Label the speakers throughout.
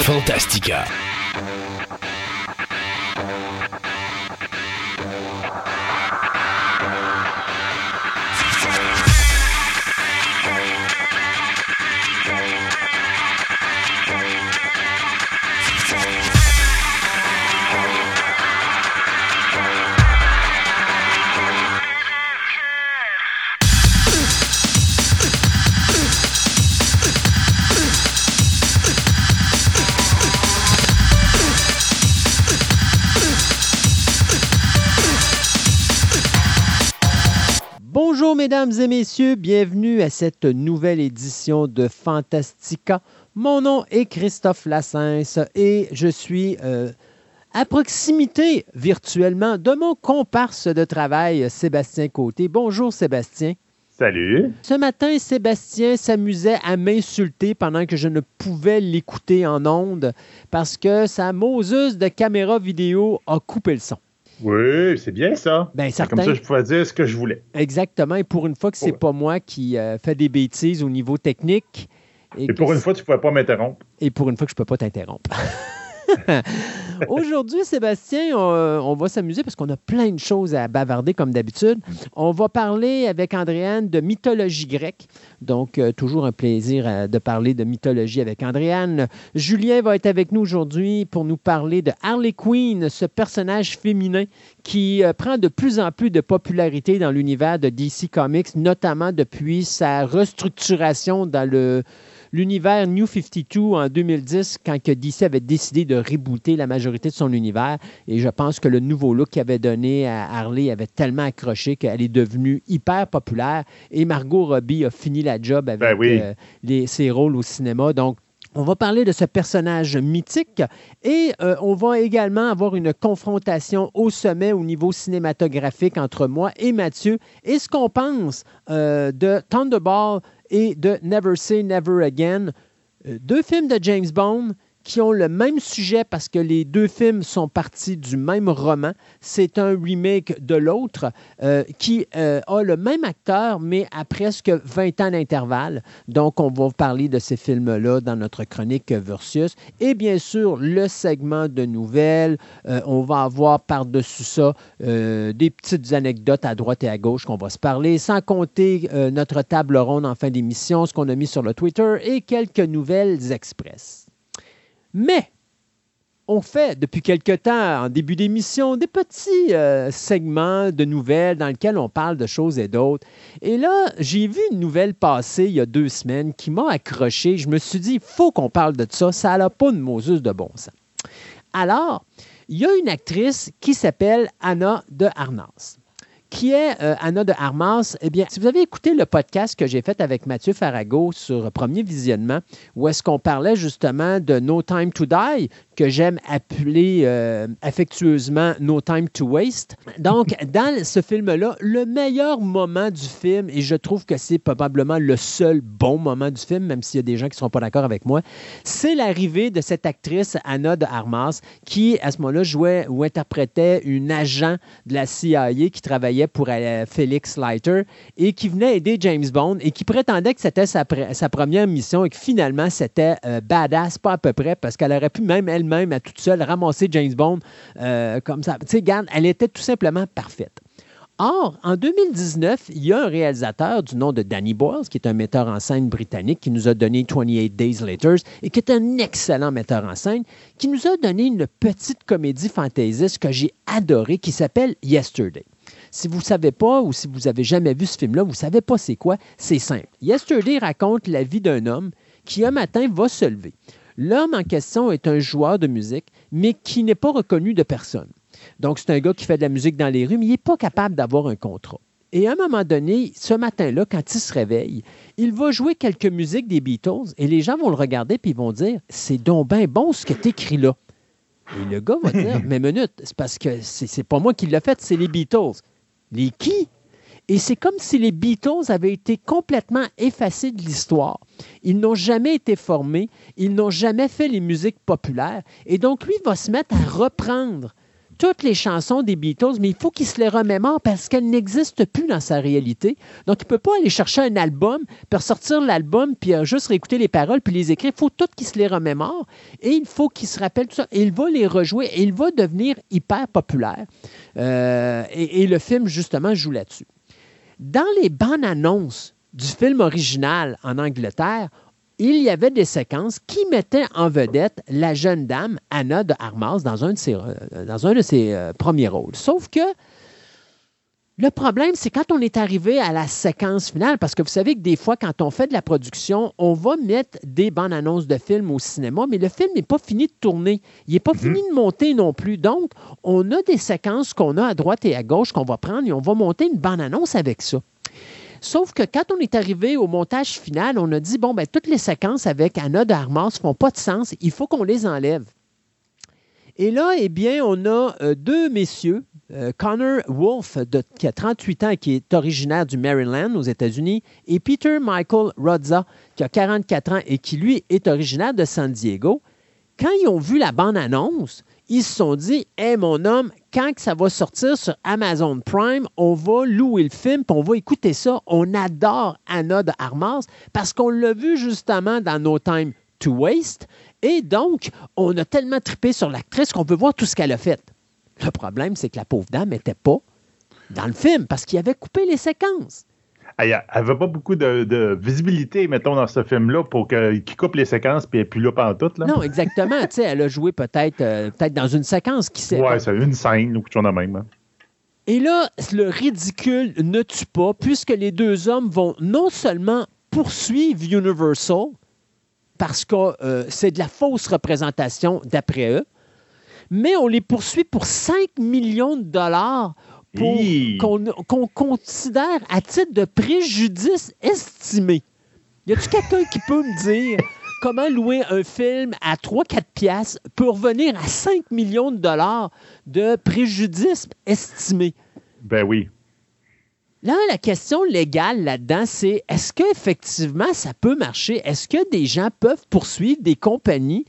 Speaker 1: Fantastica.
Speaker 2: Mesdames et messieurs, bienvenue à cette nouvelle édition de Fantastica. Mon nom est Christophe Lassens et je suis euh, à proximité virtuellement de mon comparse de travail, Sébastien Côté. Bonjour Sébastien.
Speaker 3: Salut.
Speaker 2: Ce matin, Sébastien s'amusait à m'insulter pendant que je ne pouvais l'écouter en ondes parce que sa Moses de caméra vidéo a coupé le son.
Speaker 3: Oui, c'est bien ça.
Speaker 2: Ben, certain.
Speaker 3: Comme ça, je pouvais dire ce que je voulais.
Speaker 2: Exactement. Et pour une fois que c'est
Speaker 3: Ouais.
Speaker 2: pas moi qui euh, fais des bêtises au niveau technique.
Speaker 3: Et pour une fois, tu ne pouvais pas m'interrompre.
Speaker 2: et pour une fois que je ne peux pas t'interrompre. Aujourd'hui, Sébastien, on, on va s'amuser parce qu'on a plein de choses à bavarder comme d'habitude. On va parler avec Andréane de mythologie grecque. Donc, euh, toujours un plaisir euh, de parler de mythologie avec Andréane. Julien va être avec nous aujourd'hui pour nous parler de Harley Quinn, ce personnage féminin qui euh, prend de plus en plus de popularité dans l'univers de DC Comics, notamment depuis sa restructuration dans le l'univers New 52 en 2010 quand que DC avait décidé de rebooter la majorité de son univers. Et je pense que le nouveau look qu'il avait donné à Harley avait tellement accroché qu'elle est devenue hyper populaire. Et Margot Robbie a fini la job avec
Speaker 3: Ben oui.
Speaker 2: euh, les- ses rôles au cinéma. Donc, on va parler de ce personnage mythique et euh, on va également avoir une confrontation au sommet au niveau cinématographique entre moi et Mathieu et ce qu'on pense euh, de Thunderball et de Never Say Never Again, euh, deux films de James Bond qui ont le même sujet parce que les deux films sont partis du même roman. C'est un remake de l'autre euh, qui euh, a le même acteur, mais à presque 20 ans d'intervalle. Donc, on va parler de ces films-là dans notre chronique Versus. Et bien sûr, le segment de nouvelles. Euh, on va avoir par-dessus ça des petites anecdotes à droite et à gauche qu'on va se parler, sans compter notre table ronde en fin d'émission, ce qu'on a mis sur le Twitter et quelques nouvelles express. Mais on fait depuis quelque temps, en début d'émission, des petits euh, segments de nouvelles dans lesquels on parle de choses et d'autres. Et là, j'ai vu une nouvelle passer il y a deux semaines qui m'a accroché. Je me suis dit, il faut qu'on parle de ça. Ça n'a pas de Moses de bon sens. Alors, il y a une actrice qui s'appelle Anna de Armas. Qui est euh, Anna de Armas? Eh bien, si vous avez écouté le podcast que j'ai fait avec Mathieu Farago sur Premier Visionnement, où est-ce qu'on parlait justement de No Time to Die, que j'aime appeler euh, affectueusement No Time to Waste. Donc, dans ce film-là, le meilleur moment du film, et je trouve que c'est probablement le seul bon moment du film, même s'il y a des gens qui ne seront pas d'accord avec moi, c'est l'arrivée de cette actrice Anna de Armas, qui à ce moment-là jouait ou interprétait une agent de la CIA qui travaillait pour euh, Felix Leiter et qui venait aider James Bond et qui prétendait que c'était sa, pr- sa première mission et que finalement c'était euh, badass, pas à peu près, parce qu'elle aurait pu même elle-même à toute seule ramasser James Bond euh, comme ça. Tu sais, elle était tout simplement parfaite. Or, en 2019, il y a un réalisateur du nom de Danny Boyle, qui est un metteur en scène britannique, qui nous a donné 28 Days Later et qui est un excellent metteur en scène, qui nous a donné une petite comédie fantaisiste que j'ai adorée qui s'appelle Yesterday. Si vous ne savez pas ou si vous n'avez jamais vu ce film-là, vous ne savez pas c'est quoi, c'est simple. Yesterday raconte la vie d'un homme qui un matin va se lever. L'homme en question est un joueur de musique, mais qui n'est pas reconnu de personne. Donc, c'est un gars qui fait de la musique dans les rues, mais il n'est pas capable d'avoir un contrat. Et à un moment donné, ce matin-là, quand il se réveille, il va jouer quelques musiques des Beatles et les gens vont le regarder puis ils vont dire C'est donc bien bon ce que tu écris là. Et le gars va dire Mais minute, c'est parce que c'est c'est pas moi qui l'ai fait, c'est les Beatles. Les qui? Et c'est comme si les Beatles avaient été complètement effacés de l'histoire. Ils n'ont jamais été formés, ils n'ont jamais fait les musiques populaires. Et donc, lui va se mettre à reprendre toutes les chansons des Beatles, mais il faut qu'il se les remémore parce qu'elles n'existent plus dans sa réalité. Donc, il ne peut pas aller chercher un album, puis ressortir l'album, puis euh, juste réécouter les paroles, puis les écrire. Il faut tout qu'il se les remémore et il faut qu'il se rappelle tout ça. Et il va les rejouer et il va devenir hyper populaire. Euh, et, et le film, justement, joue là-dessus. Dans les bandes annonces du film original en Angleterre, il y avait des séquences qui mettaient en vedette la jeune dame Anna de Armas dans un de ses, euh, euh, premiers rôles. Sauf que le problème, c'est quand on est arrivé à la séquence finale, parce que vous savez que des fois, quand on fait de la production, on va mettre des bandes annonces de films au cinéma, mais le film n'est pas fini de tourner. Il n'est pas fini de monter non plus. Donc, on a des séquences qu'on a à droite et à gauche qu'on va prendre et on va monter une bande annonce avec ça. Sauf que quand on est arrivé au montage final, on a dit, bon, ben, toutes les séquences avec Anna d'Armas ne font pas de sens, il faut qu'on les enlève. Et là, eh bien, on a euh, deux messieurs, euh, Connor Wolf, de- qui a 38 ans et qui est originaire du Maryland aux États-Unis, et Peter Michael Rodza, qui a 44 ans et qui, lui, est originaire de San Diego. Quand ils ont vu la bande-annonce, ils se sont dit Hé, mon homme, quand ça va sortir sur Amazon Prime, on va louer le film on va écouter ça. On adore Anna de Armas parce qu'on l'a vu justement dans No Time to Waste. Et donc, on a tellement trippé sur l'actrice qu'on veut voir tout ce qu'elle a fait. Le problème, c'est que la pauvre dame n'était pas dans le film parce qu'il avait coupé les séquences.
Speaker 3: Elle n'avait pas beaucoup de, de visibilité, mettons, dans ce film-là, pour qu'il coupe les séquences, puis elle n'est plus là pendant tout. Là.
Speaker 2: Non, exactement. tu sais, elle a joué peut-être euh, peut-être dans une séquence qui s'est.
Speaker 3: Ouais, c'est une scène, ou quelque chose de même. hein.
Speaker 2: Et là, le ridicule ne tue pas, puisque les deux hommes vont non seulement poursuivre Universal, parce que euh, c'est de la fausse représentation d'après eux, mais on les poursuit pour 5 millions de dollars pour- qu'on qu'on considère à titre de préjudice estimé. Y a-t-il quelqu'un qui peut me dire comment louer un film à 3-4 piastres peut revenir à 5 millions de dollars de préjudice estimé?
Speaker 3: Ben oui.
Speaker 2: Là, la question légale là-dedans, c'est est-ce qu'effectivement ça peut marcher? Est-ce que des gens peuvent poursuivre des compagnies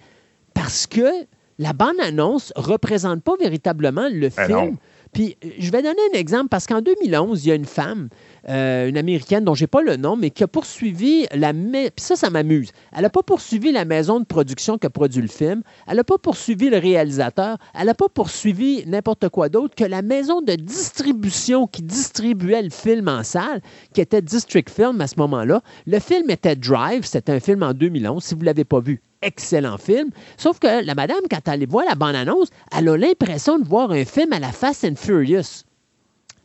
Speaker 2: parce que la bande-annonce ne représente pas véritablement le
Speaker 3: Ben
Speaker 2: film?
Speaker 3: non.
Speaker 2: Puis, euh, je vais donner un exemple parce qu'en 2011, il y a une femme, euh, une américaine dont j'ai pas le nom, mais qui a poursuivi la. Puis ça, ça m'amuse. Elle n'a pas poursuivi la maison de production qui a produit le film. Elle n'a pas poursuivi le réalisateur. Elle n'a pas poursuivi n'importe quoi d'autre que la maison de distribution qui distribuait le film en salle, qui était District Film à ce moment-là. Le film était Drive. C'était un film en 2011. Si vous ne l'avez pas vu, excellent film. Sauf que la madame, quand elle voit la bande-annonce, elle a l'impression de voir un film à la Fast and Furious.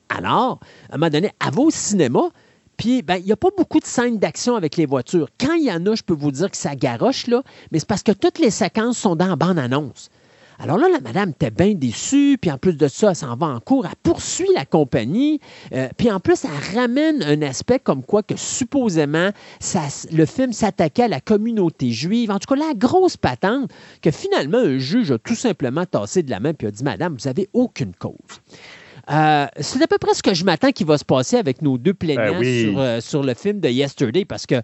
Speaker 2: Alors, à un moment donné, elle va au cinéma, puis ben, il n'y a pas beaucoup de scènes d'action avec les voitures. Quand il y en a, je peux vous dire que ça garoche, là, mais c'est parce que toutes les séquences sont dans la bande-annonce. Alors là, la madame était bien déçue, puis en plus de ça, elle s'en va en cours, elle poursuit la compagnie, euh, puis en plus, elle ramène un aspect comme quoi que supposément, ça, le film s'attaquait à la communauté juive. En tout cas, la grosse patente que finalement, un juge a tout simplement tassé de la main, puis a dit, Madame, vous n'avez aucune cause. Euh, c'est à peu près ce que je m'attends qu'il va se passer avec nos deux plaignants
Speaker 3: Ben oui.
Speaker 2: sur, euh, sur le film de Yesterday, parce que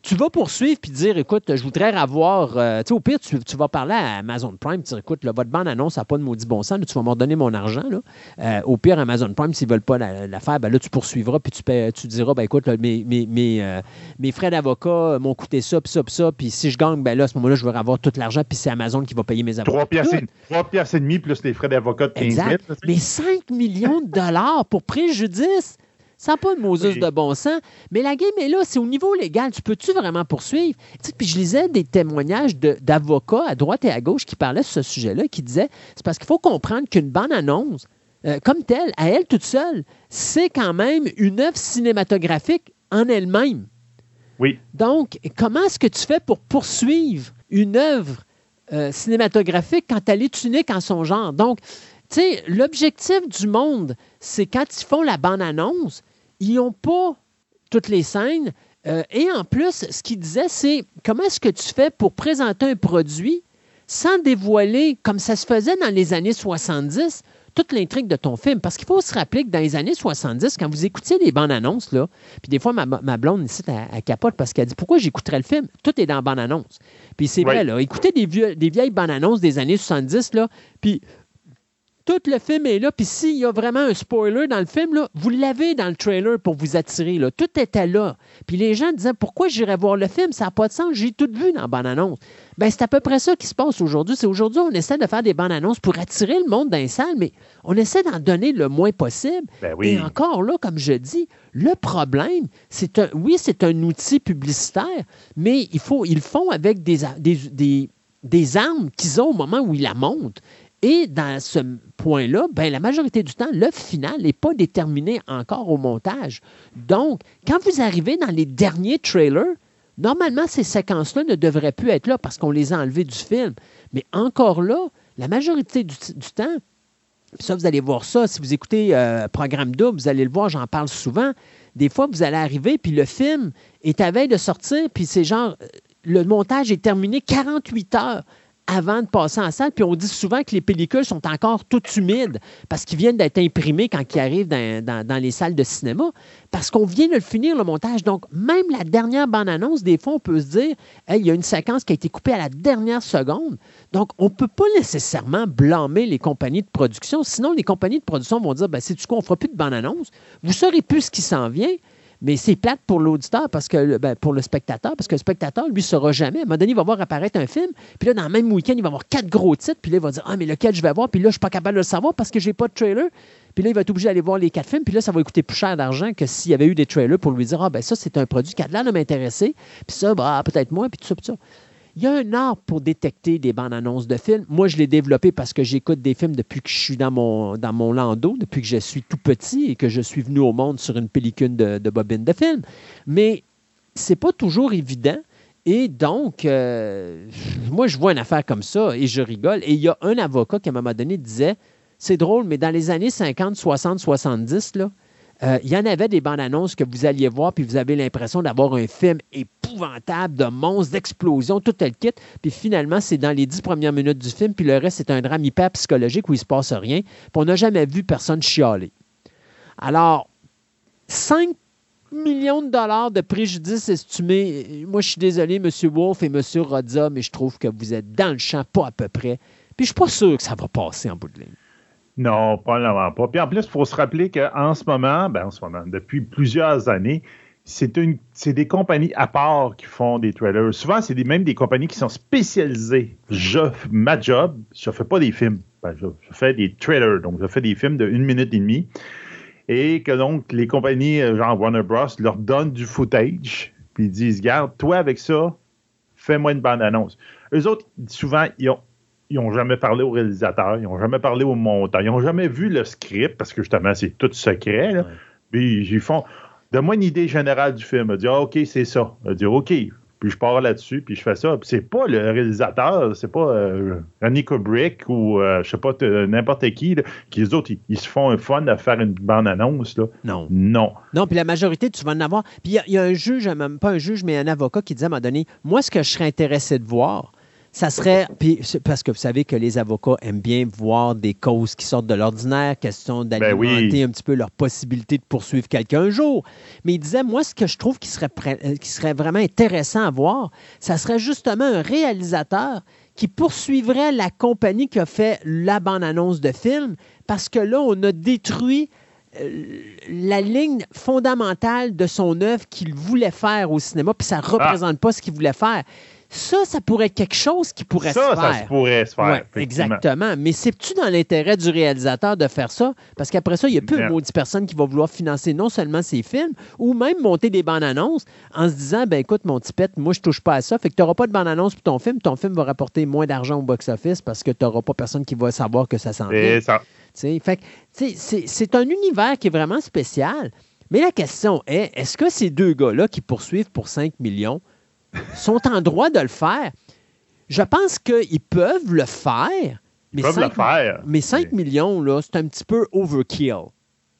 Speaker 2: tu vas poursuivre puis dire, écoute, je voudrais avoir, euh, tu sais, au pire, tu, tu vas parler à Amazon Prime, tu dis, écoute, là, votre bande-annonce n'a pas de maudit bon sens, là, tu vas me redonner mon argent. Là. Euh, au pire, Amazon Prime, s'ils ne veulent pas la, la faire, ben là, tu poursuivras puis tu, paies- tu diras, ben écoute, là, mes, mes, mes, euh, mes frais d'avocat m'ont coûté ça, puis ça, puis ça, puis si je gagne, ben là, à ce moment-là, je vais avoir tout l'argent, puis c'est Amazon qui va payer mes avocats.
Speaker 3: Trois piastres,
Speaker 2: Tout.
Speaker 3: et, trois piastres et demi plus les frais d'avocat de 15 000.
Speaker 2: Exact. Mais 5 millions de dollars pour préjudice, ça n'a pas de Moses
Speaker 3: Oui.
Speaker 2: de bon sens. Mais la game est là, c'est au niveau légal. Tu peux-tu vraiment poursuivre? Tu sais, puis je lisais des témoignages de- d'avocats à droite et à gauche qui parlaient sur ce sujet-là, qui disaient c'est parce qu'il faut comprendre qu'une bande-annonce, euh, comme telle, à elle toute seule, c'est quand même une œuvre cinématographique en elle-même.
Speaker 3: Oui.
Speaker 2: Donc, comment est-ce que tu fais pour poursuivre une œuvre euh, cinématographique quand elle est unique en son genre? Donc, tu sais, l'objectif du monde, c'est quand ils font la bande-annonce, ils n'ont pas toutes les scènes. Euh, et en plus, ce qu'il disait, c'est comment est-ce que tu fais pour présenter un produit sans dévoiler, comme ça se faisait dans les années 70, toute l'intrigue de ton film? Parce qu'il faut se rappeler que dans les années 70, quand vous écoutiez les bandes annonces, là, puis des fois, ma, ma blonde ici, elle, elle capote parce qu'elle dit Pourquoi j'écouterais le film? Tout est dans la bande annonce. Puis c'est
Speaker 3: Oui.
Speaker 2: vrai, là. Écoutez des, vieux- des vieilles bandes annonces des années 70, là, puis tout le film est là. Puis s'il y a vraiment un spoiler dans le film, là, vous l'avez dans le trailer pour vous attirer. Là. Tout était là. Puis les gens disaient Pourquoi j'irais voir le film? Ça n'a pas de sens. J'ai tout vu dans la bande-annonce. Ben, c'est à peu près ça qui se passe aujourd'hui. C'est aujourd'hui, on essaie de faire des bandes-annonces pour attirer le monde dans les salles, mais on essaie d'en donner le moins possible.
Speaker 3: Ben oui.
Speaker 2: Et encore là, comme je dis, le problème, c'est un, oui, c'est un outil publicitaire, mais il faut, ils le font avec des, des, des, des armes qu'ils ont au moment où ils la montent. Et dans ce point-là, ben, la majorité du temps, l'œuvre finale n'est pas déterminée encore au montage. Donc, quand vous arrivez dans les derniers trailers, normalement, ces séquences-là ne devraient plus être là parce qu'on les a enlevées du film. Mais encore là, la majorité du, du temps, ça, vous allez voir ça. Si vous écoutez euh, Programme Double, vous allez le voir, j'en parle souvent. Des fois, vous allez arriver, puis le film est à veille de sortir, puis c'est genre, euh, le montage est terminé 48 heures avant de passer en salle. Puis on dit souvent que les pellicules sont encore toutes humides parce qu'ils viennent d'être imprimés quand ils arrivent dans, les salles de cinéma, parce qu'on vient de finir, le montage. Donc, même la dernière bande-annonce, des fois, on peut se dire, il y a une séquence qui a été coupée à la dernière seconde. Donc, on ne peut pas nécessairement blâmer les compagnies de production. Sinon, les compagnies de production vont dire, c'est du quoi, on ne fera plus de bande-annonce. Vous saurez plus ce qui s'en vient. Mais c'est plate pour l'auditeur, parce que ben, pour le spectateur, parce que le spectateur, lui, ne saura jamais. À un moment donné, il va voir apparaître un film, puis là, dans le même week-end, il va avoir quatre gros titres, puis là, il va dire Ah, mais lequel je vais voir, puis là, je ne suis pas capable de le savoir parce que j'ai pas de trailer. Puis là, il va être obligé d'aller voir les quatre films, puis là, ça va coûter plus cher d'argent que s'il y avait eu des trailers pour lui dire Ah, ben ça, c'est un produit qui a de l'air de m'intéresser, puis ça, bah, peut-être moins, puis tout ça, puis ça. Il y a un art pour détecter des bandes annonces de films. Moi, je l'ai développé parce que j'écoute des films depuis que je suis dans mon, dans landau, depuis que je suis tout petit et que je suis venu au monde sur une pellicule de, de bobine de film. Mais c'est pas toujours évident. Et donc, euh, moi, je vois une affaire comme ça et je rigole. Et il y a un avocat qui, à un moment donné, disait C'est drôle, mais dans les années 50, 60, 70, là, euh, il y en avait des bandes annonces que vous alliez voir, puis vous avez l'impression d'avoir un film épouvantable, de monstres, d'explosions, tout le kit. Puis finalement, c'est dans les dix premières minutes du film, puis le reste, c'est un drame hyper psychologique où il ne se passe rien. Puis on n'a jamais vu personne chialer. Alors, 5 millions de dollars de préjudice estimés. Moi, je suis désolé, M. Wolf et M. Rodza, mais je trouve que vous êtes dans le champ pas à peu près. Puis je suis pas sûr que ça va passer en bout de ligne.
Speaker 3: Non, probablement pas. Puis en plus, il faut se rappeler qu'en ce moment, ben en ce moment, depuis plusieurs années, c'est une, c'est des compagnies à part qui font des trailers. Souvent, c'est des, même des compagnies qui sont spécialisées. Je, ma job, je fais pas des films. Ben, je, fais des trailers. Donc, je fais des films de une minute et demie. Et que donc, les compagnies, euh, genre Warner Bros., leur donnent du footage. Puis ils disent, garde, toi avec ça, fais-moi une bande-annonce. Eux autres, souvent, ils ont ils n'ont jamais parlé au réalisateur, ils n'ont jamais parlé au monteur, ils n'ont jamais vu le script parce que justement, c'est tout secret. Là.
Speaker 2: Ouais.
Speaker 3: Puis ils font Donne-moi une idée générale du film. Elle dit ah, OK, c'est ça. Elle dit OK. Puis je pars là-dessus, puis je fais ça. Puis c'est pas le réalisateur, c'est pas euh, Randy Kubrick ou euh, je sais pas t- n'importe qui, là, qui les autres, ils, ils se font un fun à faire une bande-annonce. Là.
Speaker 2: Non.
Speaker 3: Non.
Speaker 2: Non, puis la majorité, tu vas en avoir. Puis il y a- il y, a un juge, même pas un juge, mais un avocat qui disait à un moment donné Moi, ce que je serais intéressé de voir, ça serait. Puis, parce que vous savez que les avocats aiment bien voir des causes qui sortent de l'ordinaire, question d'alimenter
Speaker 3: oui.
Speaker 2: un petit peu leur possibilité de poursuivre quelqu'un un jour. Mais il disait Moi, ce que je trouve qui serait, euh, qui serait vraiment intéressant à voir, ça serait justement un réalisateur qui poursuivrait la compagnie qui a fait la bande-annonce de film, parce que là, on a détruit euh, la ligne fondamentale de son œuvre qu'il voulait faire au cinéma, puis ça ne représente pas ce qu'il voulait faire. Ça, ça pourrait être quelque chose qui pourrait
Speaker 3: ça,
Speaker 2: se
Speaker 3: ça
Speaker 2: faire.
Speaker 3: se pourrait se faire.
Speaker 2: Ouais, exactement. Mais c'est-tu dans l'intérêt du réalisateur de faire ça? Parce qu'après ça, il n'y a plus
Speaker 3: Non.
Speaker 2: une maudite personne qui va vouloir financer non seulement ses films, ou même monter des bandes annonces en se disant, ben écoute, mon petit pet, moi, je touche pas à ça. Fait que tu n'auras pas de bande annonce pour ton film. Ton film va rapporter moins d'argent au box-office parce que tu n'auras pas personne qui va savoir que ça s'en vient.
Speaker 3: Ça.
Speaker 2: C'est un univers qui est vraiment spécial. Mais la question est, est-ce que ces deux gars-là qui poursuivent pour 5 millions sont en droit de le faire? Je pense qu'ils peuvent le faire. Mais
Speaker 3: Ils peuvent le
Speaker 2: 5,
Speaker 3: faire.
Speaker 2: mais 5 millions, là, c'est un petit peu overkill.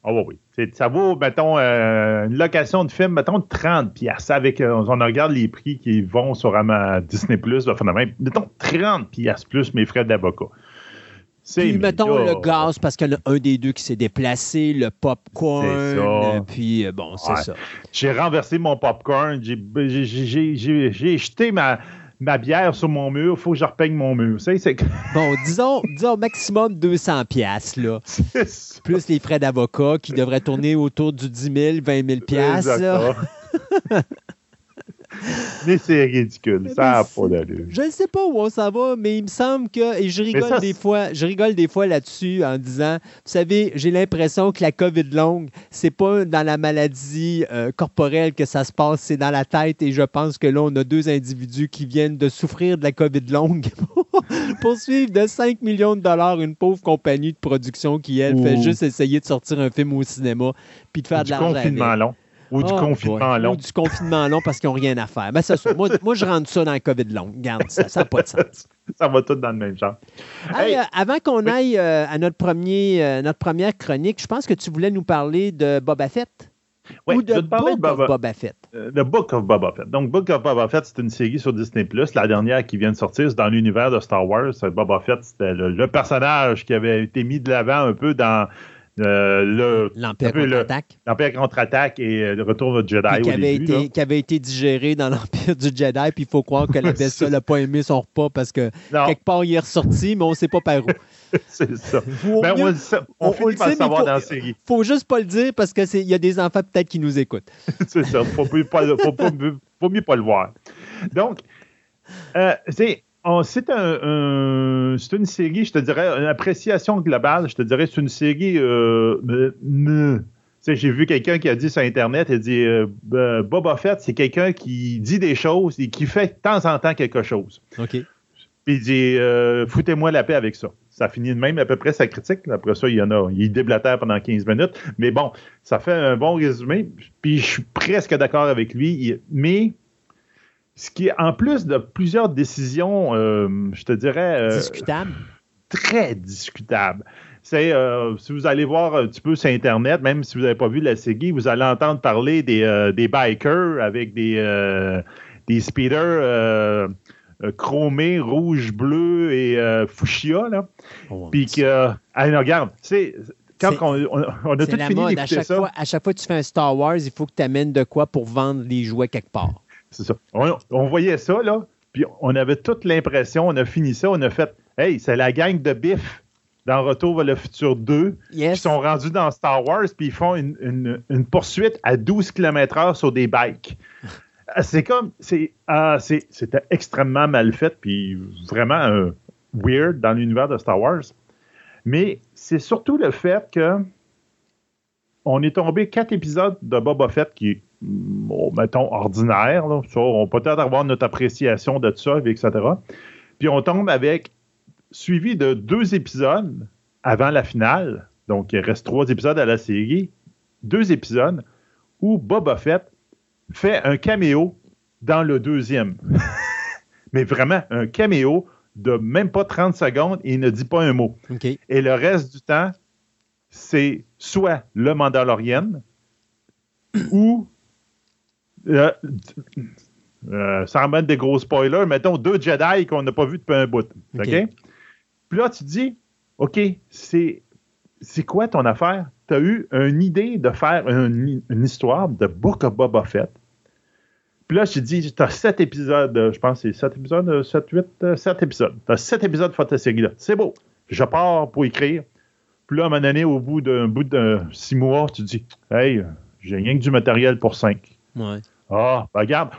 Speaker 3: Ah oui, oui. Ça vaut, mettons, euh, une location de film, mettons, 30 piastres. Avec, euh, on regarde les prix qui vont sur Ama- Disney+, là, mettons 30 piastres plus mes frais d'avocat.
Speaker 2: Puis, mettons,
Speaker 3: méga.
Speaker 2: le gaz, parce qu'il y en a un des deux qui s'est déplacé, le popcorn,
Speaker 3: ça.
Speaker 2: euh, puis euh, bon, c'est
Speaker 3: Ouais.
Speaker 2: ça.
Speaker 3: J'ai renversé mon popcorn, j'ai jeté ma, ma bière sur mon mur, il faut que je repeigne mon mur.
Speaker 2: Bon, disons, disons maximum 200 pièces là. Plus les frais d'avocat qui devraient tourner autour du 10 000, 20 000 pièces.
Speaker 3: mais c'est ridicule. Ça n'a pas d'allure.
Speaker 2: Je ne sais pas où on s'en va, mais il me semble que. Et je rigole des fois, je rigole des fois là-dessus en disant Vous savez, j'ai l'impression que la COVID longue, c'est pas dans la maladie euh, corporelle que ça se passe, c'est dans la tête. Et je pense que là, on a deux individus qui viennent de souffrir de la COVID longue pour suivre de 5 millions de dollars une pauvre compagnie de production qui, elle, fait juste essayer de sortir un film au cinéma puis de faire de l'argent.
Speaker 3: confinement long. Ou du ah, confinement long. Ou
Speaker 2: du confinement long parce qu'ils n'ont rien à faire. Ben, ça, moi, moi, je rentre ça dans le COVID long. Garde, ça n'a pas de sens.
Speaker 3: ça va tout dans le même genre.
Speaker 2: Euh, avant qu'on aille euh, à notre, premier, euh, notre première chronique, je pense que tu voulais nous parler de Boba Fett.
Speaker 3: Oui,
Speaker 2: Ou de Book de Boba, of Boba Fett.
Speaker 3: The Book of Boba Fett. Donc, Book of Boba Fett, c'est une série sur Disney+. La dernière qui vient de sortir, c'est dans l'univers de Star Wars. Boba Fett, c'était le, personnage qui avait été mis de l'avant un peu dans
Speaker 2: euh, L'Empire contre-attaque.
Speaker 3: L'Empire contre-attaque et euh, le retour du Jedi.
Speaker 2: Qui avait, été, qui, avait été, digéré dans l'Empire du Jedi, puis il faut croire que la bestiole n'a pas aimé son repas parce que quelque part il est ressorti, mais on ne sait pas par où.
Speaker 3: C'est ça. Ben, on, on, finit par le savoir dans la série.
Speaker 2: faut juste pas le dire parce qu'il y a des enfants peut-être qui nous écoutent.
Speaker 3: C'est ça. Faut, faut, faut, mieux pas le voir. Donc, euh, c'est c'est un, une série, je te dirais, une appréciation globale, je te dirais, c'est une série. Euh, j'ai vu quelqu'un qui a dit sur Internet, il dit euh, Boba Fett, c'est quelqu'un qui dit des choses et qui fait de temps en temps quelque chose.
Speaker 2: OK.
Speaker 3: Puis il dit euh, Foutez-moi la paix avec ça. Ça finit de même à peu près sa critique. Après ça, il y en a, il déblatère pendant 15 minutes. Mais bon, ça fait un bon résumé. Puis je suis presque d'accord avec lui. Mais ce qui est en plus de plusieurs décisions, euh, je te dirais.
Speaker 2: Euh, discutables.
Speaker 3: Très discutables. C'est, euh, si vous allez voir un petit peu sur Internet, même si vous n'avez pas vu la série, vous allez entendre parler des, des bikers avec des, des speeders chromés, rouge, bleu et fuchsia. Là. Oh, Puis que. Allez, regarde, c'est quand on, on, a tout fini d'écouter
Speaker 2: ça. Fois, à chaque fois que tu fais un Star Wars, il faut que tu amènes de quoi pour vendre les jouets quelque part.
Speaker 3: C'est ça. On, voyait ça, là, puis on avait toute l'impression, on a fini ça, on a fait Hey, c'est la gang de Biff dans Retour vers le futur 2 qui sont rendus dans Star Wars, puis ils font une, poursuite à 12 km/h sur des bikes. Ah, c'est comme. Ah, c'est, c'était extrêmement mal fait, puis vraiment euh, weird dans l'univers de Star Wars. Mais c'est surtout le fait que on est tombé quatre épisodes de Boba Fett qui mettons, ordinaire. on peut peut-être avoir notre appréciation de ça, etc. Puis on tombe avec, suivi de deux épisodes avant la finale, donc il reste trois épisodes à la série, deux épisodes où Boba Fett fait un caméo dans le deuxième. Mais vraiment, un caméo de même pas 30 secondes et il ne dit pas un mot. Et le reste du temps, c'est soit le Mandalorian ou euh, euh, sans mettre des gros spoilers, mettons deux Jedi qu'on n'a pas vu depuis un bout. OK? Puis là, tu te dis, OK, c'est, c'est quoi ton affaire? Tu as eu une idée de faire une, histoire de Book of Boba Fett. Puis là, je te dis, tu as sept épisodes, je pense que c'est sept épisodes, sept, huit, euh, sept épisodes. Tu as sept épisodes de ta série-là. C'est beau. Je pars pour écrire. Puis là, à un moment donné, au bout d'un bout de six mois, tu te dis, hey, j'ai rien que du matériel pour cinq. Ah, ben regarde,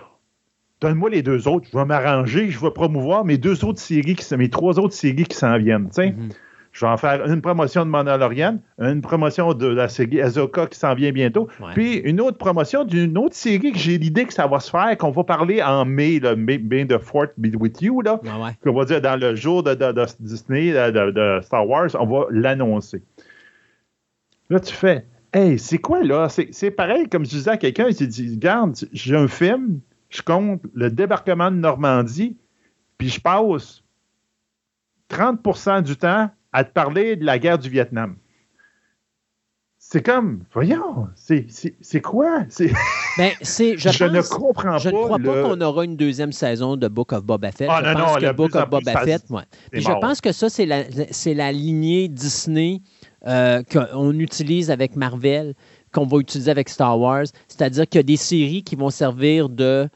Speaker 3: donne-moi les deux autres, je vais m'arranger, je vais promouvoir mes deux autres séries, qui, mes trois autres séries qui s'en viennent. Mm-hmm. Je vais en faire une promotion de Mandalorian, une promotion de la série Azoka qui s'en vient bientôt, puis une autre promotion d'une autre série que j'ai l'idée que ça va se faire, qu'on va parler en mai, le mai, de Fort Be With You, là, qu'on va dire dans le jour de, Disney, de, Star Wars, on va l'annoncer. Là, tu fais, Hey, c'est quoi là? C'est pareil, comme je disais à quelqu'un, il s'est dit Regarde, j'ai un film, je compte le débarquement de Normandie, puis je passe 30% du temps à te parler de la guerre du Vietnam. C'est comme, voyons, c'est quoi?
Speaker 2: Ben, je, je ne comprends pas. Je ne crois pas qu'on aura une deuxième saison de Book of Boba Fett.
Speaker 3: Ah, je non, pense
Speaker 2: non,
Speaker 3: que Book of
Speaker 2: Boba Fett, je pense que ça, c'est la, la lignée Disney euh, qu'on utilise avec Marvel, qu'on va utiliser avec Star Wars. C'est-à-dire qu'il y a des séries qui vont servir de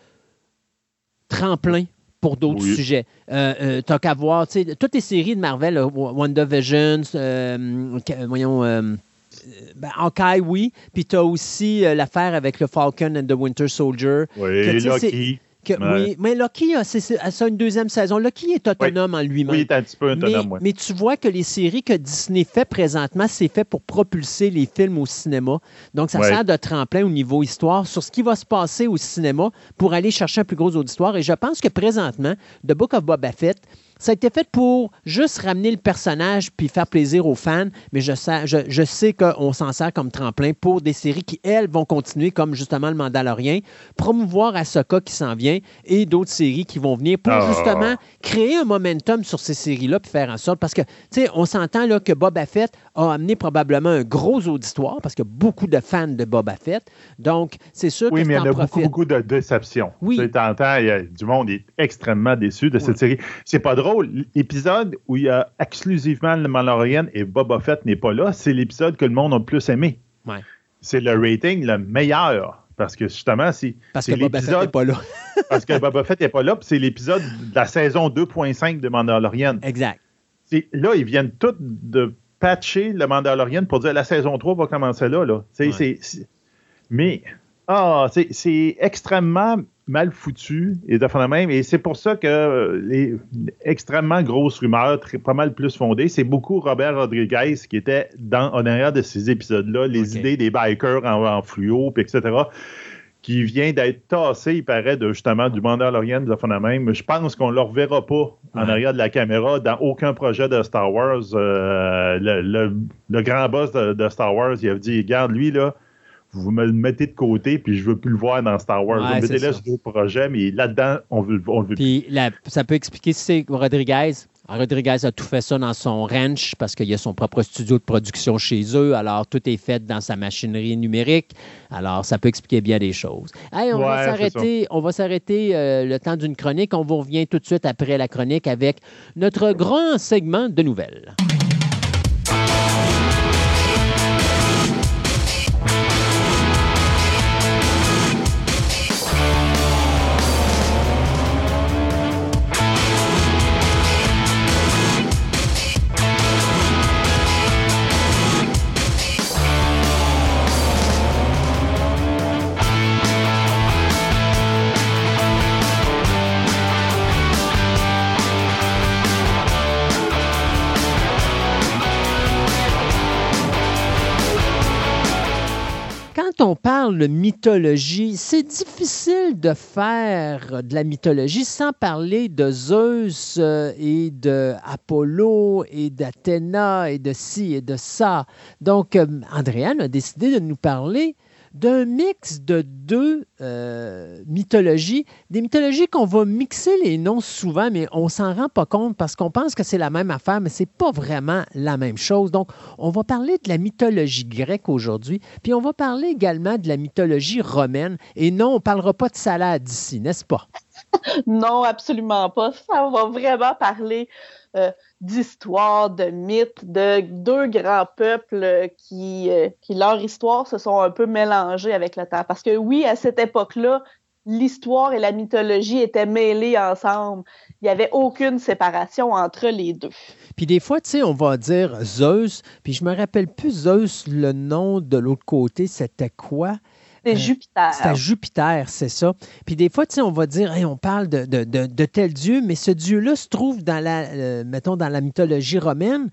Speaker 2: tremplin pour d'autres sujets. Euh, euh, T'as qu'à voir, tu sais, toutes les séries de Marvel, WandaVision, euh, voyons, ben, Hawkeye, oui. Puis tu as aussi l'affaire avec le Falcon and the Winter Soldier.
Speaker 3: Oui, Loki.
Speaker 2: Oui, mais Loki a, ça une deuxième saison. Loki est autonome en lui-même.
Speaker 3: Oui, il est un petit peu autonome,
Speaker 2: mais, mais, tu vois que les séries que Disney fait présentement, c'est fait pour propulser les films au cinéma. Donc, ça sert de tremplin au niveau histoire sur ce qui va se passer au cinéma pour aller chercher un plus gros auditoire. Et je pense que présentement, The Book of Boba Fett, ça a été fait pour juste ramener le personnage puis faire plaisir aux fans, mais je sais, je, sais qu'on s'en sert comme tremplin pour des séries qui, elles, vont continuer, comme justement Le Mandalorien, promouvoir Ahsoka qui s'en vient et d'autres séries qui vont venir pour ah. justement créer un momentum sur ces séries-là puis faire en sorte. Parce que, tu sais, on s'entend là que Boba Fett a amené probablement un gros auditoire parce qu'il y a beaucoup de fans de Boba Fett. Donc, c'est sûr
Speaker 3: oui,
Speaker 2: que
Speaker 3: mais il y en a beaucoup, beaucoup de déceptions. Oui. Tu entends, il y a, du monde est extrêmement déçu de cette série. C'est pas drôle. L'épisode où il y a exclusivement le Mandalorian et Boba Fett n'est pas là, c'est l'épisode que le monde a le plus aimé.
Speaker 2: Ouais.
Speaker 3: C'est le rating le meilleur. Parce que justement, c'est.
Speaker 2: Parce que Boba Fett n'est pas là.
Speaker 3: parce que Boba Fett n'est pas là, puis c'est l'épisode de la saison 2.5 de Mandalorian.
Speaker 2: Exact.
Speaker 3: Là, ils viennent tous de patcher le Mandalorian pour dire la saison 3 va commencer là. là. mais ah, c'est extrêmement mal foutu et de même. Et c'est pour ça que les extrêmement grosses rumeurs, très, pas mal plus fondées, c'est beaucoup Robert Rodriguez qui était dans, en arrière de ces épisodes-là, les idées des bikers en, fluo, etc qui vient d'être tassé, il paraît, de, justement, du Mandalorian de la même. Je pense qu'on ne le reverra pas en arrière de la caméra dans aucun projet de Star Wars. Euh, le, grand boss de, Star Wars, il a dit, regarde, lui, là, vous me le mettez de côté, puis je veux plus le voir dans Star Wars. vous mettez-le sur d'autres projets, mais là-dedans, on veut, on veut
Speaker 2: puis ça peut expliquer si c'est Rodriguez Rodriguez a tout fait ça dans son ranch parce qu'il y a son propre studio de production chez eux. Alors, tout est fait dans sa machinerie numérique. Alors, ça peut expliquer bien des choses. on, va s'arrêter, on va s'arrêter euh, le temps d'une chronique. On vous revient tout de suite après la chronique avec notre grand segment de nouvelles. On parle de mythologie, c'est difficile de faire de la mythologie sans parler de Zeus euh, et de Apollo et d'Athéna et de ci et de ça. Donc, euh, Andréane a décidé de nous parler d'un mix de deux euh, mythologies, des mythologies qu'on va mixer les noms souvent, mais on s'en rend pas compte parce qu'on pense que c'est la même affaire, mais c'est pas vraiment la même chose. Donc, on va parler de la mythologie grecque aujourd'hui, puis on va parler également de la mythologie romaine. Et non, on parlera pas de salade ici, n'est-ce pas?
Speaker 1: non, absolument pas. Ça va vraiment parler euh, d'histoire, de mythes, de deux grands peuples qui, euh, qui, leur histoire se sont un peu mélangées avec le temps. Parce que oui, à cette époque-là, l'histoire et la mythologie étaient mêlées ensemble. Il n'y avait aucune séparation entre les deux.
Speaker 2: Puis des fois, tu sais, on va dire Zeus, puis je me rappelle plus Zeus, le nom de l'autre côté, c'était quoi?
Speaker 1: C'est Jupiter.
Speaker 2: C'est Jupiter, c'est ça. Puis des fois, tu sais, on va dire, on parle de, tel dieu, mais ce dieu-là se trouve dans la, euh, mettons, dans la mythologie romaine.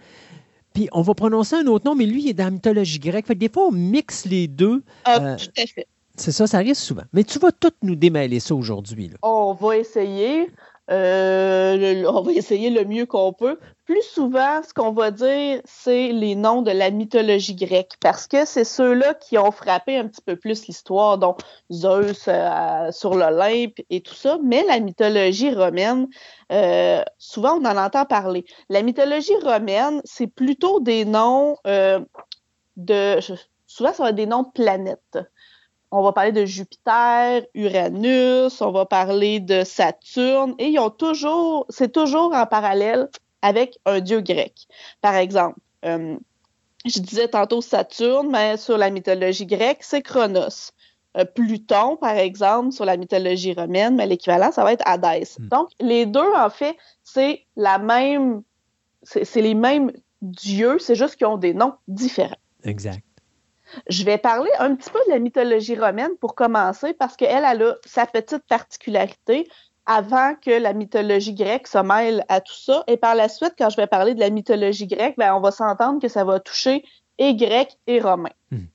Speaker 2: Puis on va prononcer un autre nom, mais lui, il est dans la mythologie grecque. Fait que des fois, on mixe les deux.
Speaker 1: Ah, euh, tout à fait.
Speaker 2: C'est ça, ça arrive souvent. Mais tu vas tout nous démêler ça aujourd'hui.
Speaker 1: On va essayer. Euh, on va essayer le mieux qu'on peut. Plus souvent, ce qu'on va dire, c'est les noms de la mythologie grecque, parce que c'est ceux-là qui ont frappé un petit peu plus l'histoire, donc Zeus euh, sur l'Olympe et tout ça. Mais la mythologie romaine, euh, souvent on en entend parler. La mythologie romaine, c'est plutôt des noms de... Souvent, ça va être des noms de planètes on va parler de Jupiter, Uranus, on va parler de Saturne, et ils ont toujours, c'est toujours en parallèle avec un dieu grec. Par exemple, euh, je disais tantôt Saturne, mais sur la mythologie grecque, c'est Chronos. euh, Pluton, par exemple, sur la mythologie romaine, mais l'équivalent, ça va être Hadès. Hmm. Donc, les deux, en fait, c'est la même, c'est les mêmes dieux, c'est juste qu'ils ont des noms différents.
Speaker 2: Exact.
Speaker 1: Je vais parler un petit peu de la mythologie romaine pour commencer, parce qu'elle elle a sa petite particularité avant que la mythologie grecque se mêle à tout ça. Et par la suite, quand je vais parler de la mythologie grecque, ben, on va s'entendre que ça va toucher et grec et romain. Hmm.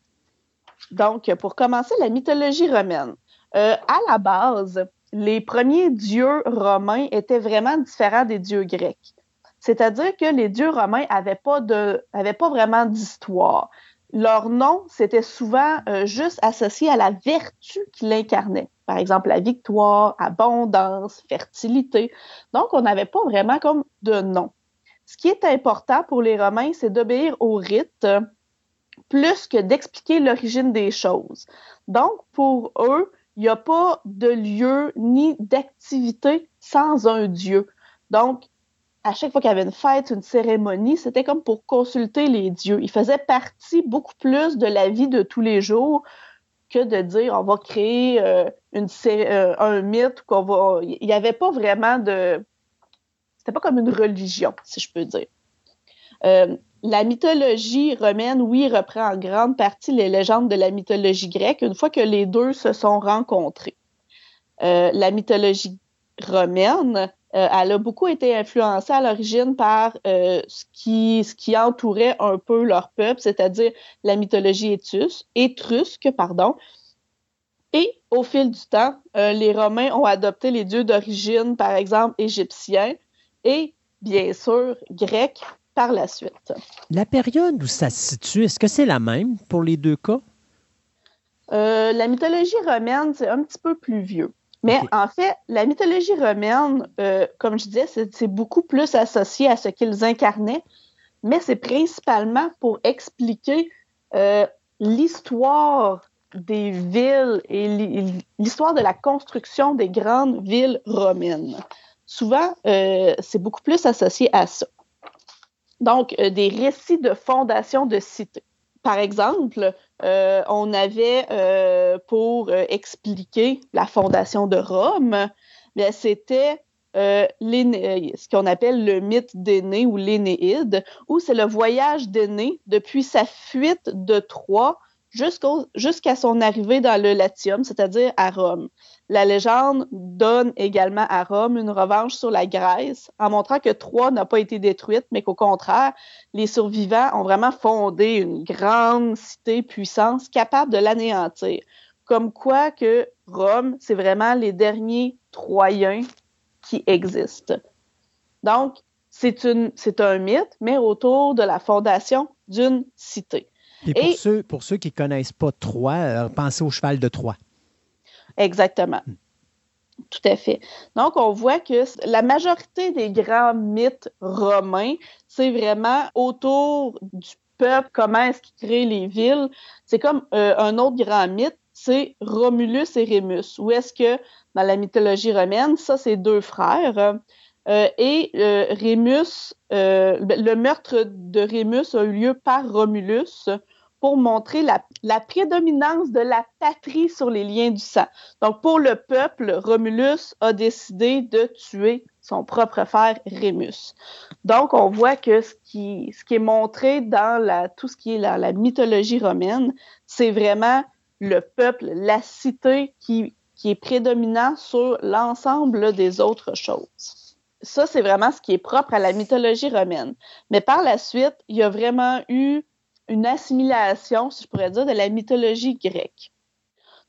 Speaker 1: Donc, pour commencer, la mythologie romaine. Euh, à la base, les premiers dieux romains étaient vraiment différents des dieux grecs. C'est-à-dire que les dieux romains n'avaient pas, de, pas vraiment d'histoire. Leur nom, c'était souvent euh, juste associé à la vertu qu'ils incarnaient. Par exemple, la victoire, abondance, fertilité. Donc, on n'avait pas vraiment comme de nom. Ce qui est important pour les Romains, c'est d'obéir au rite plus que d'expliquer l'origine des choses. Donc, pour eux, il n'y a pas de lieu ni d'activité sans un dieu. Donc, à chaque fois qu'il y avait une fête, une cérémonie, c'était comme pour consulter les dieux. Ils faisaient partie beaucoup plus de la vie de tous les jours que de dire on va créer euh, euh, un mythe qu'on va. Il n'y avait pas vraiment de. C'était pas comme une religion, si je peux dire. Euh, la mythologie romaine, oui, reprend en grande partie les légendes de la mythologie grecque une fois que les deux se sont rencontrés. La mythologie romaine, euh, elle a beaucoup été influencée à l'origine par euh, ce, qui, ce qui entourait un peu leur peuple, c'est-à-dire la mythologie étrusque, étrusque pardon. Et au fil du temps, les Romains ont adopté les dieux d'origine, par exemple, égyptiens et bien sûr grecs par la suite.
Speaker 2: La période où ça se situe, est-ce que c'est la même pour les deux cas?
Speaker 1: Euh, la mythologie romaine, c'est un petit peu plus vieux. Mais en fait, la mythologie romaine, euh, comme je disais, c'est beaucoup plus associé à ce qu'ils incarnaient, mais c'est principalement pour expliquer euh, l'histoire des villes et l'histoire de la construction des grandes villes romaines. Souvent, c'est beaucoup plus associé à ça. Donc, euh, des récits de fondation de cités. Par exemple, euh, on avait euh, pour expliquer la fondation de Rome, c'était ce qu'on appelle le mythe d'Énée ou l'Énéide, où c'est le voyage d'Énée depuis sa fuite de Troie jusqu'à son arrivée dans le Latium, c'est-à-dire à Rome. La légende donne également à Rome une revanche sur la Grèce en montrant que Troie n'a pas été détruite, mais qu'au contraire, les survivants ont vraiment fondé une grande cité puissance capable de l'anéantir. Comme quoi que Rome, c'est vraiment les derniers Troyens qui existent. Donc, c'est un mythe, mais autour de la fondation d'une cité.
Speaker 2: Et pour, ceux, pour ceux qui ne connaissent pas Troie, euh, pensez au cheval de Troie.
Speaker 1: Exactement. Hmm. Tout à fait. Donc, on voit que la majorité des grands mythes romains, c'est vraiment autour du peuple, comment est-ce qu'il crée les villes. C'est comme euh, un autre grand mythe, c'est Romulus et Rémus. Où est-ce que dans la mythologie romaine, ça, c'est deux frères. Euh, et euh, Rémus, le meurtre de Rémus a eu lieu par Romulus pour montrer la, prédominance de la patrie sur les liens du sang. Donc, pour le peuple, Romulus a décidé de tuer son propre frère Rémus. Donc, on voit que ce qui, ce qui est montré dans la, tout ce qui est la, la mythologie romaine, c'est vraiment le peuple, la cité qui, qui est prédominant sur l'ensemble des autres choses. Ça, c'est vraiment ce qui est propre à la mythologie romaine. Mais par la suite, il y a vraiment eu une assimilation, si je pourrais dire, de la mythologie grecque.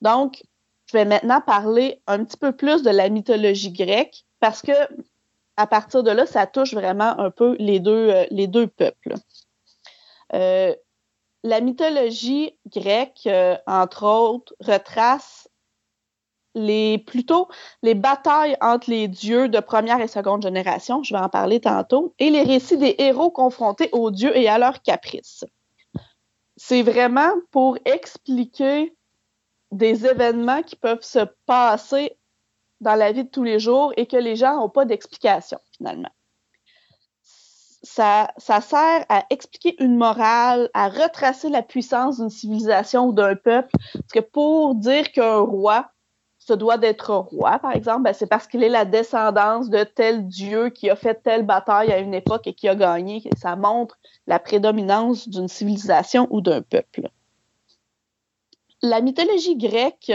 Speaker 1: Donc, je vais maintenant parler un petit peu plus de la mythologie grecque parce que à partir de là, ça touche vraiment un peu les deux, euh, les deux peuples. Euh, la mythologie grecque, euh, entre autres, retrace les, plutôt les batailles entre les dieux de première et seconde génération, je vais en parler tantôt, et les récits des héros confrontés aux dieux et à leurs caprices c'est vraiment pour expliquer des événements qui peuvent se passer dans la vie de tous les jours et que les gens n'ont pas d'explication, finalement. ça, ça sert à expliquer une morale, à retracer la puissance d'une civilisation ou d'un peuple. Parce que pour dire qu'un roi doit d'être roi, par exemple, ben, c'est parce qu'il est la descendance de tel dieu qui a fait telle bataille à une époque et qui a gagné. Ça montre la prédominance d'une civilisation ou d'un peuple. La mythologie grecque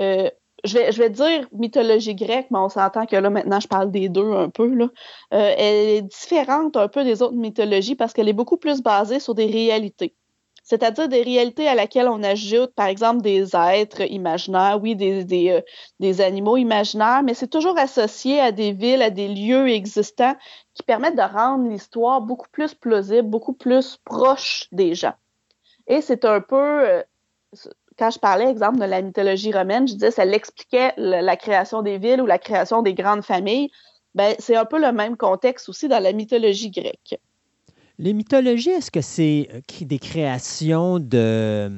Speaker 1: euh, je vais, dire mythologie grecque, mais on s'entend que là, maintenant, je parle des deux un peu. Euh, elle est différente un peu des autres mythologies parce qu'elle est beaucoup plus basée sur des réalités. C'est-à-dire des réalités à laquelle on ajoute, par exemple, des êtres imaginaires, oui, euh, des animaux imaginaires, mais c'est toujours associé à des villes, à des lieux existants qui permettent de rendre l'histoire beaucoup plus plausible, beaucoup plus proche des gens. Et c'est un peu, euh, quand je parlais, exemple, de la mythologie romaine, je disais ça l'expliquait la création des villes ou la création des grandes familles. Ben, c'est un peu le même contexte aussi dans la mythologie grecque.
Speaker 2: Les mythologies, est-ce que c'est euh, des créations de.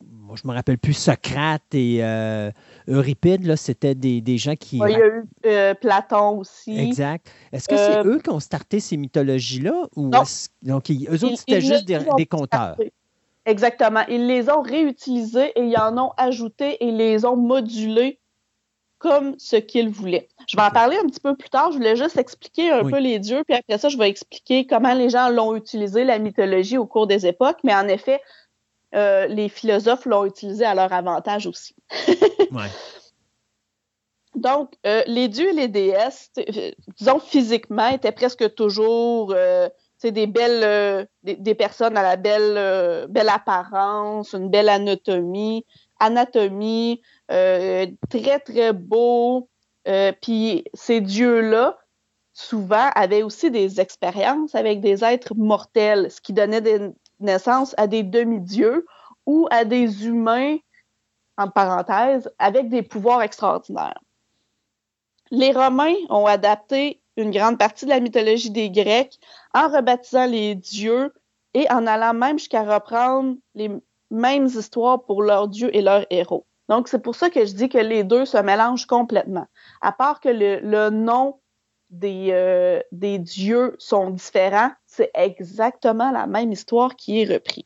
Speaker 2: Moi, je me rappelle plus Socrate et euh, Euripide, là, c'était des, des, gens qui.
Speaker 1: il y a eu euh, Platon aussi.
Speaker 2: Exact. Est-ce que c'est eux qui ont starté ces mythologies-là ou non. donc eux autres c'était juste des, des conteurs?
Speaker 1: Exactement. Ils les ont réutilisés et ils en ont ajouté et les ont modulés comme ce qu'ils voulaient. Je vais en parler un petit peu plus tard. Je voulais juste expliquer un peu les dieux, puis après ça, je vais expliquer comment les gens l'ont utilisé, la mythologie, au cours des époques. Mais en effet, euh, les philosophes l'ont utilisé à leur avantage aussi. ouais. Donc, euh, les dieux et les déesses, euh, disons physiquement, étaient presque toujours des belles des, personnes à la belle belle apparence, une belle anatomie, anatomie euh, très très beau. Puis ces dieux-là, souvent, avaient aussi des expériences avec des êtres mortels, ce qui donnait naissance à des demi-dieux ou à des humains, en parenthèse, avec des pouvoirs extraordinaires. Les Romains ont adapté une grande partie de la mythologie des Grecs en rebaptisant les dieux et en allant même jusqu'à reprendre les mêmes histoires pour leurs dieux et leurs héros. Donc, c'est pour ça que je dis que les deux se mélangent complètement. À part que le, nom des, euh, des dieux sont différents, c'est exactement la même histoire qui est reprise.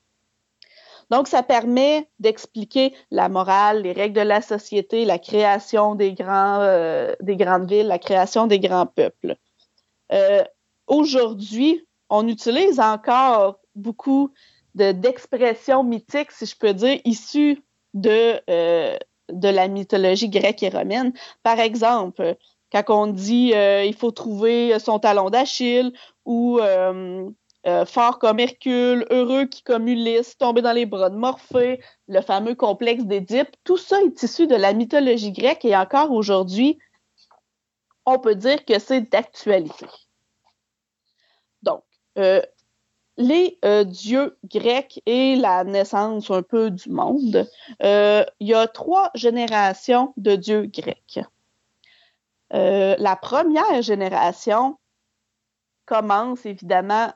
Speaker 1: Donc, ça permet d'expliquer la morale, les règles de la société, la création des, grands, euh, des grandes villes, la création des grands peuples. Euh, Aujourd'hui, on utilise encore beaucoup d'expressions mythiques, si je peux dire, issues de, euh, de la mythologie grecque et romaine. Par exemple, quand on dit euh, il faut trouver son talon d'Achille ou euh, fort comme Hercule, heureux qui comme Ulysse, tombé dans les bras de Morphée, le fameux complexe d'Édipe, tout ça est issu de la mythologie grecque et encore aujourd'hui, on peut dire que c'est d'actualité. Donc, les euh, dieux grecs et la naissance un peu du monde, il y a trois générations de dieux grecs. la première génération commence évidemment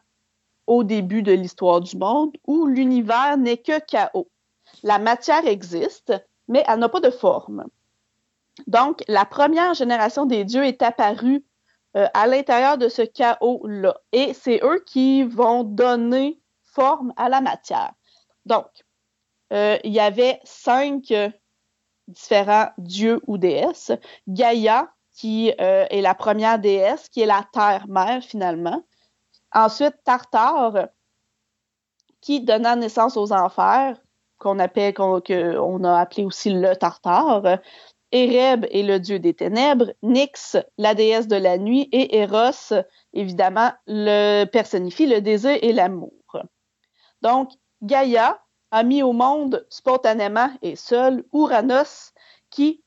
Speaker 1: au début de l'histoire du monde où l'univers n'est que chaos. La matière existe, mais elle n'a pas de forme. Donc, la première génération des dieux est apparue euh, à l'intérieur de ce chaos-là. Et c'est eux qui vont donner forme à la matière. Donc, euh, il y avait cinq différents dieux ou déesses. Gaïa, qui euh, est la première déesse, qui est la terre-mère finalement. Ensuite, Tartare, qui donna naissance aux enfers, qu'on appelle, qu'on a appelé aussi le Tartare. Ereb est le dieu des ténèbres, Nyx, la déesse de la nuit, et Eros, évidemment, le personnifie le désir et l'amour. Donc, Gaïa a mis au monde spontanément et seul Uranos, qui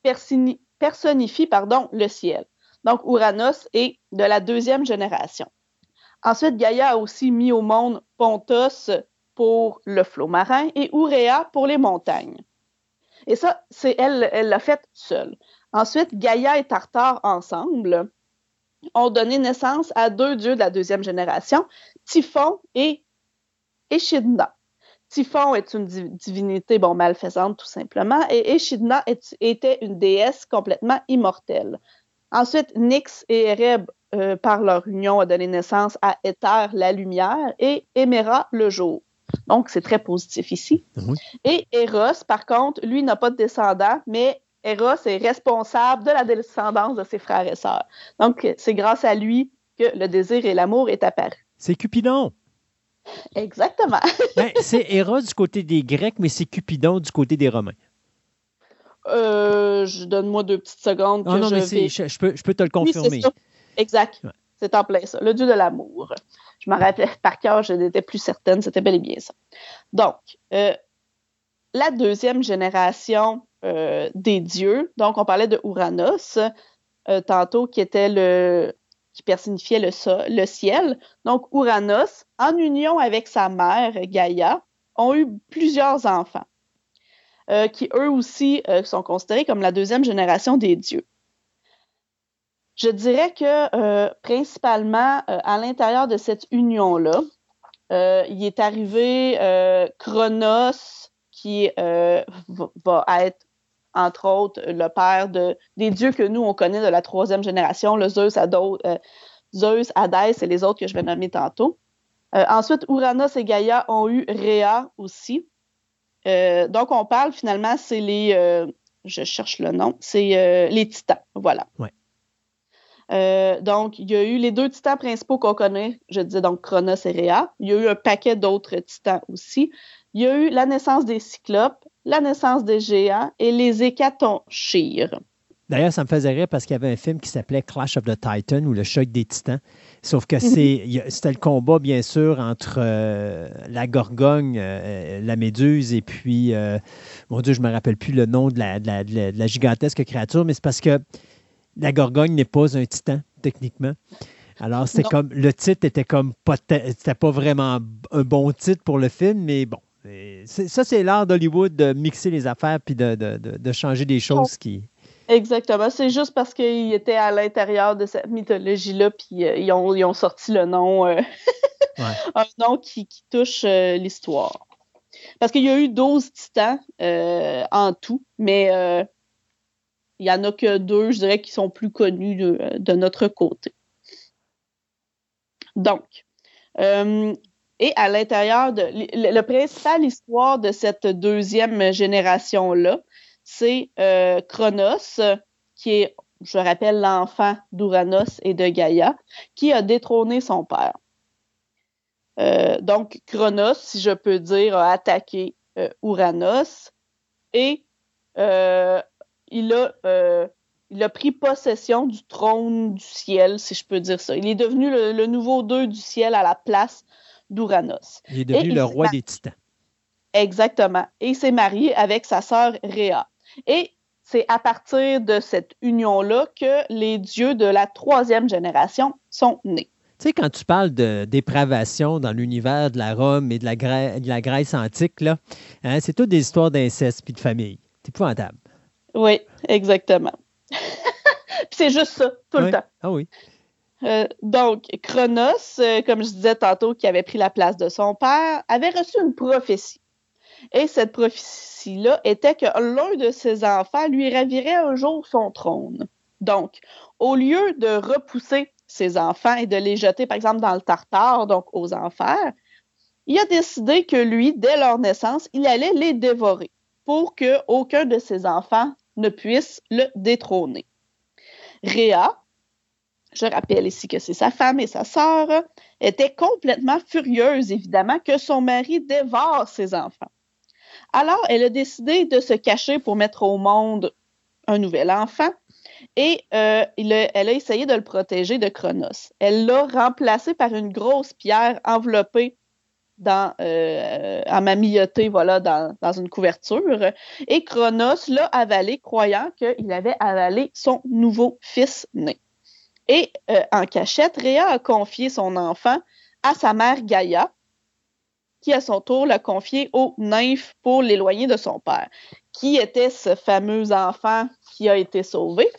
Speaker 1: personnifie pardon, le ciel. Donc, Uranos est de la deuxième génération. Ensuite, Gaïa a aussi mis au monde Pontos pour le flot marin et Ourea pour les montagnes. Et ça, c'est elle, l'a fait seule. Ensuite, Gaïa et Tartare ensemble ont donné naissance à deux dieux de la deuxième génération, Typhon et Echidna. Typhon est une divinité bon, malfaisante tout simplement, et Echidna était une déesse complètement immortelle. Ensuite, Nyx et Ereb euh, par leur union, a donné naissance à Éther, la lumière, et Éméra, le jour. Donc, c'est très positif ici. Et Eros, par contre, lui, n'a pas de descendant, mais Eros est responsable de la descendance de ses frères et sœurs. Donc, c'est grâce à lui que le désir et l'amour est apparu.
Speaker 2: C'est Cupidon.
Speaker 1: Exactement.
Speaker 2: Ben, c'est Eros du côté des Grecs, mais c'est Cupidon du côté des Romains.
Speaker 1: Euh, je donne-moi deux petites secondes.
Speaker 2: non, mais je, peux, je, peux, te le confirmer.
Speaker 1: exact. C'est en plein ça. Le dieu de l'amour. Je m'en rappelais par cœur, je n'étais plus certaine, c'était bel et bien ça. Donc, euh, la deuxième génération euh, des dieux, donc on parlait de Ouranos tantôt, qui était le, qui personnifiait le, ciel. Donc, Ouranos, en union avec sa mère, Gaïa, ont eu plusieurs enfants. Euh, qui eux aussi euh, sont considérés comme la deuxième génération des dieux. Je dirais que euh, principalement à l'intérieur de cette union-là, il est arrivé Chronos qui va être entre autres le père de, des dieux que nous on connaît de la troisième génération, le Zeus, Zeus, Hadès et les autres que je vais nommer tantôt. ensuite, Uranus et Gaïa ont eu Rhea aussi, euh, donc, on parle finalement, c'est les. Euh, je cherche le nom, c'est euh, les titans. Voilà. Donc, il y a eu les deux titans principaux qu'on connaît, je disais donc Chronos et Rhea. Il y a eu un paquet d'autres titans aussi. Il y a eu la naissance des cyclopes, la naissance des géants et les hécatonchires.
Speaker 2: D'ailleurs, ça me faisait rire parce qu'il y avait un film qui s'appelait Clash of the Titans ou Le choc des titans. Sauf que mhm. c'était le combat, bien sûr, entre euh, la gorgogne, euh, la méduse, et puis, euh, mon Dieu, je ne me rappelle plus le nom de la, gigantesque créature, mais c'est parce que la gorgogne n'est pas un titan, techniquement. Alors, c'était comme, le titre était comme pas, c'était pas vraiment un bon titre pour le film, mais bon. Ça, c'est l'art d'Hollywood de mixer les affaires puis de, changer des choses qui,
Speaker 1: Exactement. C'est juste parce qu'ils étaient à l'intérieur de cette mythologie-là, puis euh, ils, ont, sorti le nom, euh, un nom qui, touche euh, l'histoire. Parce qu'il y a eu 12 titans en tout, mais il n'y en a que deux, je dirais, qui sont plus connus de, notre côté. Donc, et à l'intérieur de. Le, le principal histoire de cette deuxième génération-là, c'est euh, Chronos, qui est, je rappelle, l'enfant d'Uranos et de Gaïa, qui a détrôné son père. Euh, donc, Chronos, si je peux dire, a attaqué euh, Uranos et il a, il, a, pris possession du trône du ciel, si je peux dire ça. Il est devenu le, nouveau dieu du ciel à la place d'Uranos.
Speaker 2: Il est devenu le roi des titans.
Speaker 1: Exactement. Et il s'est marié avec sa sœur Rhea. Et c'est à partir de cette union-là que les dieux de la troisième génération sont nés.
Speaker 2: Tu sais, quand tu parles de dépravation dans l'univers de la Rome et de la, Grèce antique, là, hein, c'est toutes des histoires d'inceste et de famille. C'est épouvantable.
Speaker 1: Oui, exactement. c'est juste ça, tout le temps.
Speaker 2: Ah oui.
Speaker 1: Euh, donc, Chronos, euh, comme je disais tantôt, qui avait pris la place de son père, avait reçu une prophétie. Et cette prophétie-là était que l'un de ses enfants lui ravirait un jour son trône. Donc, au lieu de repousser ses enfants et de les jeter, par exemple, dans le tartare, donc aux enfers, il a décidé que lui, dès leur naissance, il allait les dévorer pour qu'aucun de ses enfants ne puisse le détrôner. Réa, je rappelle ici que c'est sa femme et sa sœur, était complètement furieuse, évidemment, que son mari dévore ses enfants. Alors, elle a décidé de se cacher pour mettre au monde un nouvel enfant et euh, elle a essayé de le protéger de Chronos. Elle l'a remplacé par une grosse pierre enveloppée dans, euh, en mamilloté, voilà, dans, une couverture. Et Chronos l'a avalé, croyant qu'il avait avalé son nouveau fils né. Et euh, en cachette, Rhea a confié son enfant à sa mère Gaïa, qui à son tour l'a confié aux nymphes pour l'éloigner de son père. Qui était ce fameux enfant qui a été sauvé?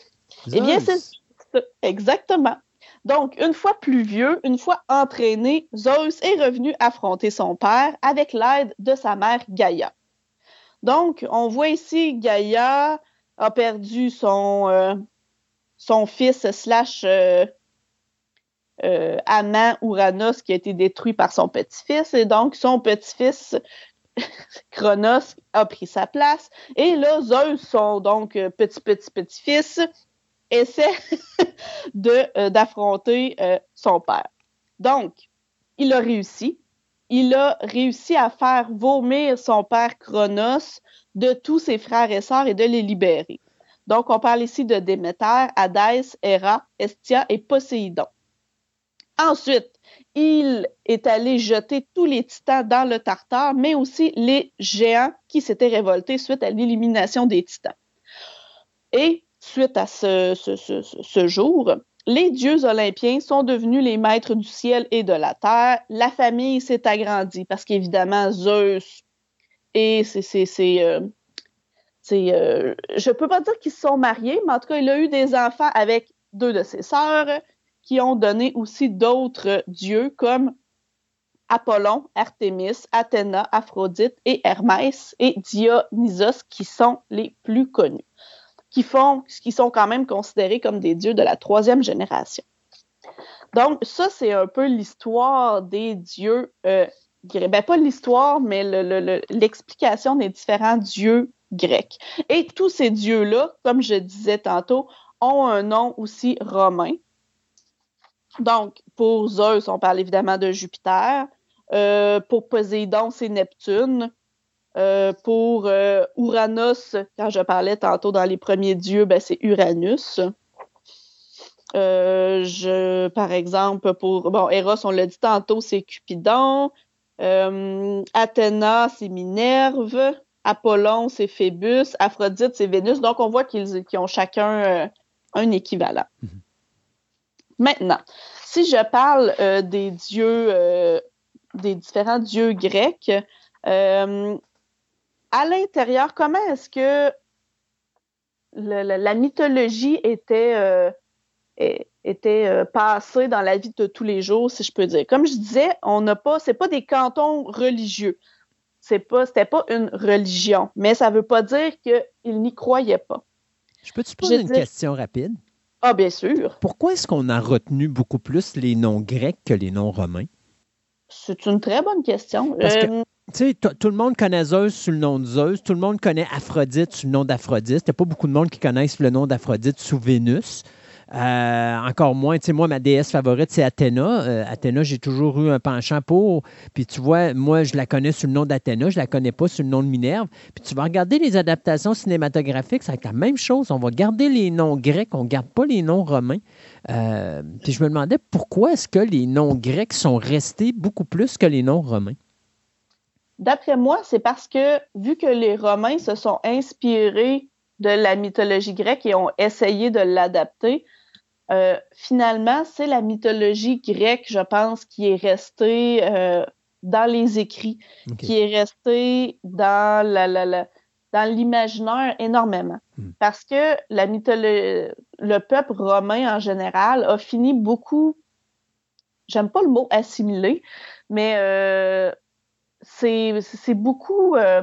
Speaker 1: Eh bien, c'est exactement. Donc, une fois plus vieux, une fois entraîné, Zeus est revenu affronter son père avec l'aide de sa mère Gaïa. Donc, on voit ici Gaïa a perdu son, euh, fils slash euh, euh, amant Ouranos qui a été détruit par son petit-fils. Et donc, son petit-fils, Chronos, a pris sa place. Et là, Zeus, son donc petit, petit, petit-fils, essaie de, d'affronter son père. Donc, il a réussi. Il a réussi à faire vomir son père Chronos de tous ses frères et sœurs et de les libérer. Donc, on parle ici de Déméter, Hadès, Héra, Estia et Poséidon. Ensuite, il est allé jeter tous les titans dans le Tartare, mais aussi les géants qui s'étaient révoltés suite à l'élimination des titans. Et suite à ce, jour, les dieux olympiens sont devenus les maîtres du ciel et de la terre. La famille s'est agrandie parce qu'évidemment, Zeus et c'est. Euh, euh, je peux pas dire qu'ils se sont mariés, mais en tout cas, il a eu des enfants avec deux de ses sœurs qui ont donné aussi d'autres dieux comme Apollon, Artémis, Athéna, Aphrodite et Hermès et Dionysos qui sont les plus connus qui sont quand même considérés comme des dieux de la troisième génération. Donc, ça, c'est un peu l'histoire des dieux, euh, ben, pas l'histoire, mais l'explication des différents dieux grecs. Et tous ces dieux-là, comme je disais tantôt, ont un nom aussi romain. Donc, pour Zeus, on parle évidemment de Jupiter. Euh, pour Poséidon, c'est Neptune. Euh, pour euh, Uranus, quand je parlais tantôt dans les premiers dieux, ben, c'est Uranus. Euh, je, par exemple, pour bon, Eros, on l'a dit tantôt, c'est Cupidon. Athéna, c'est Minerve. Apollon, c'est Phébus. Aphrodite, c'est Vénus. Donc, on voit qu'ils ont chacun un équivalent. Mhm. Maintenant, si je parle des dieux, des différents dieux grecs, à l'intérieur, comment est-ce que la, mythologie était, euh, était euh, passée dans la vie de tous les jours, si je peux dire? Comme je disais, on n'a pas, c'est pas des cantons religieux. C'est pas, c'était pas une religion, mais ça veut pas dire qu'ils n'y croyaient pas.
Speaker 2: Je peux te poser une question rapide?
Speaker 1: Ah, bien sûr.
Speaker 2: Pourquoi est-ce qu'on a retenu beaucoup plus les noms grecs que les noms romains?
Speaker 1: C'est une très bonne question. Euh,
Speaker 2: tout le monde connaît Zeus sous le nom de Zeus, tout le monde connaît Aphrodite sous le nom d'Aphrodite. Il n'y a pas beaucoup de monde qui connaissent le nom d'Aphrodite sous Vénus. Euh, encore moins, tu moi, ma déesse favorite, c'est Athéna. Euh, Athéna, j'ai toujours eu un penchant pour. Puis tu vois, moi, je la connais sous le nom d'Athéna, je la connais pas sous le nom de Minerve. Puis tu vas regarder les adaptations cinématographiques, c'est la même chose. On va garder les noms grecs, on garde pas les noms romains. Euh, puis je me demandais pourquoi est-ce que les noms grecs sont restés beaucoup plus que les noms romains?
Speaker 1: D'après moi, c'est parce que vu que les Romains se sont inspirés de la mythologie grecque et ont essayé de l'adapter, euh, finalement, c'est la mythologie grecque, je pense, qui est restée euh, dans les écrits, qui est restée dans la, dans l'imaginaire énormément. Hmm. Parce que la le peuple romain en général a fini beaucoup, j'aime pas le mot assimilé, mais euh, c'est beaucoup euh,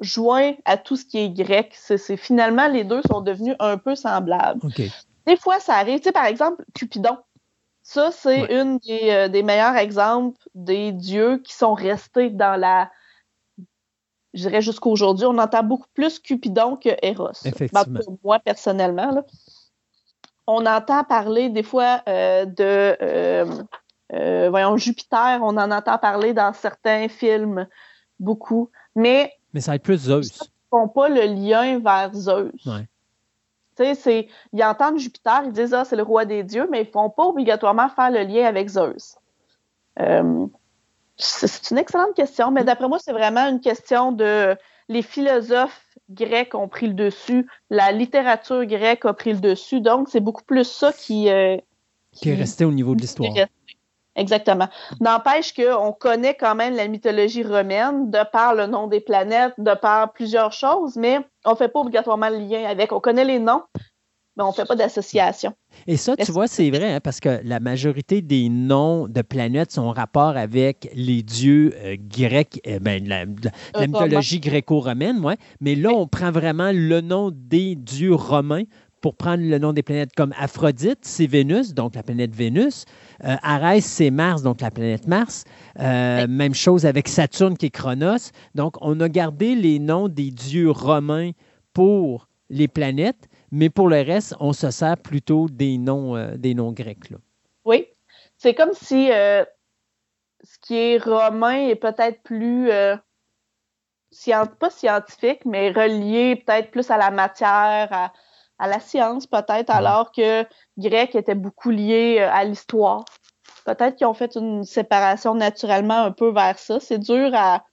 Speaker 1: joint à tout ce qui est grec. C'est finalement les deux sont devenus un peu semblables. Des fois, ça arrive. Tu sais, par exemple, Cupidon. Ça, c'est une euh, des, meilleurs exemples des dieux qui sont restés dans la. Je dirais jusqu'à aujourd'hui, on entend beaucoup plus Cupidon que Eros.
Speaker 2: Effectivement.
Speaker 1: pour moi, personnellement, on entend parler des fois euh, de euh, voyons, Jupiter, on en entend parler dans certains films beaucoup, mais.
Speaker 2: Mais ça va être plus Zeus. Ils
Speaker 1: ne font pas le lien vers Zeus. Tu sais, ils entendent Jupiter, ils disent, ah, c'est le roi des dieux, mais ils ne font pas obligatoirement faire le lien avec Zeus. Euh, c'est une excellente question, mais d'après moi, c'est vraiment une question de les philosophes grecs ont pris le dessus, la littérature grecque a pris le dessus, donc c'est beaucoup plus ça qui,
Speaker 2: euh, qui, est resté au niveau de l'histoire.
Speaker 1: Exactement. N'empêche qu'on connaît quand même la mythologie romaine de par le nom des planètes, de par plusieurs choses, mais on ne fait pas obligatoirement le lien avec. On connaît les noms, mais on ne fait pas d'association.
Speaker 2: Et ça, tu vois, c'est vrai, hein, parce que la majorité des noms de planètes sont en rapport avec les dieux euh, grecs, euh, ben, la, mythologie gréco-romaine, ouais. mais là, on prend vraiment le nom des dieux romains pour prendre le nom des planètes comme Aphrodite, c'est Vénus, donc la planète Vénus. Euh, Arès, c'est Mars, donc la planète Mars. Euh, même chose avec Saturne qui est Chronos. Donc, on a gardé les noms des dieux romains pour les planètes, mais pour le reste, on se sert plutôt des noms, euh, des noms grecs. Là.
Speaker 1: Oui. C'est comme si ce qui est romain est peut-être plus pas scientifique, mais relié peut-être plus à la matière, à, à la science peut-être, alors que grec était beaucoup lié euh, à l'histoire. Peut-être qu'ils ont fait une séparation naturellement un peu vers ça. C'est dur à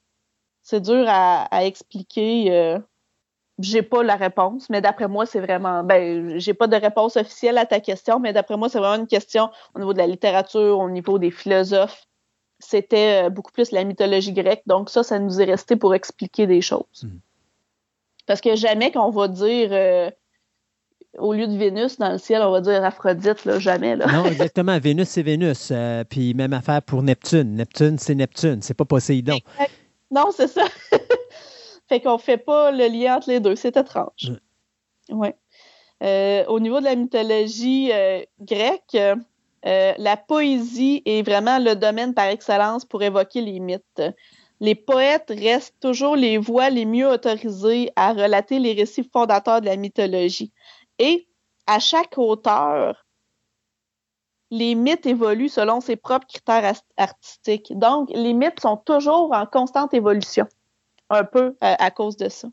Speaker 1: c'est dur à, expliquer. Euh, j'ai pas la réponse, mais d'après moi, c'est vraiment. Ben, j'ai pas de réponse officielle à ta question, mais d'après moi, c'est vraiment une question au niveau de la littérature, au niveau des philosophes. C'était euh, beaucoup plus la mythologie grecque. Donc, ça, ça nous est resté pour expliquer des choses. Hmm. Parce que jamais qu'on va dire au lieu de Vénus dans le ciel, on va dire Aphrodite, là, jamais. Là.
Speaker 2: non, exactement. Vénus, c'est Vénus. Euh, puis même affaire pour Neptune. Neptune, c'est Neptune. C'est pas Poséidon.
Speaker 1: Non, c'est ça. fait qu'on fait pas le lien entre les deux. C'est étrange. Oui. Euh, au niveau de la mythologie euh, grecque, la poésie est vraiment le domaine par excellence pour évoquer les mythes. Les poètes restent toujours les voix les mieux autorisées à relater les récits fondateurs de la mythologie. Et à chaque auteur, les mythes évoluent selon ses propres critères artistiques. Donc, les mythes sont toujours en constante évolution, un peu euh, à, cause de ça.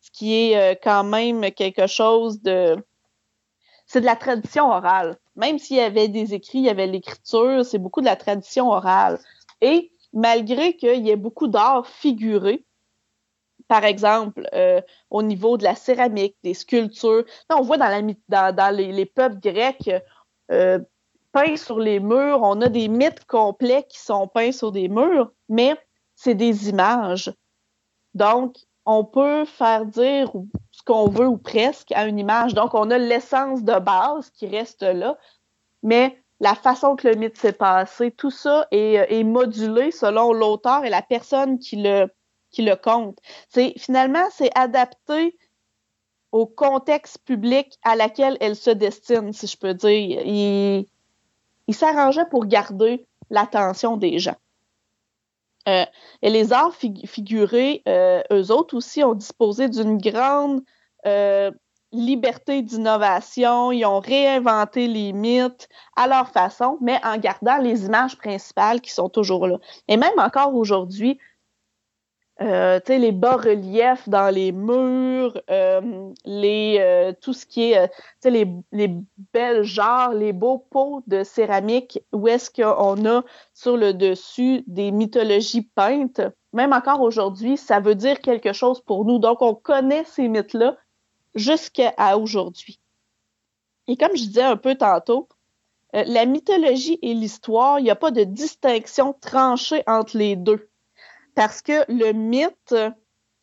Speaker 1: Ce qui est euh, quand même quelque chose de... C'est de la tradition orale. Même s'il y avait des écrits, il y avait l'écriture, c'est beaucoup de la tradition orale. Et malgré qu'il y ait beaucoup d'art figuré, par exemple, euh, au niveau de la céramique, des sculptures. on voit dans, la, dans, les, peuples grecs euh, peints sur les murs, on a des mythes complets qui sont peints sur des murs, mais c'est des images. Donc, on peut faire dire ce qu'on veut ou presque à une image. Donc, on a l'essence de base qui reste là, mais la façon que le mythe s'est passé, tout ça est, est modulé selon l'auteur et la personne qui le, qui le compte. Finalement c'est adapté au contexte public à laquelle elle se destine, si je peux dire. Il, il s'arrangeait pour garder l'attention des gens. Euh, et les arts figurés, euh, eux autres aussi, ont disposé d'une grande euh, liberté d'innovation. Ils ont réinventé les mythes à leur façon, mais en gardant les images principales qui sont toujours là. Et même encore aujourd'hui, euh, les bas-reliefs dans les murs, euh, les, euh, tout ce qui est euh, les, les belles genres, les beaux pots de céramique, où est-ce qu'on a sur le dessus des mythologies peintes, même encore aujourd'hui, ça veut dire quelque chose pour nous. Donc, on connaît ces mythes-là jusqu'à aujourd'hui. Et comme je disais un peu tantôt, la mythologie et l'histoire, il n'y a pas de distinction tranchée entre les deux parce que le mythe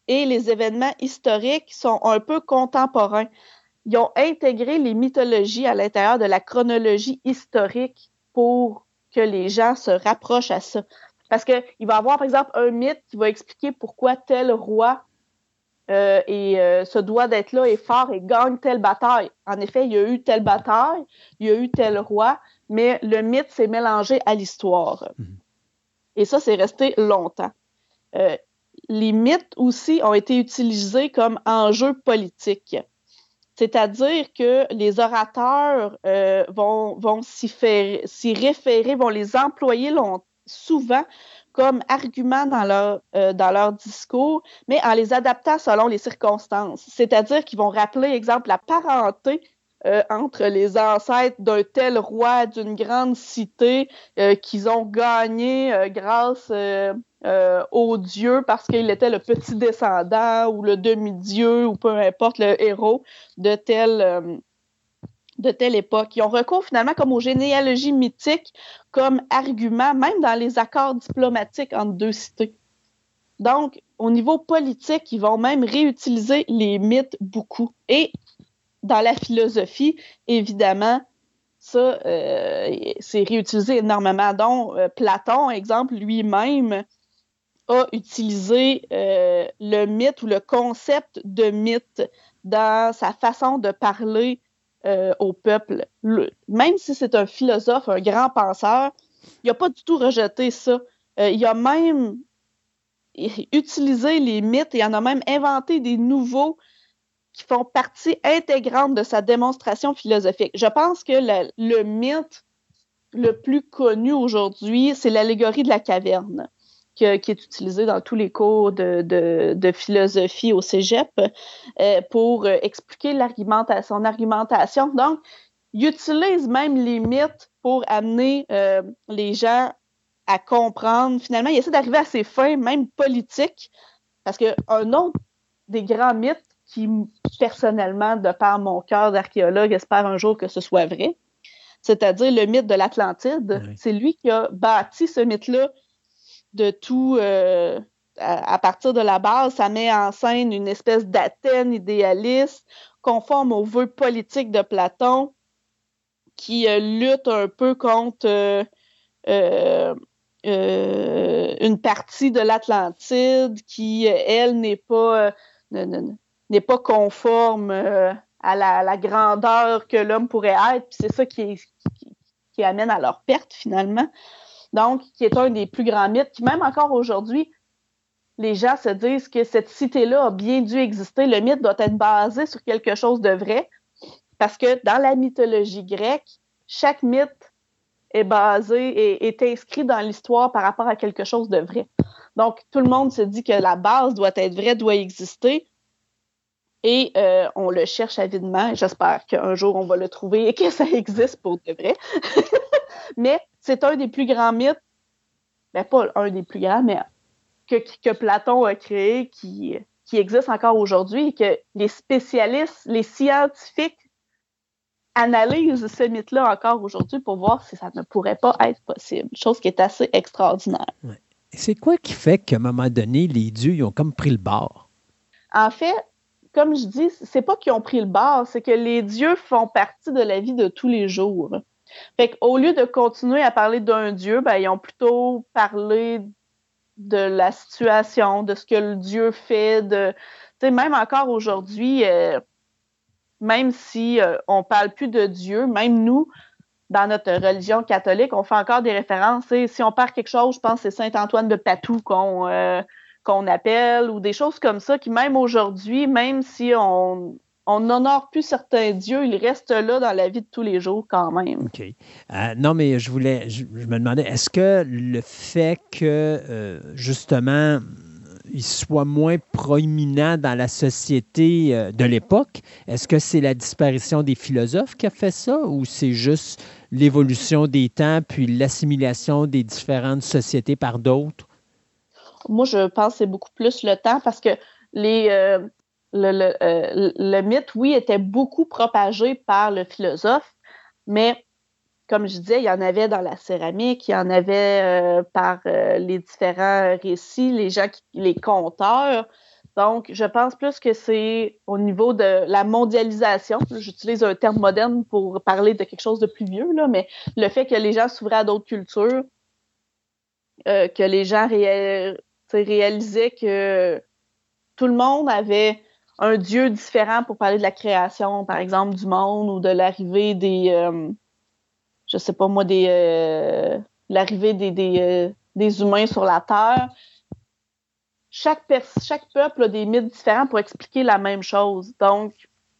Speaker 1: et les événements historiques sont un peu contemporains. Ils ont intégré les mythologies à l'intérieur de la chronologie historique pour que les gens se rapprochent à ça. Parce qu'il va y avoir, par exemple, un mythe qui va expliquer pourquoi tel roi euh, et, euh, se doit d'être là et fort et gagne telle bataille. En effet, il y a eu telle bataille, il y a eu tel roi, mais le mythe s'est mélangé à l'histoire. Mhm. Et ça, c'est resté longtemps. Euh, les mythes aussi ont été utilisés comme enjeu politique. C'est-à-dire que les orateurs euh, vont, s'y, référer, vont les employer souvent comme argument dans leur, euh, dans leur discours, mais en les adaptant selon les circonstances. C'est-à-dire qu'ils vont rappeler, exemple, la parenté entre les ancêtres d'un tel roi d'une grande cité qu'ils ont gagné grâce euh, au dieu parce qu'il était le petit descendant ou le demi-dieu ou peu importe le héros de euh, de telle époque. Ils ont recours finalement comme aux généalogies mythiques comme argument, même dans les accords diplomatiques entre deux cités. Donc, au niveau politique, ils vont même réutiliser les mythes beaucoup. Et dans la philosophie, évidemment, ça, euh, c'est réutilisé énormément. Donc, Platon, exemple, lui-même, a utilisé euh, le mythe ou le concept de mythe dans sa façon de parler au peuple. même si c'est un philosophe, un grand penseur, il n'a pas du tout rejeté ça. il a même utilisé les mythes et il en a même inventé des nouveaux qui font partie intégrante de sa démonstration philosophique. Je pense que le mythe le plus connu aujourd'hui, c'est l'allégorie de la caverne, qui, est utilisée dans tous les cours de, philosophie au cégep euh, pour expliquer son argumentation. Donc, il utilise même les mythes pour amener euh, les gens à comprendre. Finalement, il essaie d'arriver à ses fins, même politiques, parce qu'un autre des grands mythes qui, personnellement, de par mon cœur d'archéologue, espère un jour que ce soit vrai, c'est-à-dire le mythe de l'Atlantide. C'est lui qui a bâti ce mythe-là de tout euh, à, partir de la base. Ça met en scène une espèce d'Athènes idéaliste conforme aux vœux politiques de Platon qui euh, lutte un peu contre euh, une partie de l'Atlantide qui, elle, n'est pas, n'est pas conforme à la, grandeur que l'homme pourrait être. C'est ça qui, qui, amène à leur perte finalement. Donc, qui est un des plus grands mythes, qui même encore aujourd'hui, les gens se disent que cette cité-là a bien dû exister. Le mythe doit être basé sur quelque chose de vrai, parce que dans la mythologie grecque, chaque mythe est basé et est inscrit dans l'histoire par rapport à quelque chose de vrai. Donc, tout le monde se dit que la base doit être vraie, doit exister, et euh, on le cherche avidement. J'espère qu'un jour on va le trouver et que ça existe pour de vrai. mais c'est un des plus grands mythes, ben, pas un des plus grands, mais que, que Platon a créé, qui, qui existe encore aujourd'hui et que les spécialistes, les scientifiques analysent ce mythe-là encore aujourd'hui pour voir si ça ne pourrait pas être possible. Chose qui est assez extraordinaire.
Speaker 2: C'est quoi qui fait qu'à un moment donné, les dieux ont comme pris le bord?
Speaker 1: En fait, comme je dis, c'est pas qu'ils ont pris le bord, c'est que les dieux font partie de la vie de tous les jours. Fait qu'au lieu de continuer à parler d'un dieu, ben, ils ont plutôt parlé de la situation, de ce que le dieu fait, de même encore aujourd'hui, euh, même si euh, on parle plus de Dieu, même nous, dans notre religion catholique, on fait encore des références. Si on perd quelque chose, je pense que c'est Saint Antoine de Padoue qu'on euh, qu'on appelle ou des choses comme ça qui, même aujourd'hui, même si on on n'honore plus certains dieux, ils restent là dans la vie de tous les jours quand même.
Speaker 2: OK. Euh, non, mais je voulais, je, me demandais, est-ce que le fait que, euh, justement, il soit moins proéminent dans la société euh, de l'époque, est-ce que c'est la disparition des philosophes qui a fait ça ou c'est juste l'évolution des temps puis l'assimilation des différentes sociétés par d'autres?
Speaker 1: Moi, je pense que c'est beaucoup plus le temps parce que les, euh, euh, le, mythe, oui, était beaucoup propagé par le philosophe, mais comme je disais, il y en avait dans la céramique, il y en avait euh, par les différents récits, les gens, qui, les conteurs. Donc, je pense plus que c'est au niveau de la mondialisation. J'utilise un terme moderne pour parler de quelque chose de plus vieux, là, mais le fait que les gens s'ouvraient à d'autres cultures, que les gens réalisait que tout le monde avait un dieu différent pour parler de la création, par exemple, du monde ou de l'arrivée des, euh, je sais pas moi, des, euh, l'arrivée des, des, euh, des, humains sur la Terre. Chaque, chaque peuple a des mythes différents pour expliquer la même chose. Donc,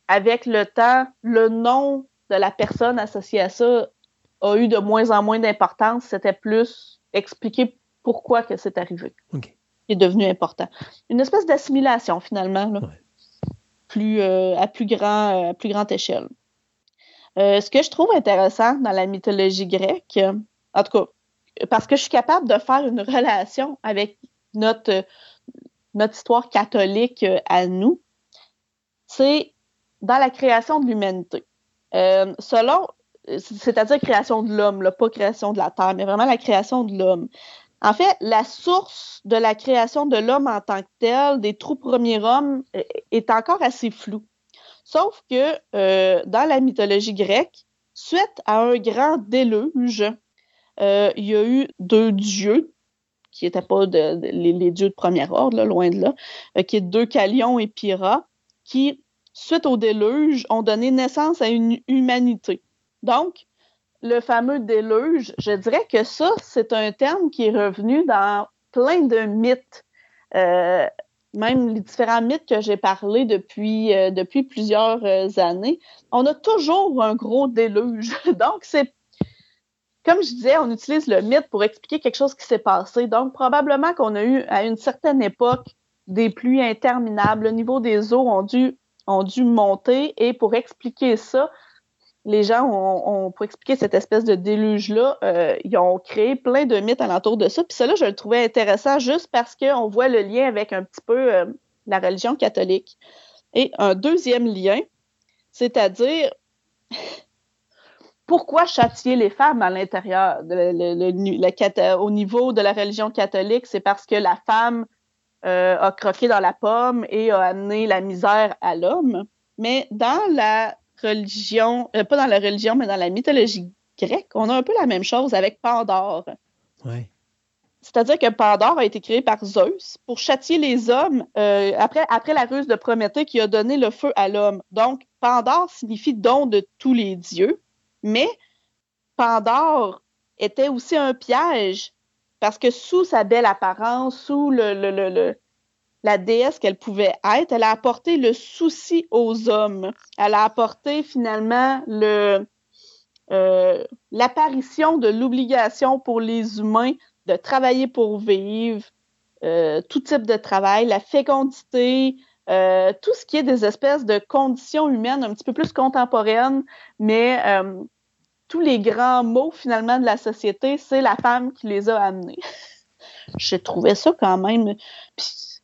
Speaker 1: avec le temps, le nom de la personne associée à ça a eu de moins en moins d'importance. C'était plus expliquer pourquoi que c'est arrivé. Est devenu important. Une espèce d'assimilation, finalement, plus, euh, à, plus grand, euh, plus grande échelle. Euh, ce que je trouve intéressant dans la mythologie grecque, en tout cas, parce que je suis capable de faire une relation avec notre, notre histoire catholique à nous, c'est dans la création de l'humanité. selon, c'est-à-dire création de l'homme, pas création de la terre, mais vraiment la création de l'homme. En fait, la source de la création de l'homme en tant que tel, des trous premiers hommes, est encore assez floue. Sauf que euh, dans la mythologie grecque, suite à un grand déluge, euh, il y a eu deux dieux qui n'étaient pas les, dieux de premier ordre, loin de là, euh, qui est Deucalion et Pyrrha, qui suite au déluge, ont donné naissance à une humanité. Donc, le fameux déluge, je dirais que ça, c'est un terme qui est revenu dans plein de mythes. Euh, même les différents mythes que j'ai parlé depuis, euh, depuis plusieurs euh, années, on a toujours un gros déluge. Donc, c'est comme je disais, on utilise le mythe pour expliquer quelque chose qui s'est passé. Donc, probablement qu'on a eu à une certaine époque des pluies interminables. Le niveau des eaux ont dû, ont dû monter. Et pour expliquer ça, les gens ont, pour expliquer cette espèce de déluge-là, euh, ils ont créé plein de mythes alentour de ça. Puis ça, je le trouvais intéressant juste parce qu'on voit le lien avec un petit peu euh, la religion catholique. Et un deuxième lien, c'est-à-dire pourquoi châtier les femmes à l'intérieur? Au niveau de la religion catholique? C'est parce que la femme euh, a croqué dans la pomme et a amené la misère à l'homme. Mais dans la religion, euh, pas dans la religion, mais dans la mythologie grecque, on a un peu la même chose avec Pandore. C'est-à-dire que Pandore a été créé par Zeus pour châtier les hommes euh, après, après la ruse de Prométhée qui a donné le feu à l'homme. Donc, Pandore signifie don de tous les dieux, mais Pandore était aussi un piège parce que sous sa belle apparence, sous le, le la déesse qu'elle pouvait être, elle a apporté le souci aux hommes. Elle a apporté finalement le, euh, l'apparition de l'obligation pour les humains de travailler pour vivre, euh, tout type de travail, la fécondité, euh, tout ce qui est des espèces de conditions humaines un petit peu plus contemporaines, mais tous les grands mots finalement de la société, c'est la femme qui les a amenés. J'ai trouvé ça quand même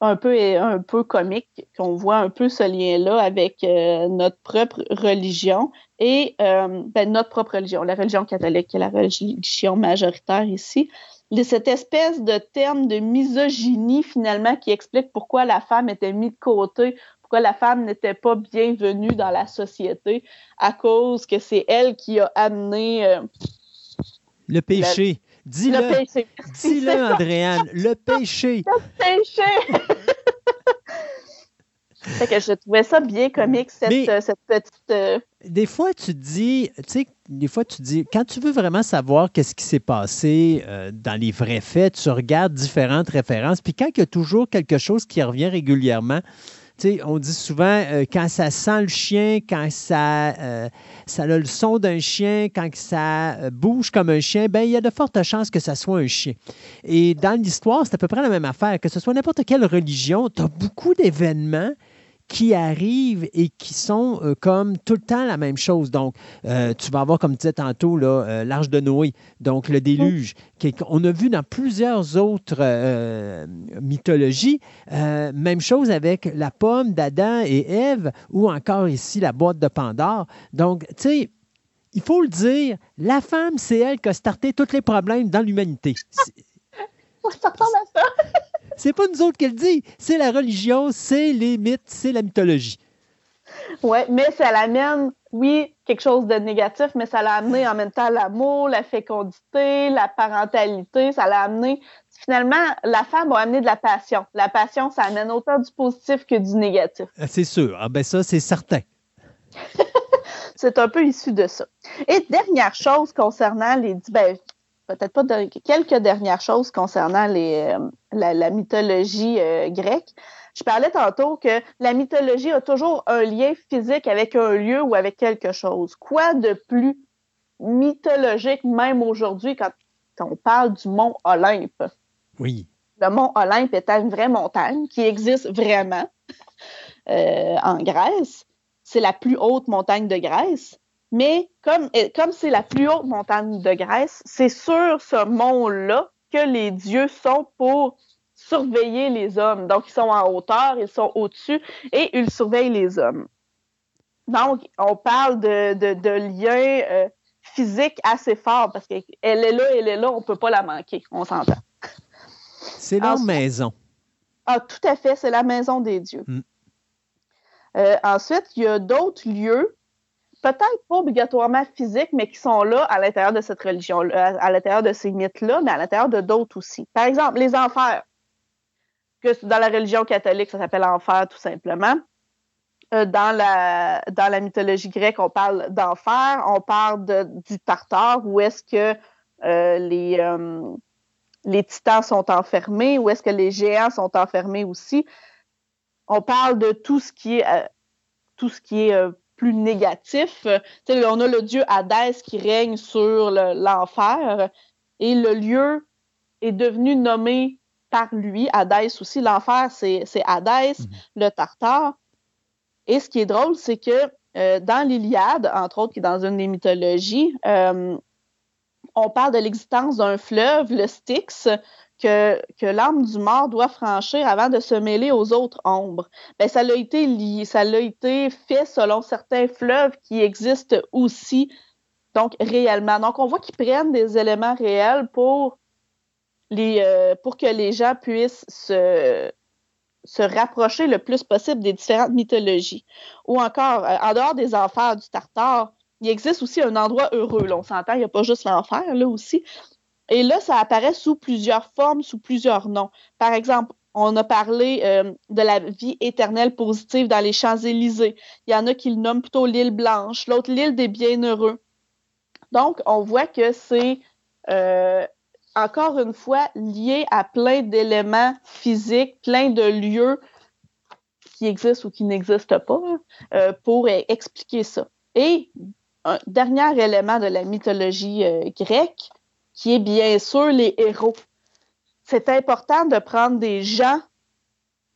Speaker 1: un peu, un peu comique, qu'on voit un peu ce lien-là avec euh, notre propre religion et euh, ben, notre propre religion, la religion catholique, qui est la religion majoritaire ici. Cette espèce de terme de misogynie, finalement, qui explique pourquoi la femme était mise de côté, pourquoi la femme n'était pas bienvenue dans la société, à cause que c'est elle qui a amené... Euh,
Speaker 2: le péché. Dis-le. Le péché. Dis-le, Andréane. Le péché.
Speaker 1: Le péché. fait que je trouvais ça bien comique, cette, cette petite. Euh,
Speaker 2: des fois, tu dis, tu sais, des fois, tu dis, quand tu veux vraiment savoir qu'est-ce qui s'est passé euh, dans les vrais faits, tu regardes différentes références. Puis quand il y a toujours quelque chose qui revient régulièrement, on dit souvent euh, quand ça sent le chien, quand ça, euh, ça a le son d'un chien, quand ça euh, bouge comme un chien, ben il y a de fortes chances que ça soit un chien. Et dans l'histoire, c'est à peu près la même affaire. Que ce soit n'importe quelle religion, tu as beaucoup d'événements qui arrivent et qui sont euh, comme tout le temps la même chose. Donc, euh, tu vas avoir, comme tu disais tantôt, euh, l'Arche de Noé, donc le déluge, qu'on a vu dans plusieurs autres mythologies. même chose avec la pomme d'Adam et Ève, ou encore ici la boîte de Pandore. Donc, tu sais, il faut le dire, la femme, c'est elle qui a starté tous les problèmes dans l'humanité.
Speaker 1: Ça ressemble à ça.
Speaker 2: C'est pas nous autres qui le dit, c'est la religion, c'est les mythes, c'est la mythologie.
Speaker 1: Oui, mais ça l'amène, oui, quelque chose de négatif, mais ça l'a amené en même temps l'amour, la fécondité, la parentalité, ça l'a amené. Finalement, la femme a amené de la passion. La passion, ça amène autant du positif que du négatif.
Speaker 2: Ah, c'est sûr. Ah ben ça, c'est certain.
Speaker 1: c'est un peu issu de ça. Et dernière chose concernant les ben, peut-être pas de, quelques dernières choses concernant les, euh, la, mythologie euh, grecque. Je parlais tantôt que la mythologie a toujours un lien physique avec un lieu ou avec quelque chose. Quoi de plus mythologique, même aujourd'hui, quand, on parle du mont Olympe?
Speaker 2: Oui.
Speaker 1: Le mont Olympe est une vraie montagne qui existe vraiment euh, en Grèce. C'est la plus haute montagne de Grèce. Mais comme comme c'est la plus haute montagne de Grèce, c'est sur ce mont-là que les dieux sont pour surveiller les hommes. Donc, ils sont en hauteur, ils sont au-dessus et ils surveillent les hommes. Donc, on parle de, de, liens euh, physiques assez forts parce qu'elle est là, elle est là, on ne peut pas la manquer, on s'entend.
Speaker 2: C'est leur maison.
Speaker 1: Ah, tout à fait, c'est la maison des dieux. Mm. Euh, ensuite, il y a d'autres lieux peut-être pas obligatoirement physiques, mais qui sont là à l'intérieur de cette religion, à, l'intérieur de ces mythes-là, mais à l'intérieur de d'autres aussi. Par exemple, les enfers, que dans la religion catholique, ça s'appelle enfer tout simplement. euh, dans, la, dans la mythologie grecque, on parle d'enfer, on parle de, du Tartare, où est-ce que euh, les, euh, les titans sont enfermés, où est-ce que les géants sont enfermés aussi. On parle de tout ce qui est, tout ce qui est plus négatif. on a le dieu Hadès qui règne sur l'enfer et le lieu est devenu nommé par lui, Hadès aussi. L'enfer, c'est Hadès, mhm. le Tartare. Et ce qui est drôle, c'est que euh, dans l'Iliade, entre autres, qui est dans une des mythologies, euh, on parle de l'existence d'un fleuve, le Styx, que, l'âme du mort doit franchir avant de se mêler aux autres ombres. Ben, ça l'a été fait selon certains fleuves qui existent aussi, donc réellement. Donc, on voit qu'ils prennent des éléments réels pour euh, pour que les gens puissent se, rapprocher le plus possible des différentes mythologies. Ou encore, euh, en dehors des enfers du Tartare, il existe aussi un endroit heureux. On s'entend, il n'y a pas juste l'enfer, là aussi. Et là, ça apparaît sous plusieurs formes, sous plusieurs noms. Par exemple, on a parlé euh, de la vie éternelle positive dans les Champs-Élysées. Il y en a qui le nomment plutôt l'île blanche, l'autre l'île des bienheureux. Donc, on voit que c'est euh, encore une fois lié à plein d'éléments physiques, plein de lieux qui existent ou qui n'existent pas euh, pour expliquer ça. Et un dernier élément de la mythologie grecque, qui est bien sûr les héros. C'est important de prendre des gens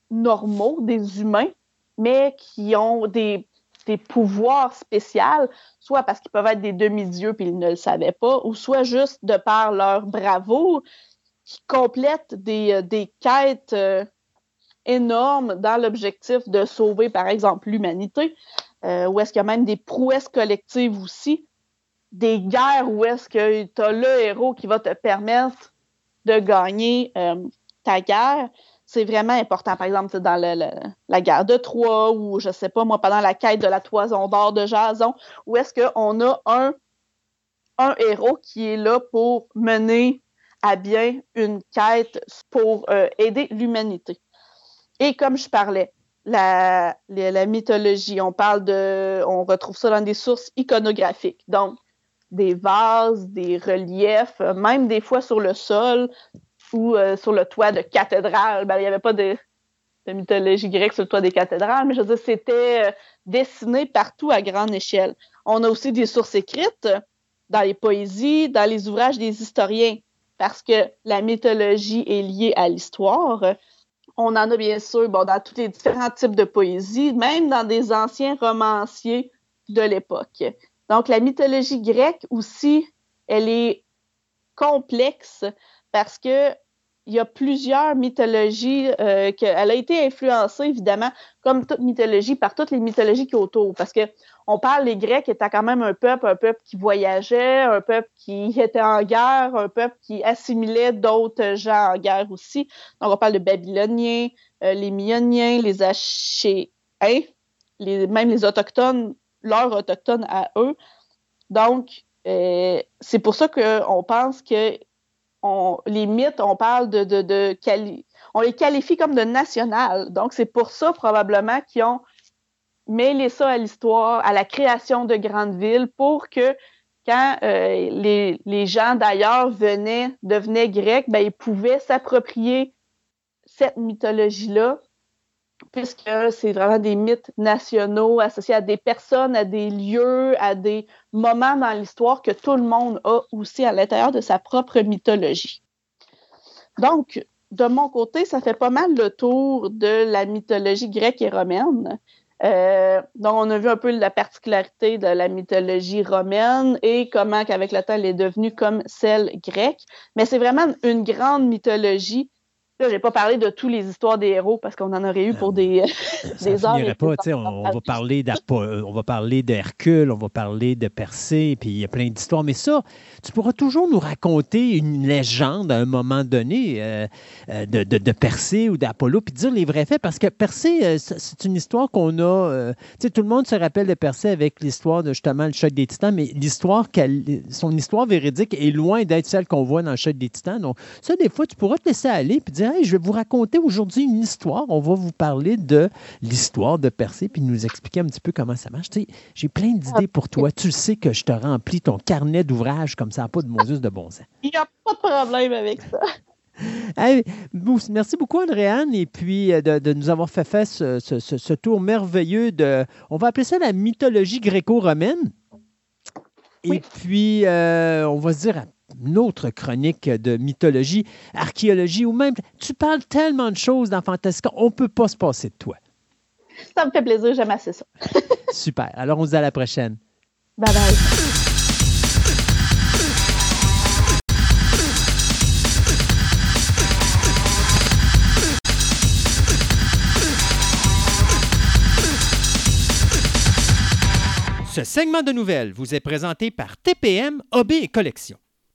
Speaker 1: normaux, des humains, mais qui ont des des pouvoirs spéciaux, soit parce qu'ils peuvent être des demi-dieux puis ils ne le savaient pas, ou soit juste de par leur bravoure, qui complètent des, euh, des quêtes euh, énormes dans l'objectif de sauver, par exemple, l'humanité, euh, ou est-ce qu'il y a même des prouesses collectives aussi, des guerres où est-ce que tu as le héros qui va te permettre de gagner ta guerre c'est vraiment important. Par exemple, dans la guerre de Troie ou, je sais pas, moi, pendant la quête de la toison d'or de Jason, où est-ce qu'on a un, un héros qui est là pour mener à bien une quête pour euh, aider l'humanité. Et comme je parlais, la, la, mythologie, on parle de, on retrouve ça dans des sources iconographiques. Donc, des vases, des reliefs, même des fois sur le sol, ou euh, sur le toit de cathédrale. Ben, il n'y avait pas de, mythologie grecque sur le toit des cathédrales, mais je veux dire, c'était euh, dessiné partout à grande échelle. On a aussi des sources écrites dans les poésies, dans les ouvrages des historiens, parce que la mythologie est liée à l'histoire. On en a bien sûr bon, dans tous les différents types de poésie, même dans des anciens romanciers de l'époque. Donc, la mythologie grecque aussi, elle est complexe parce que il y a plusieurs mythologies euh, qu'elle a été influencée évidemment comme toute mythologie par toutes les mythologies qui autour. Parce que on parle les Grecs étaient quand même un peuple un peuple qui voyageait un peuple qui était en guerre un peuple qui assimilait d'autres gens en guerre aussi. Donc on parle de Babyloniens euh, les Myoniens les Achéens même les autochtones leurs autochtones à eux donc euh, c'est pour ça qu'on pense que les mythes, on parle de, de, on les qualifie comme de national. Donc, c'est pour ça probablement qu'ils ont mêlé ça à l'histoire, à la création de grandes villes, pour que quand euh, les, gens d'ailleurs venaient, devenaient grecs, ben, ils pouvaient s'approprier cette mythologie-là puisque c'est vraiment des mythes nationaux associés à des personnes, à des lieux, à des moments dans l'histoire que tout le monde a aussi à l'intérieur de sa propre mythologie. Donc, de mon côté, ça fait pas mal le tour de la mythologie grecque et romaine. Euh, donc, on a vu un peu la particularité de la mythologie romaine et comment qu'avec le temps, elle est devenue comme celle grecque. Mais c'est vraiment une grande mythologie Là, j'ai pas parlé de toutes les histoires des héros parce qu'on en aurait eu pour des, des heures.
Speaker 2: Pas, on, va parler euh, on va parler d'Hercule, on va parler de Persée, puis il y a plein d'histoires. Mais ça, tu pourras toujours nous raconter une légende à un moment donné euh, euh, de, de, Persée ou d'Apollo, puis dire les vrais faits, parce que Persée, c'est une histoire qu'on a. sais, tout le monde se rappelle de Persée avec l'histoire de justement le choc des titans, mais l'histoire, son histoire véridique est loin d'être celle qu'on voit dans le choc des titans. Donc, ça, des fois, tu pourras te laisser aller puis dire hey, je vais vous raconter aujourd'hui une histoire. On va vous parler de l'histoire de Percé puis nous expliquer un petit peu comment ça marche. Tu sais, j'ai plein d'idées pour toi. Tu sais que je te remplis ton carnet d'ouvrages comme ça, pas de Moses de bon sens.
Speaker 1: Il n'y a pas de problème avec ça.
Speaker 2: merci beaucoup, Andréane, et puis euh, de, nous avoir fait faire ce, tour merveilleux de, on va appeler ça la mythologie gréco-romaine. Et puis, euh, on va se dire une autre chronique de mythologie, archéologie, ou même, tu parles tellement de choses dans Fantastica, on ne peut pas se passer de toi.
Speaker 1: Ça me fait plaisir, j'aime assez ça.
Speaker 2: Super. Alors, on se dit à la prochaine.
Speaker 1: Bye bye.
Speaker 2: Ce segment de nouvelles vous est présenté par TPM OB et Collection.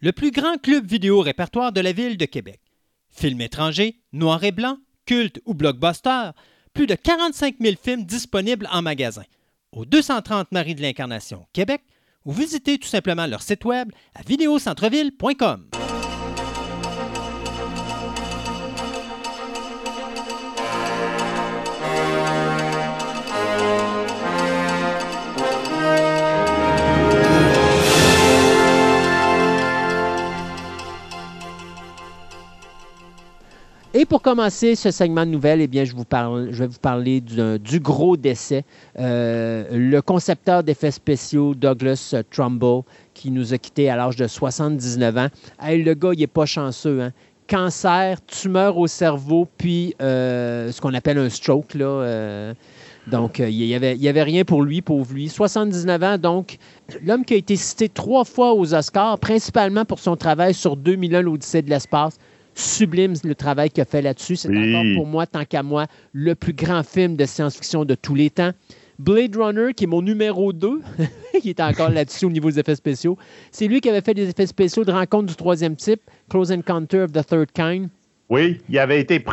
Speaker 2: le plus grand club vidéo répertoire de la ville de Québec. Films étrangers, noir et blanc, culte ou blockbuster, plus de 45 000 films disponibles en magasin. Au 230 Marie de l'Incarnation, Québec, ou visitez tout simplement leur site web à vidéocentreville.com. Et pour commencer ce segment de nouvelles, eh bien, je, vais vous parler du, gros décès. Euh, le concepteur d'effets spéciaux, Douglas Trumbull, qui nous a quittés à l'âge de 79 ans. le gars, il n'est pas chanceux. Hein? Cancer, tumeur au cerveau, puis euh, ce qu'on appelle un stroke. Là, euh. donc, il n'y avait rien pour lui, pauvre lui. 79 ans, donc, l'homme qui a été cité trois fois aux Oscars, principalement pour son travail sur 2001, l'Odyssée de l'espace sublime le travail qu'il a fait là-dessus. C'est encore pour moi, tant qu'à moi, le plus grand film de science-fiction de tous les temps. Blade Runner, qui est mon numéro 2, qui est encore là-dessus au niveau des effets spéciaux. C'est lui qui avait fait des effets spéciaux de rencontre du troisième type, Close Encounter of the Third Kind.
Speaker 3: Oui, il avait été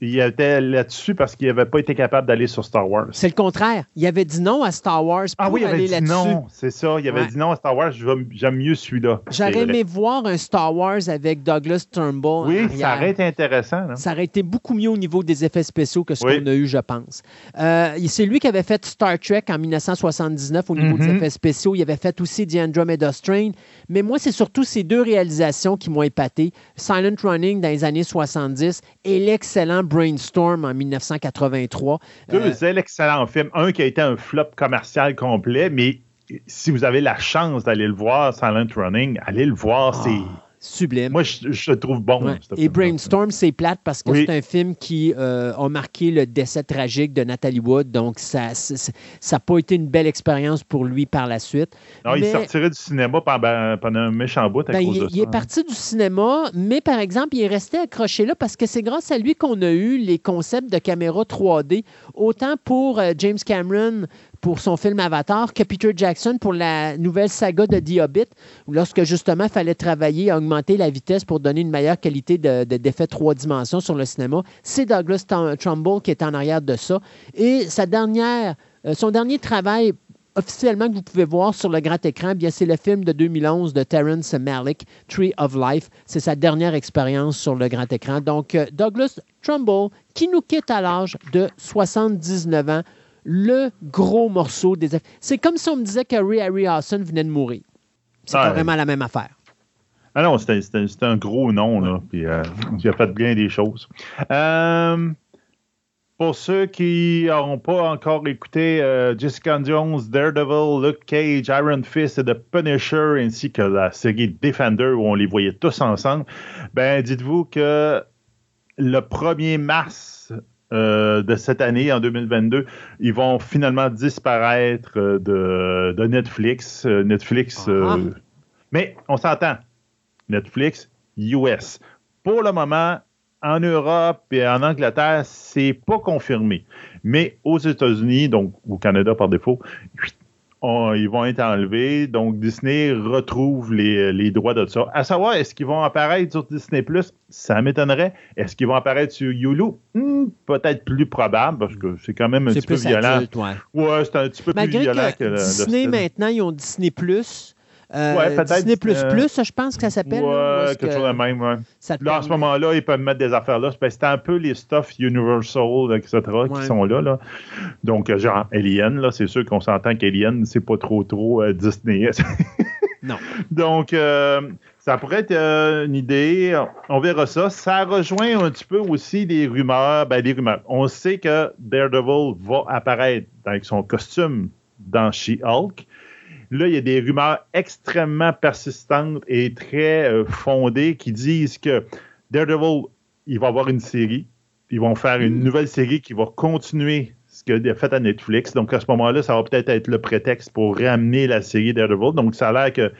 Speaker 3: il était là-dessus parce qu'il n'avait pas été capable d'aller sur Star Wars.
Speaker 2: C'est le contraire. Il avait dit non à Star Wars pour ah oui, il avait dit non,
Speaker 3: c'est ça. Il avait dit non à Star Wars. J'aime mieux celui-là.
Speaker 2: J'aurais aimé voir un Star Wars avec Douglas Turnbull.
Speaker 3: Oui, ça aurait été intéressant.
Speaker 2: Ça aurait été beaucoup mieux au niveau des effets spéciaux que ce qu'on a eu, je pense. Euh, c'est lui qui avait fait Star Trek en 1979 au niveau des mhm. effets spéciaux. Il avait fait aussi The Andromeda Strain. Mais moi, c'est surtout ces deux réalisations qui m'ont épaté. Silent Running dans les années 60 et l'excellent Brainstorm en 1983.
Speaker 3: Deux euh, excellents films. Un qui a été un flop commercial complet, mais si vous avez la chance d'aller le voir, Silent Running, allez le voir. C'est ah.
Speaker 2: Sublime.
Speaker 3: Moi, je, le trouve bon.
Speaker 2: Et Brainstorm, c'est plate parce que c'est un film qui euh, a marqué le décès tragique de Nathalie Wood. Donc, ça n'a pas été une belle expérience pour lui par la suite.
Speaker 3: Non, il sortirait du cinéma pendant, pendant un méchant bout à
Speaker 2: ben,
Speaker 3: cause
Speaker 2: il,
Speaker 3: de
Speaker 2: ça. Il est parti du cinéma, mais par exemple, il est resté accroché là parce que c'est grâce à lui qu'on a eu les concepts de caméra 3D, autant pour euh, James Cameron pour son film Avatar que Peter Jackson pour la nouvelle saga de The Hobbit, lorsque justement il fallait travailler à augmenter la vitesse pour donner une meilleure qualité d'effet de, trois dimensions sur le cinéma. C'est Douglas Trumbull qui est en arrière de ça. Et sa dernière, euh, son dernier travail officiellement que vous pouvez voir sur le grand écran, bien c'est le film de 2011 de Terrence Malick, Tree of Life. C'est sa dernière expérience sur le grand écran. Donc, euh, Douglas Trumbull, qui nous quitte à l'âge de 79 ans, le gros morceau des. C'est comme si on me disait que Ray Harry Hasson venait de mourir. C'est vraiment carrément la même affaire.
Speaker 3: Ah non, c'était un gros nom, là. Puis, euh, il a fait bien des choses. Euh, pour ceux qui n'auront pas encore écouté euh, Jessica Jones, Daredevil, Luke Cage, Iron Fist et The Punisher, ainsi que la série Defender où on les voyait tous ensemble, ben dites-vous que le 1er mars euh, de cette année, en 2022, ils vont finalement disparaître euh, de, Netflix. Euh, Netflix. Ah. mais on s'entend. Netflix US. Pour le moment, en Europe et en Angleterre, c'est pas confirmé. Mais aux États-Unis, donc au Canada par défaut, ils vont être enlevés. Donc, Disney retrouve les, droits de ça. À savoir, est-ce qu'ils vont apparaître sur Disney Plus? Ça m'étonnerait. Est-ce qu'ils vont apparaître sur Hulu? Hmm, Peut-être plus probable, parce que c'est quand même un petit peu violent. ouais, c'est un petit peu plus violent que,
Speaker 2: Disney, maintenant, ils ont Disney Plus. Euh, ouais. Disney Plus euh, Plus, je pense que ça s'appelle.
Speaker 3: Ouais, quelque chose de même, ouais. Là, en ce moment-là, ils peuvent mettre des affaires là. C'est un peu les stuff Universal, etc., qui sont là, là. Donc, euh, genre, Alien, là, c'est sûr qu'on s'entend qu'Alien, c'est pas trop, trop Disney.
Speaker 2: non.
Speaker 3: Donc, ça pourrait être une idée. On verra ça. Ça rejoint un petit peu aussi les rumeurs. Ben, les rumeurs. On sait que Daredevil va apparaître avec son costume dans She-Hulk. Là, il y a des rumeurs extrêmement persistantes et très euh, fondées qui disent que Daredevil, il va avoir une série. Ils vont faire une mm. nouvelle série qui va continuer ce qu'il a fait à Netflix. Donc, à ce moment-là, ça va peut-être être le prétexte pour ramener la série Daredevil. Donc, ça a l'air que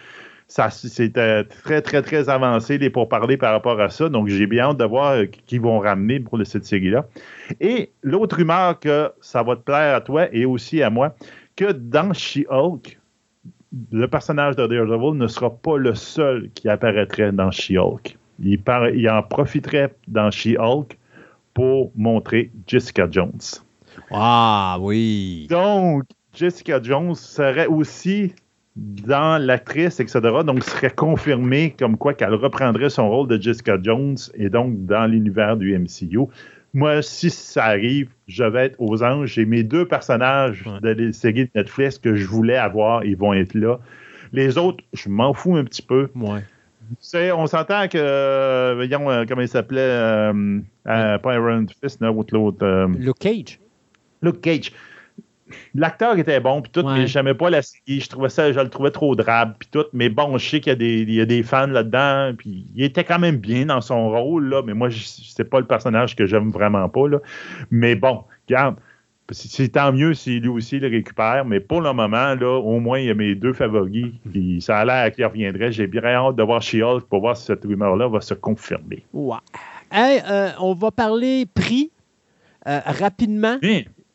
Speaker 3: ça c'était très, très, très avancé les parler par rapport à ça. Donc, j'ai bien hâte de voir euh, qui vont ramener pour cette série-là. Et l'autre rumeur que ça va te plaire à toi et aussi à moi, que dans She-Hulk, le personnage de Daredevil ne sera pas le seul qui apparaîtrait dans She-Hulk. Il, il, en profiterait dans She-Hulk pour montrer Jessica Jones.
Speaker 2: Ah oui.
Speaker 3: Donc, Jessica Jones serait aussi dans l'actrice, etc. Donc, serait confirmé comme quoi qu'elle reprendrait son rôle de Jessica Jones et donc dans l'univers du MCU. Moi, si ça arrive, je vais être aux anges. J'ai mes deux personnages de la série de Netflix que je voulais avoir, ils vont être là. Les autres, je m'en fous un petit peu.
Speaker 2: Ouais.
Speaker 3: on s'entend que, euh, voyons, euh, comment il s'appelait, euh, pas Iron Fist, l'autre.
Speaker 2: Luke Cage.
Speaker 3: Luke Cage l'acteur était bon, puis tout, mais j'aimais pas la série. Je trouvais ça, je le trouvais trop drabe, puis tout. Mais bon, je sais qu'il y, a des fans là-dedans, puis il était quand même bien dans son rôle, là, mais moi, c'est pas le personnage que j'aime vraiment pas, là. Mais bon, regarde, c'est tant mieux si lui aussi le récupère, mais pour le moment, là, au moins, il y a mes deux favoris, puis ça a l'air qu'il reviendrait. J'ai bien hâte de voir she pour voir si cette rumeur-là va se confirmer.
Speaker 2: Ouais. Euh, on va parler prix euh, rapidement.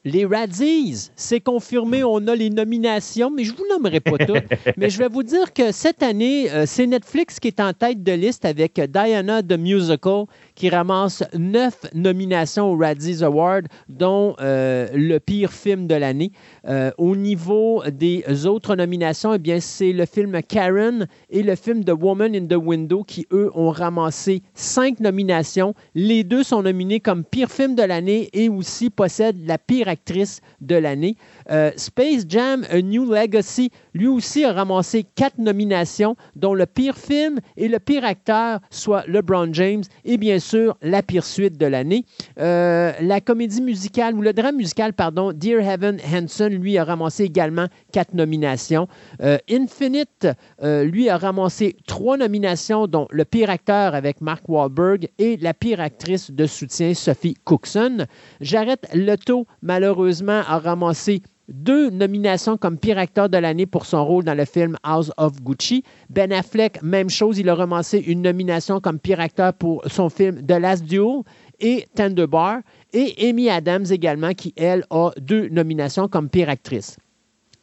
Speaker 2: Les Razzies, c'est confirmé, on a les nominations, mais je ne vous nommerai pas toutes. mais je vais vous dire que cette année, euh, c'est Netflix qui est en tête de liste avec Diana the Musical, qui ramasse neuf nominations aux Razzies Awards, dont euh, le pire film de l'année. Euh, au niveau des autres nominations, eh bien, c'est le film Karen et le film The Woman in the Window qui, eux, ont ramassé cinq nominations. Les deux sont nominés comme pire film de l'année et aussi possèdent la pire actrice de l'année. Euh, Space Jam A New Legacy, lui aussi, a ramassé quatre nominations, dont le pire film et le pire acteur, soit LeBron James, et bien sûr, la pire suite de l'année. Euh, la comédie musicale, ou le drame musical, pardon, Dear Heaven Hanson, lui, a ramassé également quatre nominations. Euh, Infinite, lui, a ramassé trois nominations, dont le pire acteur avec Mark Wahlberg et la pire actrice de soutien, Sophie Cookson. Jared Leto, malheureusement, a ramassé deux nominations comme pire acteur de l'année pour son rôle dans le film House of Gucci. Ben Affleck, même chose, il a ramassé une nomination comme pire acteur pour son film The Last Duel et Tender Bar. Et Amy Adams également, qui, elle, a deux nominations comme pire actrice.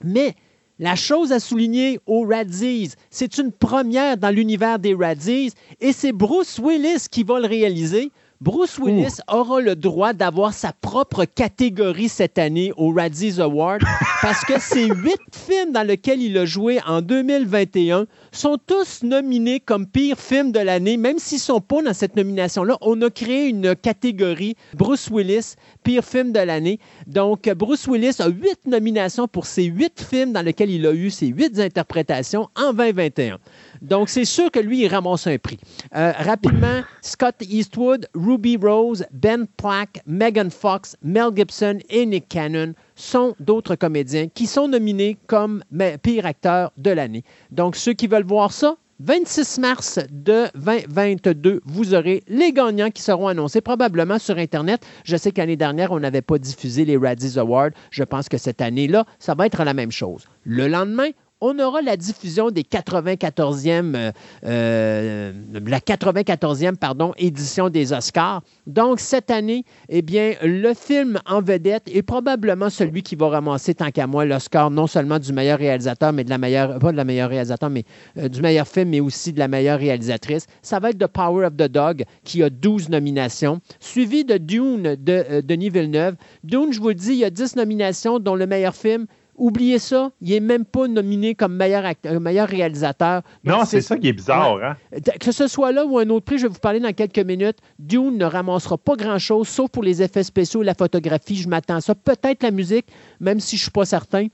Speaker 2: Mais la chose à souligner aux Radzies, c'est une première dans l'univers des Radzies et c'est Bruce Willis qui va le réaliser. Bruce Willis aura le droit d'avoir sa propre catégorie cette année au Razzies Award parce que ces huit films dans lesquels il a joué en 2021 sont tous nominés comme pire film de l'année, même s'ils ne sont pas dans cette nomination-là. On a créé une catégorie Bruce Willis, pire film de l'année. Donc, Bruce Willis a huit nominations pour ces huit films dans lesquels il a eu ses huit interprétations en 2021. Donc, c'est sûr que lui, il ramasse un prix. Euh, rapidement, Scott Eastwood, Ruby Rose, Ben Plack, Megan Fox, Mel Gibson et Nick Cannon sont d'autres comédiens qui sont nominés comme pire acteur de l'année. Donc, ceux qui veulent voir ça, 26 mars de 2022, vous aurez les gagnants qui seront annoncés probablement sur Internet. Je sais qu'année dernière, on n'avait pas diffusé les Razzies Awards. Je pense que cette année-là, ça va être la même chose. Le lendemain, on aura la diffusion des 94e, euh, euh, la 94e pardon, édition des Oscars. Donc, cette année, eh bien, le film en vedette est probablement celui qui va ramasser, tant qu'à moi, l'Oscar non seulement du meilleur réalisateur, mais de la meilleure, pas de la meilleure réalisateur, mais euh, du meilleur film, mais aussi de la meilleure réalisatrice. Ça va être The Power of the Dog, qui a 12 nominations, suivi de Dune de Denis Villeneuve. Dune, je vous le dis, il y a 10 nominations, dont le meilleur film, Oubliez ça, il n'est même pas nominé comme meilleur, acteur, meilleur réalisateur.
Speaker 3: non, c'est ça qui est bizarre. Hein?
Speaker 2: Que ce soit là ou un autre prix, je vais vous parler dans quelques minutes. Dune ne ramassera pas grand-chose, sauf pour les effets spéciaux et la photographie. Je m'attends à ça. Peut-être la musique, même si je ne suis pas certain.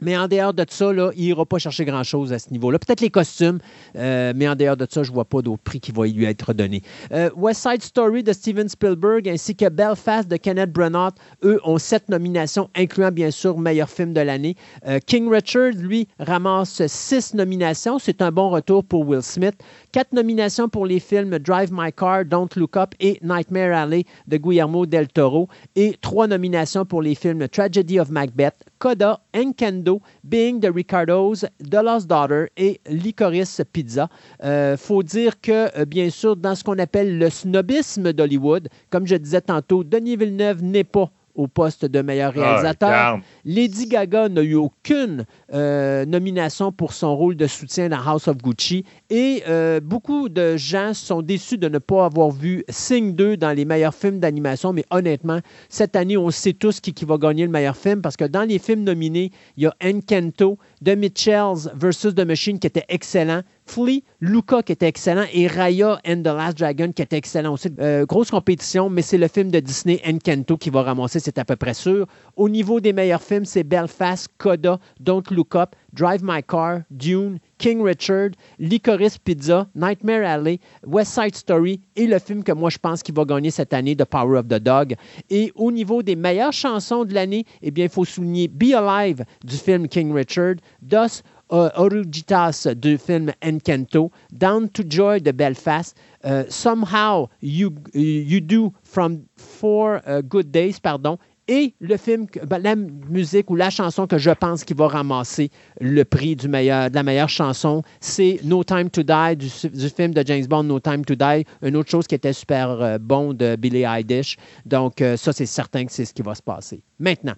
Speaker 2: Mais en dehors de ça, là, il n'ira pas chercher grand-chose à ce niveau-là. Peut-être les costumes, euh, mais en dehors de ça, je ne vois pas d'autres prix qui vont lui être donnés. Euh, West Side Story de Steven Spielberg ainsi que Belfast de Kenneth Branagh, eux, ont sept nominations, incluant bien sûr meilleur film de l'année. Euh, King Richard, lui, ramasse six nominations. C'est un bon retour pour Will Smith. Quatre nominations pour les films Drive My Car, Don't Look Up et Nightmare Alley de Guillermo del Toro. Et trois nominations pour les films Tragedy of Macbeth, Coda, Enkendo, Being the Ricardos, The Lost Daughter et Licorice Pizza. Euh, faut dire que, euh, bien sûr, dans ce qu'on appelle le snobisme d'Hollywood, comme je disais tantôt, Denis Villeneuve n'est pas au poste de meilleur ah, réalisateur. Lady Gaga n'a eu aucune euh, nomination pour son rôle de soutien dans House of Gucci. Et euh, beaucoup de gens sont déçus de ne pas avoir vu Sing 2 dans les meilleurs films d'animation, mais honnêtement, cette année, on sait tous qui, qui va gagner le meilleur film parce que dans les films nominés, il y a Encanto, The Mitchells versus The Machine qui était excellent, Flea, Luca qui était excellent et Raya and the Last Dragon qui était excellent aussi. Euh, grosse compétition, mais c'est le film de Disney Encanto qui va ramasser, c'est à peu près sûr. Au niveau des meilleurs films, c'est Belfast, Coda, Don't Look Up, Drive My Car, Dune, King Richard, Licorice Pizza, Nightmare Alley, West Side Story et le film que moi je pense qu'il va gagner cette année, The Power of the Dog. Et au niveau des meilleures chansons de l'année, eh bien, il faut souligner Be Alive du film King Richard, Dos Orugitas du film Encanto, Down to Joy de Belfast, uh, Somehow You, you Do from Four uh, Good Days, pardon, et le film, ben, la musique ou la chanson que je pense qui va ramasser le prix du meilleur, de la meilleure chanson, c'est No Time to Die du, film de James Bond, No Time to Die. Une autre chose qui était super euh, bon de Billy Eilish. Donc, euh, ça, c'est certain que c'est ce qui va se passer. Maintenant,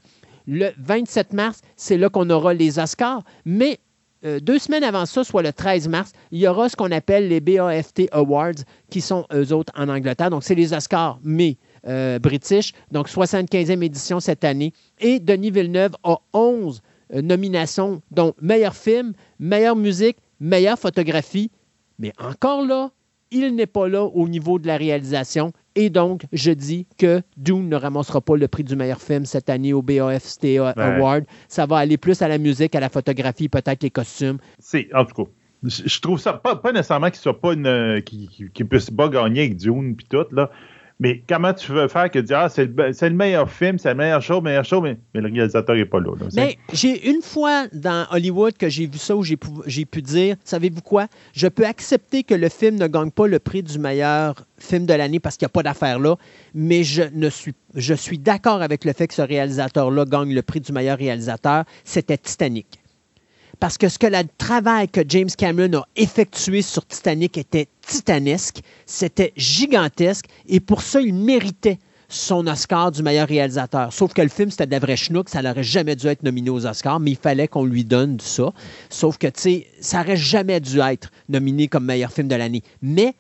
Speaker 2: le 27 mars, c'est là qu'on aura les Oscars, mais euh, deux semaines avant ça, soit le 13 mars, il y aura ce qu'on appelle les BAFT Awards, qui sont eux autres en Angleterre. Donc, c'est les Oscars, mais euh, british, donc 75e édition cette année. Et Denis Villeneuve a 11 euh, nominations, dont meilleur film, meilleure musique, meilleure photographie. Mais encore là, il n'est pas là au niveau de la réalisation. Et donc, je dis que Dune ne ramassera pas le prix du meilleur film cette année au BAFT Award. Ça va aller plus à la musique, à la photographie, peut-être les costumes.
Speaker 3: C'est, en tout cas, je trouve ça pas, nécessairement qu'il soit pas une, qu'il puisse pas gagner avec Dune puis tout là. Mais comment tu veux faire que dire, ah, c'est le, meilleur film, c'est le meilleur show, meilleur show, mais, mais le réalisateur n'est pas là.
Speaker 2: mais j'ai une fois dans Hollywood que j'ai vu ça où j'ai pu, dire, savez-vous quoi? Je peux accepter que le film ne gagne pas le prix du meilleur film de l'année parce qu'il n'y a pas d'affaire là, mais je, ne suis, je suis d'accord avec le fait que ce réalisateur-là gagne le prix du meilleur réalisateur. C'était Titanic parce que ce que le travail que James Cameron a effectué sur Titanic était titanesque, c'était gigantesque, et pour ça, il méritait son Oscar du meilleur réalisateur. Sauf que le film, c'était de la vraie schnook, ça n'aurait jamais dû être nominé aux Oscars, mais il fallait qu'on lui donne ça. Sauf que, tu sais, ça n'aurait jamais dû être nominé comme meilleur film de l'année. Mais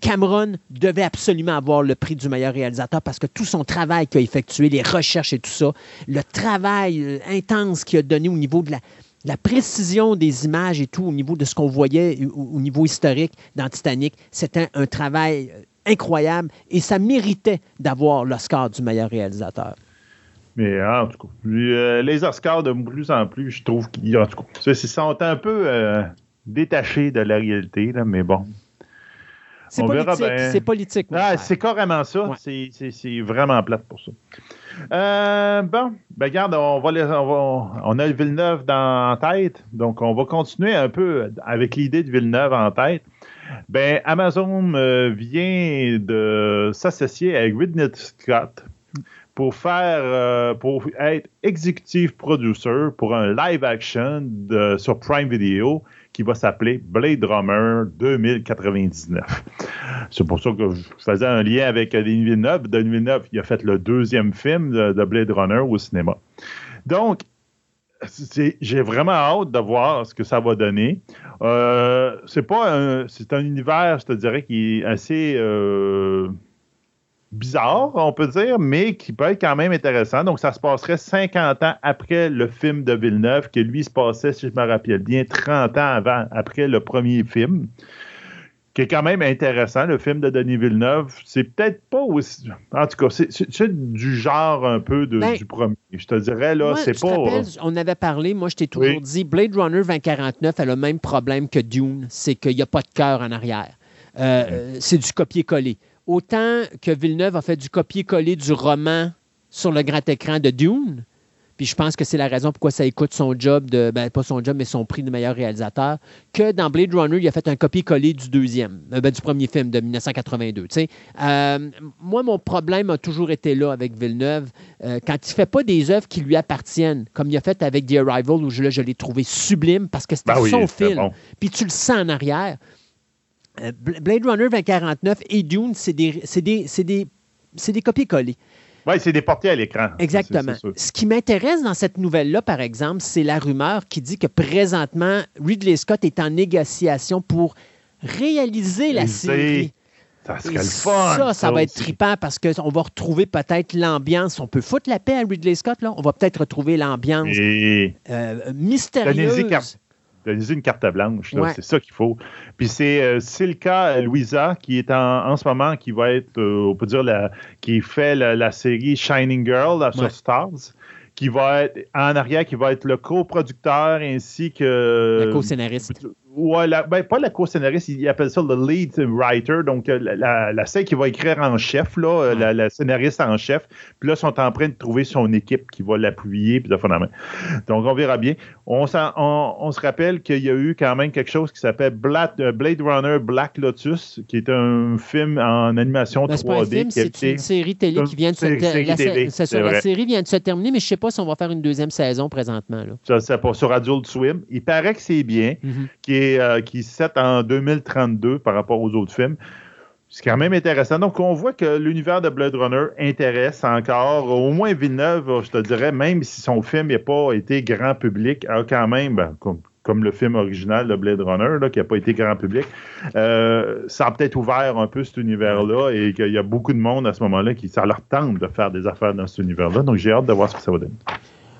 Speaker 2: Cameron devait absolument avoir le prix du meilleur réalisateur parce que tout son travail qu'il a effectué, les recherches et tout ça, le travail euh, intense qu'il a donné au niveau de la, la précision des images et tout au niveau de ce qu'on voyait au, niveau historique dans Titanic, c'était un travail euh, incroyable et ça méritait d'avoir l'Oscar du meilleur réalisateur.
Speaker 3: Mais en tout cas, euh, les Oscars de plus en plus, je trouve qu'ils sont un peu euh, détachés de la réalité, là, mais bon.
Speaker 2: C'est politique. C'est politique.
Speaker 3: Ah, c'est carrément ça. C'est vraiment plate pour ça. Euh, bon, ben regarde, on, a le Villeneuve dans, en tête, donc on va continuer un peu avec l'idée de Villeneuve en tête. Ben, Amazon euh, vient de s'associer avec Ridley Scott pour faire, euh, pour être executive producer pour un live action sur Prime Video qui va s'appeler Blade Runner 2099. C'est pour ça que je faisais un lien avec Denis Villeneuve. Denis Villeneuve, il a fait le deuxième film de, Blade Runner au cinéma. Donc, j'ai vraiment hâte de voir ce que ça va donner. Euh, c'est pas un, c'est un univers, je te dirais, qui est assez euh, bizarre, on peut dire, mais qui peut être quand même intéressant. Donc, ça se passerait 50 ans après le film de Villeneuve, qui lui se passait, si je me rappelle bien, 30 ans avant, après le premier film qui est quand même intéressant, le film de Denis Villeneuve. C'est peut-être pas aussi. En tout cas, c'est du genre un peu de, ben, du premier. Je te dirais, là, c'est pas.
Speaker 2: On avait parlé, moi, je t'ai toujours dit, Blade Runner 2049 a le même problème que Dune, c'est qu'il n'y a pas de cœur en arrière. Euh, c'est du copier-coller autant que Villeneuve a fait du copier-coller du roman sur le grand écran de Dune, puis je pense que c'est la raison pourquoi ça écoute son job de, ben, pas son job, mais son prix de meilleur réalisateur, que dans Blade Runner, il a fait un copier-coller du deuxième, euh, ben, du premier film de 1982. Euh, moi, mon problème a toujours été là avec Villeneuve. Euh, quand il ne fait pas des œuvres qui lui appartiennent, comme il a fait avec The Arrival, où je, je l'ai trouvé sublime parce que c'était ben son film. Puis tu le sens en arrière. Euh, Blade Runner 2049 et Dune, c'est des, des, des, des copier-coller.
Speaker 3: Oui, c'est des portées à l'écran.
Speaker 2: Exactement. Ce qui m'intéresse dans cette nouvelle-là, par exemple, c'est la rumeur qui dit que présentement, Ridley Scott est en négociation pour réaliser la série.
Speaker 3: Ça serait le fun.
Speaker 2: Ça, ça, va être trippant parce qu'on va retrouver peut-être l'ambiance. On peut foutre la paix à Ridley Scott, là. On va peut-être retrouver l'ambiance euh, mystérieuse
Speaker 3: donner une carte blanche. C'est ça qu'il faut. Puis c'est euh, Silka Louisa qui est en, ce moment, qui va être, euh, on peut dire, la, qui fait la, série Shining Girl sur Stars qui va être en arrière, qui va être le coproducteur ainsi que.
Speaker 2: Le co-scénariste.
Speaker 3: Ouais, ben, pas la co-scénariste, il appelle ça le lead writer, donc euh, la, la, celle qui va écrire en chef, là, la, scénariste en chef. Puis là, ils sont en train de trouver son équipe qui va l'appuyer, puis de Donc, on verra bien. On, on, se rappelle qu'il y a eu quand même quelque chose qui s'appelle euh, Blade Runner Black Lotus, qui est un film en animation 3D.
Speaker 2: C'est une série télé qui vient de se terminer. La, série vient de se terminer, mais je ne sais pas si on va faire une deuxième saison présentement. Là.
Speaker 3: Ça, pas sur Adult Swim. Il paraît que c'est bien, mm-hmm. qui est euh, qui est en 2032 par rapport aux autres films. C'est quand même intéressant. Donc, on voit que l'univers de Blade Runner intéresse encore. Au moins, Villeneuve, je te dirais, même si son film n'a pas été grand public, quand même, ben, comme, le film original de Blade Runner, qui n'a pas été grand public, euh, ça a peut-être ouvert un peu cet univers-là et qu'il y a beaucoup de monde à ce moment-là qui, ça leur tente de faire des affaires dans cet univers-là. Donc, j'ai hâte de voir ce que ça va donner.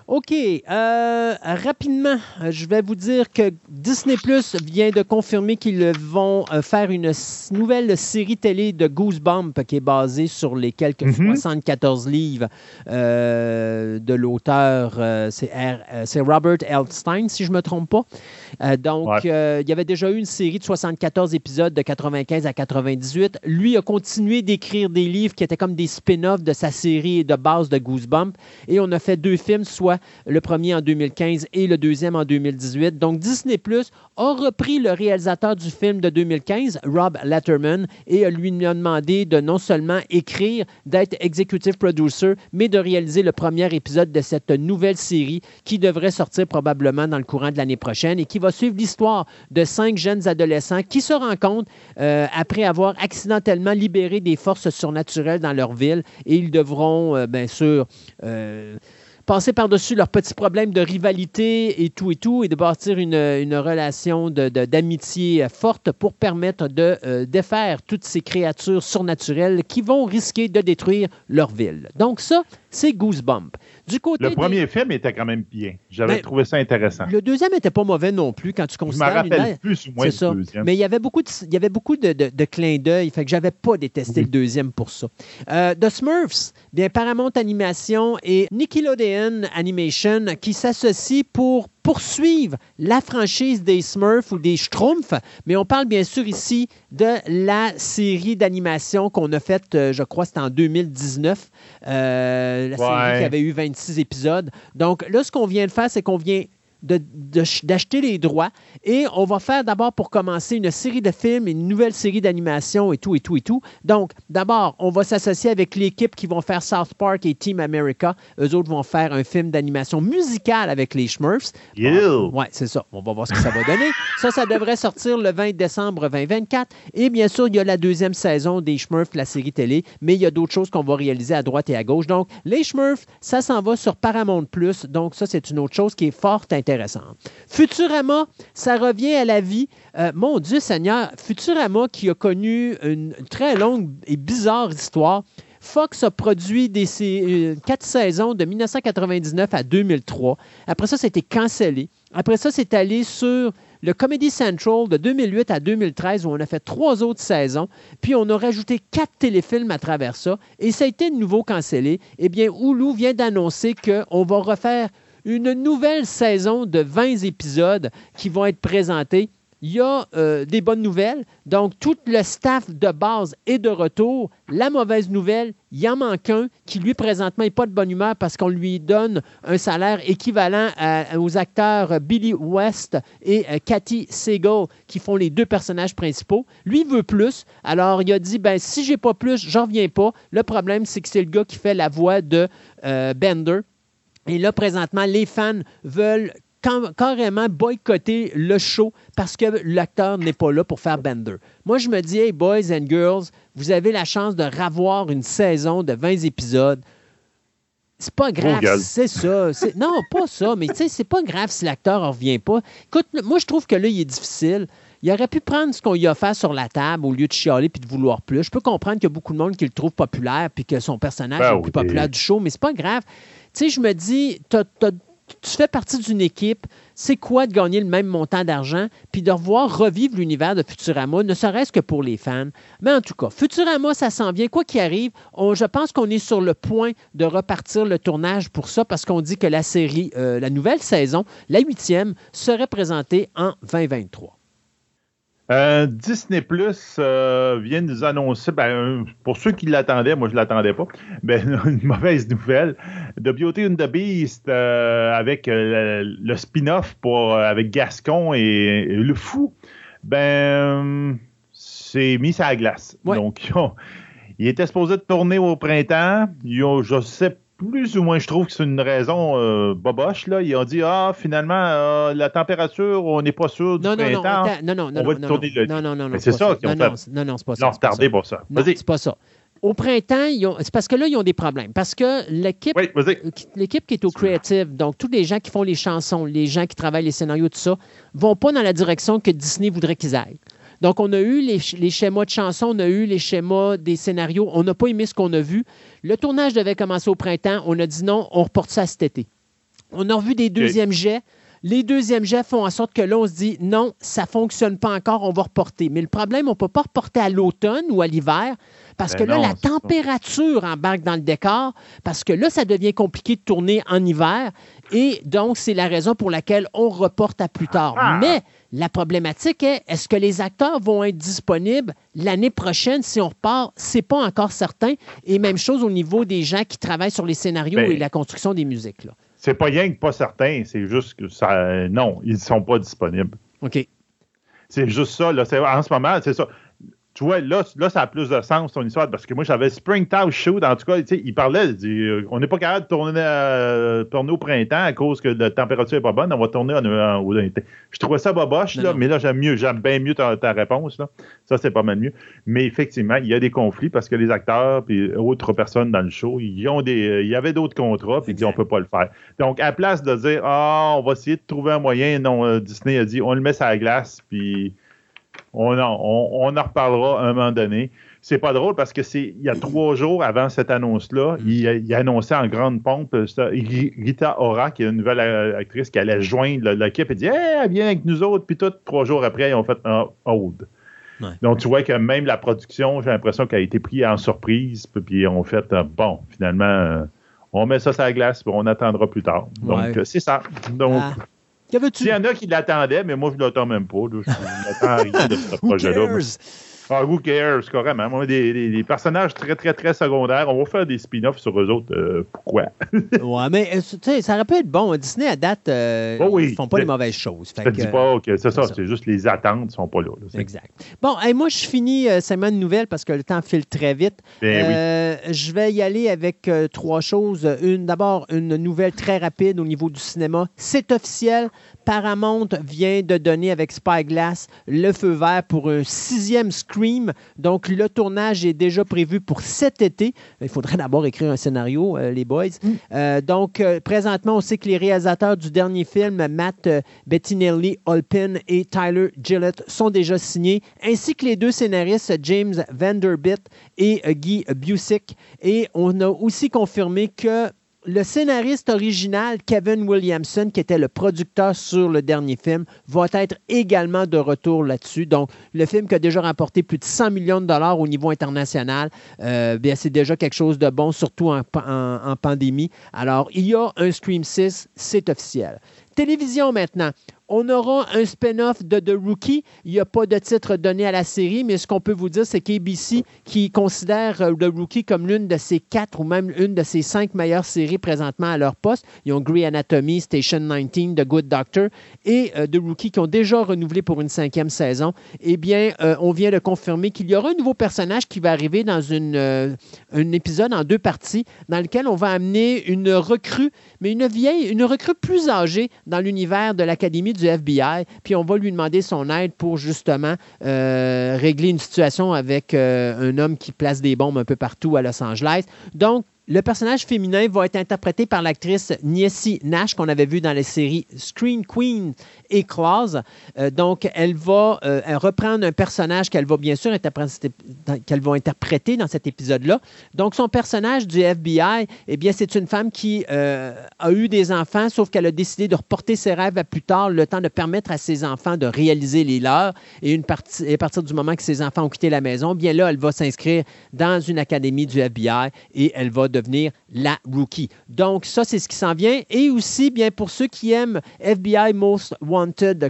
Speaker 2: OK. Euh, rapidement, je vais vous dire que Disney Plus vient de confirmer qu'ils vont euh, faire une nouvelle série télé de Goosebumps qui est basée sur les quelques 74 mhm. livres euh, de l'auteur. c'est Robert Elstein, si je ne me trompe pas. donc, il y avait déjà eu une série de 74 épisodes de 95 à 98. Lui a continué d'écrire des livres qui étaient comme des spin-offs de sa série de base de Goosebumps. Et on a fait deux films, soit le premier en 2015 et le deuxième en 2018. Donc Disney Plus a repris le réalisateur du film de 2015, Rob Letterman, et lui a demandé de non seulement écrire, d'être executive producer, mais de réaliser le premier épisode de cette nouvelle série qui devrait sortir probablement dans le courant de l'année prochaine et qui va suivre l'histoire de cinq jeunes adolescents qui se rencontrent euh, après avoir accidentellement libéré des forces surnaturelles dans leur ville et ils devront, euh, bien sûr, euh, passer par-dessus leurs petits problèmes de rivalité et tout et tout, et de bâtir une, relation d'amitié forte pour permettre de euh, défaire toutes ces créatures surnaturelles qui vont risquer de détruire leur ville. Donc ça, c'est Goosebump.
Speaker 3: Du côté le premier film était quand même bien. J'avais ben, trouvé ça intéressant.
Speaker 2: Le deuxième n'était pas mauvais non plus quand tu considères.
Speaker 3: Je me rappelle plus ou moins le deuxième.
Speaker 2: Mais il y avait beaucoup de, il y avait beaucoup de, de, clins d'œil, fait que j'avais pas détesté le deuxième pour ça. Euh, The Smurfs, bien Paramount Animation et Nickelodeon Animation qui s'associent pour poursuivre la franchise des Smurfs ou des Schtroumpfs, mais on parle bien sûr ici de la série d'animation qu'on a faite, euh, je crois, c'était en 2019, euh, la série qui avait eu 26 épisodes. Donc là, ce qu'on vient de faire, c'est qu'on vient d'acheter les droits et on va faire d'abord pour commencer une série de films, une nouvelle série d'animation et tout, et tout, et tout. Donc, d'abord, on va s'associer avec l'équipe qui vont faire South Park et Team America. Eux autres vont faire un film d'animation musicale avec les Smurfs.
Speaker 3: Yeah.
Speaker 2: ouais, c'est ça. On va voir ce que ça va donner. ça, ça devrait sortir le 20 décembre 2024. Et bien sûr, il y a la deuxième saison des Smurfs, la série télé, mais il y a d'autres choses qu'on va réaliser à droite et à gauche. Donc, les Smurfs, ça s'en va sur Paramount Plus. Donc, ça, c'est une autre chose qui est fort intéressante. Futurama, ça revient à la vie. Euh, mon Dieu Seigneur, Futurama qui a connu une très longue et bizarre histoire. Fox a produit des, quatre saisons de 1999 à 2003. Après ça, c'était cancellé. Après ça, c'est allé sur le Comedy Central de 2008 à 2013 où on a fait trois autres saisons. Puis on a rajouté quatre téléfilms à travers ça. Et ça a été de nouveau cancellé. Eh bien, Hulu vient d'annoncer qu'on va refaire une nouvelle saison de 20 épisodes qui vont être présentés il y a euh, des bonnes nouvelles. Donc, tout le staff de base est de retour. La mauvaise nouvelle, il y en manque un qui, lui, présentement, n'est pas de bonne humeur parce qu'on lui donne un salaire équivalent aux acteurs Billy West et euh, Cathy Segal qui font les deux personnages principaux. Lui, veut plus. Alors, il a dit, ben, si j'ai pas plus, j'en reviens pas. Le problème, c'est que c'est le gars qui fait la voix de euh, Bender. Et là, présentement, les fans veulent carrément boycotter le show parce que l'acteur n'est pas là pour faire Bender. Moi, je me dis, hey, boys and girls, vous avez la chance de ravoir une saison de 20 épisodes. C'est pas grave, c'est ça. Non, pas ça, mais tu sais, c'est pas grave si l'acteur ne revient pas. Écoute, moi, je trouve que là, il est difficile. Il aurait pu prendre ce qu'on lui a fait sur la table au lieu de chialer puis de vouloir plus. Je peux comprendre qu'il y a beaucoup de monde qui le trouve populaire puis que son personnage ben est le plus populaire du show, mais c'est pas grave. Tu sais, je me dis, tu fais partie d'une équipe, c'est quoi de gagner le même montant d'argent, puis de revoir revivre l'univers de Futurama, ne serait-ce que pour les fans. Mais en tout cas, Futurama, ça s'en vient. Quoi qu'il arrive, je pense qu'on est sur le point de repartir le tournage pour ça, parce qu'on dit que la série, euh, la nouvelle saison, la huitième, serait présentée en 2023.
Speaker 3: Euh, Disney Plus euh, vient nous annoncer, ben, pour ceux qui l'attendaient, moi je ne l'attendais pas, ben, une mauvaise nouvelle. The Beauty and the Beast euh, avec le spin-off pour avec Gascon et, le fou, ben c'est mis à la glace. Donc, il était supposé de tourner au printemps. Ils ont, je sais plus ou moins, je trouve que c'est une raison euh, boboche. Là. Ils ont dit Ah, finalement, euh, la température, on n'est pas sûr du
Speaker 2: non,
Speaker 3: printemps.
Speaker 2: Non, non, non, on va
Speaker 3: non, tourner
Speaker 2: non,
Speaker 3: le...
Speaker 2: non, non, non,
Speaker 3: c'est ça qu'ils ont
Speaker 2: non, fait. Non, non, c'est pas ça.
Speaker 3: Ont retardé pour ça.
Speaker 2: Vas-y. c'est pas ça. Au printemps, c'est parce que là, ils ont des problèmes. Parce que l'équipe,
Speaker 3: oui,
Speaker 2: l'équipe qui est au creative, donc tous les gens qui font les chansons, les gens qui travaillent les scénarios, tout ça, vont pas dans la direction que Disney voudrait qu'ils aillent. Donc, on a eu les, schémas de chansons, on a eu les schémas des scénarios. On n'a pas aimé ce qu'on a vu. Le tournage devait commencer au printemps. On a dit non, on reporte ça cet été. On a revu des deuxièmes jets. Les deuxièmes jets font en sorte que là, on se dit non, ça ne fonctionne pas encore, on va reporter. Mais le problème, on ne peut pas reporter à l'automne ou à l'hiver parce que ben là, la température embarque dans le décor, parce que là, ça devient compliqué de tourner en hiver. Et donc, c'est la raison pour laquelle on reporte à plus tard. Ah! Mais la problématique est, est-ce que les acteurs vont être disponibles l'année prochaine si on repart? C'est pas encore certain. Et même chose au niveau des gens qui travaillent sur les scénarios ben, et la construction des musiques. Là.
Speaker 3: C'est pas rien que pas certain, c'est juste que ça. Non, ils ne sont pas disponibles.
Speaker 2: OK.
Speaker 3: C'est juste ça. Là. En ce moment, c'est ça tu vois, là, là, ça a plus de sens, ton histoire, parce que moi, j'avais Springtown Shoot, en tout cas, il parlait, il dit, euh, on n'est pas capable de tourner, euh, tourner, au printemps à cause que la température n'est pas bonne, on va tourner en, au été. Je trouvais ça boboche, là, mais là, j'aime mieux, j'aime bien mieux ta, réponse, là. Ça, c'est pas mal mieux. Mais effectivement, il y a des conflits parce que les acteurs et autres personnes dans le show, ils ont des, euh, il y avait d'autres contrats, puis ils disent, on peut pas le faire. Donc, à place de dire, ah, on va essayer de trouver un moyen, non, Disney a dit, on le met sur la glace, puis on en, on, en reparlera à un moment donné. C'est pas drôle parce que c'est il y a trois jours avant cette annonce-là, mm. il, a annoncé en grande pompe euh, Rita Ora, qui est une nouvelle euh, actrice qui allait joindre l'équipe et dit Hey, viens avec nous autres, puis tout, trois jours après, ils ont fait un hold. Donc, tu vois que même la production, j'ai l'impression qu'elle a été prise en surprise, puis ils ont fait euh, bon, finalement, on met ça sur la glace, puis on attendra plus tard. Donc, c'est ça. Donc, ah. Il y en a qui l'attendaient, mais moi, je ne l'attends même pas. Je n'attends rien de ce projet-là. Ah, who cares, carrément. On a des, des, personnages très, très, très secondaires. On va faire des spin-offs sur eux autres. Euh, pourquoi?
Speaker 2: ouais, mais tu sais, ça aurait pu être bon. Disney, à date, euh, oh ils font pas les mauvaises choses.
Speaker 3: Je te dis pas que c'est ça, c'est juste les attentes ne sont pas là.
Speaker 2: exact. Bon, moi, je finis euh, semaine nouvelle parce que le temps file très vite.
Speaker 3: Ben
Speaker 2: euh, je vais y aller avec trois choses. Une, d'abord, une nouvelle très rapide au niveau du cinéma. C'est officiel. Paramount vient de donner avec Spyglass le feu vert pour un sixième Scream. Donc, le tournage est déjà prévu pour cet été. Il faudrait d'abord écrire un scénario, euh, les boys. Mm. Euh, donc, euh, présentement, on sait que les réalisateurs du dernier film, Matt Bettinelli, Olpin et Tyler Gillett, sont déjà signés, ainsi que les deux scénaristes, James Vanderbilt et Guy Busick. Et on a aussi confirmé que le scénariste original, Kevin Williamson, qui était le producteur sur le dernier film, va être également de retour là-dessus. Donc, le film qui a déjà remporté plus de 100 millions de dollars au niveau international, euh, bien, c'est déjà quelque chose de bon, surtout en, en pandémie. Alors, il y a un Scream 6, c'est officiel. Télévision maintenant on aura un spin-off de The Rookie. Il n'y a pas de titre donné à la série, mais ce qu'on peut vous dire, c'est qu'ABC, qui considère euh, The Rookie comme l'une de ses quatre ou même une de ses cinq meilleures séries présentement à leur poste, ils ont Grey Anatomy, Station 19, The Good Doctor et euh, The Rookie qui ont déjà renouvelé pour une cinquième saison. Eh bien, euh, on vient de confirmer qu'il y aura un nouveau personnage qui va arriver dans une, un épisode en deux parties, dans lequel on va amener une recrue, mais une vieille, une recrue plus âgée dans l'univers de l'Académie du FBI, puis on va lui demander son aide pour justement euh, régler une situation avec euh, un homme qui place des bombes un peu partout à Los Angeles. Donc, le personnage féminin va être interprété par l'actrice Niessie Nash qu'on avait vu dans les séries Screen Queen et Clause. Euh, donc, elle va euh, reprendre un personnage qu'elle va bien sûr interpréter dans cet épisode-là. Donc, son personnage du FBI, eh bien, c'est une femme qui euh, a eu des enfants, sauf qu'elle a décidé de reporter ses rêves à plus tard, le temps de permettre à ses enfants de réaliser les leurs. Et, une partie, à partir du moment que ses enfants ont quitté la maison, bien là, elle va s'inscrire dans une académie du FBI et elle va devenir la rookie. Donc, ça, c'est ce qui s'en vient. Et aussi, bien, pour ceux qui aiment FBI Most Wanted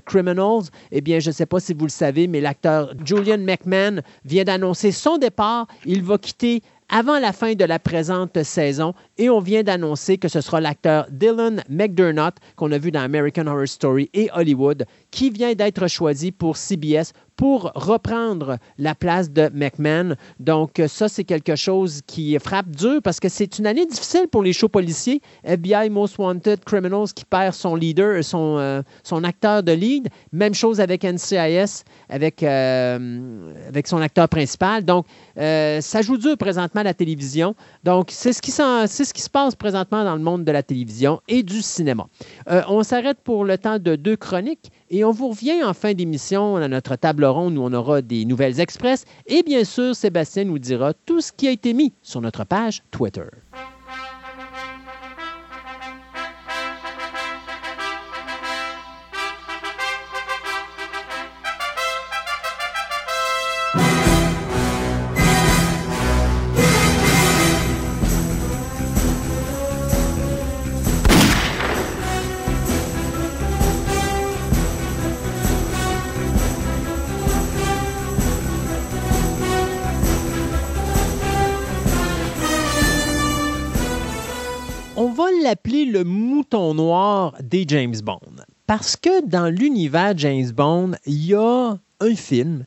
Speaker 2: Criminals, eh bien, je ne sais pas si vous le savez, mais l'acteur Julian McMahon vient d'annoncer son départ. Il va quitter avant la fin de la présente saison et on vient d'annoncer que ce sera l'acteur Dylan McDermott qu'on a vu dans American Horror Story et Hollywood qui vient d'être choisi pour CBS pour reprendre la place de McMahon. Donc, ça, c'est quelque chose qui frappe dur parce que c'est une année difficile pour les shows policiers. FBI Most Wanted Criminals qui perd son leader, son, euh, son acteur de lead. Même chose avec NCIS, avec, euh, son acteur principal. Donc, euh, ça joue dur présentement à la télévision. Donc, c'est ce, qui c'est ce qui se passe présentement dans le monde de la télévision et du cinéma. on s'arrête pour le temps de deux chroniques. Et on vous revient en fin d'émission à notre table ronde où on aura des nouvelles express. Et bien sûr, Sébastien nous dira tout ce qui a été mis sur notre page Twitter. L'appeler le mouton noir des James Bond. Parce que dans l'univers James Bond, il y a un film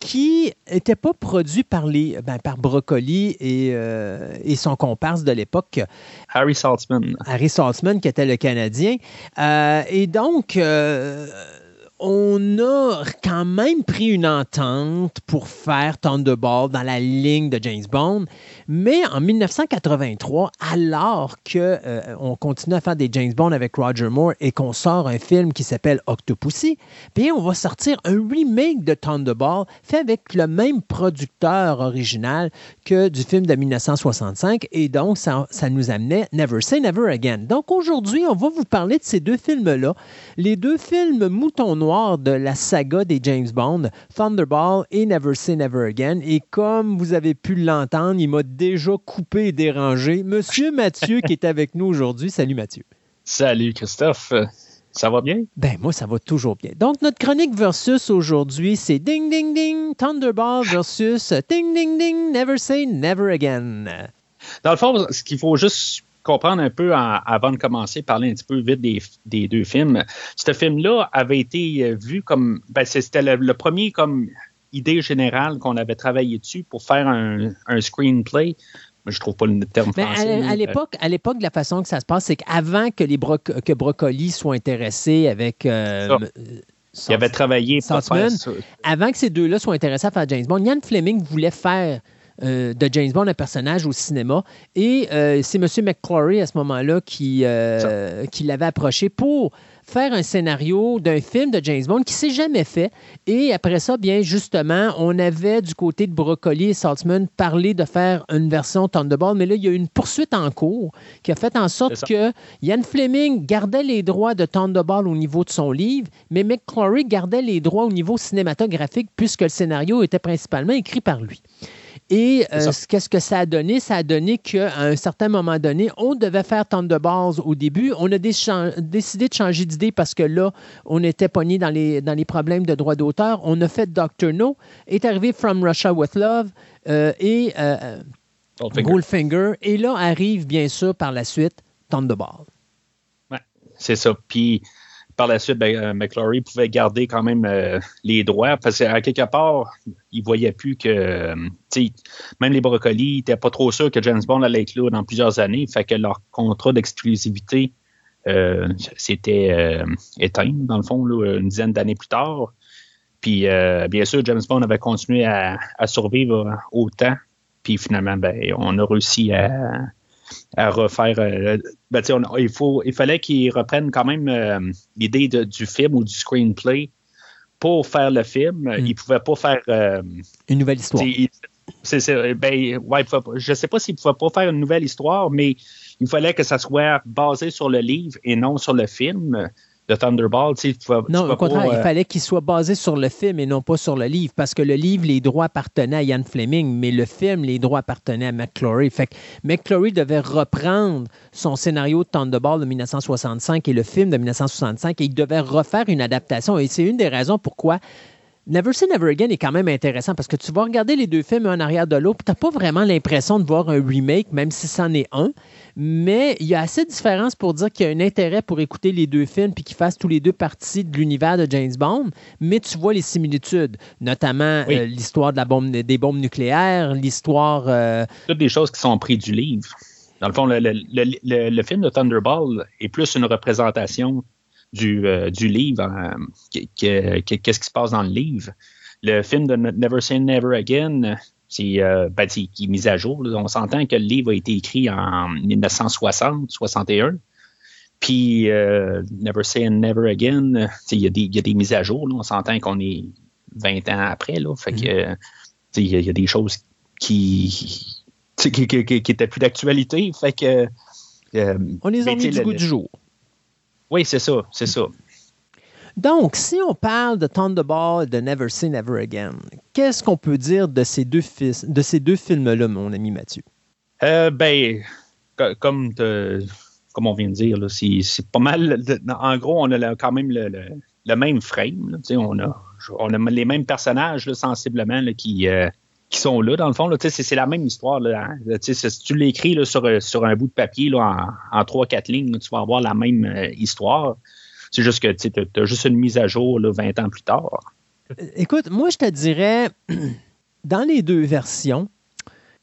Speaker 2: qui n'était pas produit par, les, ben, par Broccoli et, euh, et, son comparse de l'époque.
Speaker 4: Harry Saltzman.
Speaker 2: Harry Saltzman, qui était le Canadien. Euh, et donc, euh, on a quand même pris une entente pour faire Thunderball dans la ligne de James Bond, mais en 1983, alors qu'on euh, continue à faire des James Bond avec Roger Moore et qu'on sort un film qui s'appelle Octopussy, bien on va sortir un remake de Thunderball fait avec le même producteur original que du film de 1965 et donc ça, nous amenait Never Say Never Again. Donc aujourd'hui, on va vous parler de ces deux films-là, les deux films De la saga des James Bond, Thunderball et Never Say Never Again. Et comme vous avez pu l'entendre, il m'a déjà coupé et dérangé. Monsieur Mathieu qui est avec nous aujourd'hui. Salut Mathieu.
Speaker 4: Salut Christophe. Ça va bien?
Speaker 2: Ben, moi, ça va toujours bien. Donc, notre chronique versus aujourd'hui, c'est Ding Ding Ding, Thunderball versus Ding Ding Ding, Never Say Never Again.
Speaker 4: Dans le fond, ce qu'il faut juste comprendre un peu avant de commencer, parler un petit peu vite des, deux films. Ce film-là avait été euh, vu comme. Ben, c'était le, premier comme idée générale qu'on avait travaillé dessus pour faire un, screenplay. Je trouve pas le terme
Speaker 2: Mais
Speaker 4: français.
Speaker 2: À, l'époque, à l'époque, la façon que ça se passe, c'est qu'avant que les que Brocoli soit intéressé avec euh,
Speaker 4: euh, il avait travaillé
Speaker 2: faire Avant que ces deux-là soient intéressés à faire James Bond, Ian Fleming voulait faire euh, de James Bond, un personnage au cinéma. Et euh, c'est M. McClory à ce moment-là qui, euh, qui l'avait approché pour faire un scénario d'un film de James Bond qui s'est jamais fait. Et après ça, bien justement, on avait du côté de Broccoli et Saltzman parlé de faire une version Thunderball, mais là, il y a eu une poursuite en cours qui a fait en sorte que Ian Fleming gardait les droits de Thunderball au niveau de son livre, mais McClory gardait les droits au niveau cinématographique puisque le scénario était principalement écrit par lui. Et euh, qu'est-ce que ça a donné? Ça a donné qu'à un certain moment donné, on devait faire Thunderball au début. On a décidé de changer d'idée parce que là, on était pogné dans les, dans les problèmes de droit d'auteur. On a fait Doctor No, est arrivé From Russia with Love euh, et euh, Goldfinger. Et là arrive bien sûr par la suite Thunderball.
Speaker 4: Ouais, c'est ça. Puis par la suite, ben, euh, McClory pouvait garder quand même euh, les droits parce qu'à quelque part, il voyait plus que, euh, même les brocolis n'étaient pas trop sûrs que James Bond allait être là dans plusieurs années. Fait que leur contrat d'exclusivité s'était éteint, dans le fond, une dizaine d'années plus tard. Puis, bien sûr, James Bond avait continué à, à survivre autant. Puis finalement, ben, on a réussi à, à refaire. Euh, ben, il, faut, il fallait qu'ils reprennent quand même euh, l'idée du film ou du screenplay pour faire le film. Hmm. Ils ne pouvaient pas faire. Euh,
Speaker 2: une nouvelle histoire.
Speaker 4: ben, ouais, je ne sais pas s'ils ne pouvaient pas faire une nouvelle histoire, mais il fallait que ça soit basé sur le livre et non sur le film de Thunderball. Tu
Speaker 2: non, au contraire, il euh, fallait qu'il soit basé sur le film et non pas sur le livre, parce que le livre, les droits appartenaient à Ian Fleming, mais le film, les droits appartenaient à McClory. Fait que McClory devait reprendre son scénario de Thunderball de 1965 et le film de 1965, et il devait refaire une adaptation. Et c'est une des raisons pourquoi Never Say Never Again est quand même intéressant parce que tu vas regarder les deux films un en arrière de l'autre, tu n'as pas vraiment l'impression de voir un remake, même si c'en est un. Mais il y a assez de différence pour dire qu'il y a un intérêt pour écouter les deux films puis qu'ils fassent tous les deux partie de l'univers de James Bond. Mais tu vois les similitudes, notamment euh, l'histoire de la bombe, des bombes nucléaires, l'histoire. Euh,
Speaker 4: Toutes des choses qui sont prises du livre. Dans le fond, le, film de Thunderball est plus une représentation du, euh, du livre, euh, qu'est-ce qui se passe dans le livre? Le film de Never Say Never Again, c'est euh, ben, qui est mis à jour. On s'entend que le livre a été écrit en 1960-61. Puis Never Say Never Again, il y, y, a des mises à jour. On s'entend qu'on est 20 ans après. Là, fait que mm-hmm. il y, a des choses qui qui, qui, plus d'actualité. Fait que
Speaker 2: on les a mis du goût du jour.
Speaker 4: Oui, c'est ça, c'est ça.
Speaker 2: Donc, si on parle de Thunderball et de Never Say Never Again, qu'est-ce qu'on peut dire de ces deux, de ces deux films-là, mon ami Mathieu?
Speaker 4: Euh, ben, comme, comme on vient de dire, c'est pas mal. en gros, on a quand même le, même frame. on, a, on a les mêmes personnages sensiblement qui, euh, qui sont là, dans le fond. c'est la même histoire. Là, hein. Si tu l'écris sur, sur un bout de papier là, en, trois, quatre lignes, tu vas avoir la même euh, histoire. C'est juste que tu as juste une mise à jour là, 20 ans plus tard.
Speaker 2: Écoute, moi, je te dirais, dans les deux versions,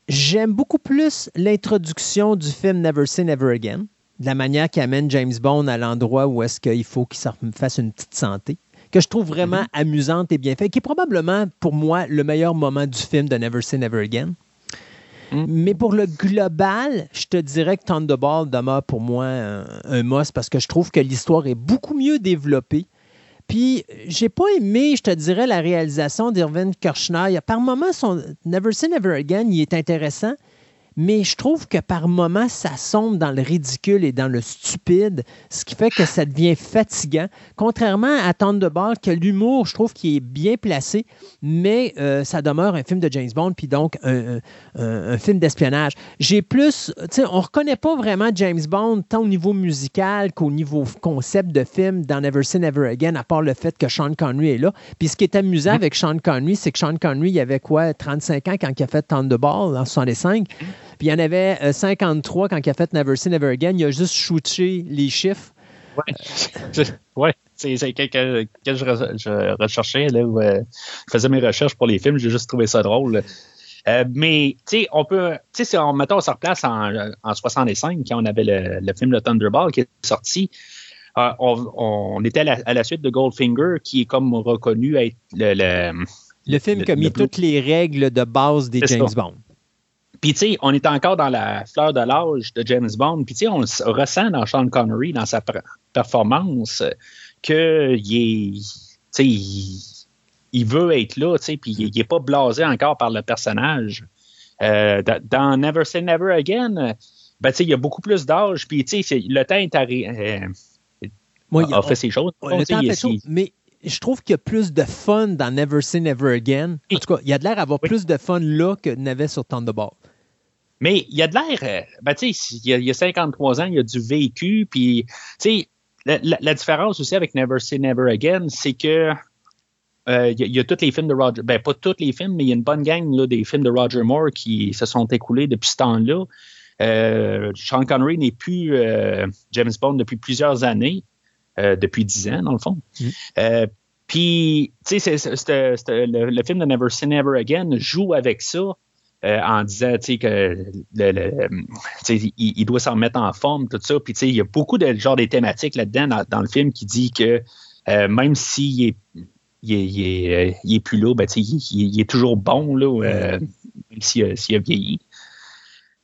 Speaker 2: j'aime beaucoup plus l'introduction du film Never Say Never Again, de la manière qui amène James Bond à l'endroit où est-ce qu'il faut qu'il fasse une petite santé que je trouve vraiment mhm. amusante et bien faite, qui est probablement pour moi le meilleur moment du film de Never Say Never Again. Mhm. Mais pour le global, je te dirais que Thunderball demeure pour moi un, un must parce que je trouve que l'histoire est beaucoup mieux développée. Puis, j'ai pas aimé, je te dirais, la réalisation d'Irvin Kirchner. Par moments, son Never Say Never Again, il est intéressant, mais je trouve que par moments, ça sombre dans le ridicule et dans le stupide, ce qui fait que ça devient fatigant. Contrairement à Thunderball, que l'humour, je trouve qu'il est bien placé, mais euh, ça demeure un film de James Bond, puis donc un, film d'espionnage. J'ai plus, tu sais, on reconnaît pas vraiment James Bond tant au niveau musical qu'au niveau concept de film dans Never Say Never Again, à part le fait que Sean Connery est là. Puis ce qui est amusant mm-hmm. avec Sean Connery, c'est que Sean Connery, il avait quoi, 35 ans quand il a fait Thunderball en 65. Puis il y en avait 53 euh, quand il a fait Never Say Never Again. Il a juste shooté les chiffres.
Speaker 4: Ouais. ouais. C'est que, que, que, je, recherchais, là, où euh, je faisais mes recherches pour les films, j'ai juste trouvé ça drôle. Euh, mais, tu sais, on peut, tu sais, si on, mettons, on se replace en, en 65, quand on avait le, film de Thunderball qui est sorti, on, était à la, suite de Goldfinger, qui est comme reconnu être le. Le,
Speaker 2: le film qui a mis toutes les règles de base des James Bond.
Speaker 4: Puis, tu sais, on est encore dans la fleur de l'âge de James Bond. Puis, tu sais, on ressent dans Sean Connery, dans sa performance, qu'il est. Tu sais, il, veut être là, tu sais, puis il n'est pas blasé encore par le personnage. Euh, dans Never Say Never Again, ben, tu sais, il y a beaucoup plus d'âge, puis, tu sais, le temps est arrivé. Euh, a, fait ses choses.
Speaker 2: le temps fait mais je trouve qu'il y a plus de fun dans Never Say Never Again. En tout cas, il y a de l'air d'avoir plus de fun là que n'avait sur Thunderball.
Speaker 4: Mais il y a de l'air, euh, ben, tu sais, il, y a 53 ans, il y a du vécu, puis, tu sais, la, différence aussi avec Never Say Never Again, c'est que euh, il, y a, tous les films de Roger, ben pas tous les films, mais il y a une bonne gang là, des films de Roger Moore qui se sont écoulés depuis ce temps-là. Euh, Sean Connery n'est plus James Bond depuis plusieurs années, depuis dix ans dans le fond. Mm. Puis, tu sais, le, le, film de Never Say Never Again joue avec ça. Euh, en disant que il, doit s'en mettre en forme, tout ça. Puis il y a beaucoup de genre des thématiques là-dedans dans, le film qui dit que euh, même s'il est, il est, il est, plus là, ben, il, est toujours bon là, même s'il a vieilli.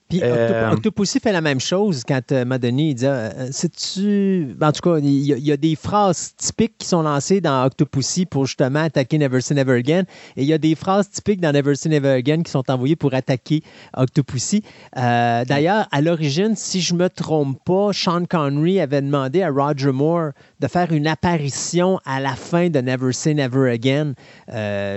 Speaker 2: Puis euh, Octopussy fait la même chose quand euh, il dit euh, tu En tout cas, il y, a des phrases typiques qui sont lancées dans Octopussy pour justement attaquer Never Say Never Again. Et il y a des phrases typiques dans Never Say Never Again qui sont envoyées pour attaquer Octopussy. Euh, d'ailleurs, à l'origine, si je me trompe pas, Sean Connery avait demandé à Roger Moore de faire une apparition à la fin de Never Say Never Again.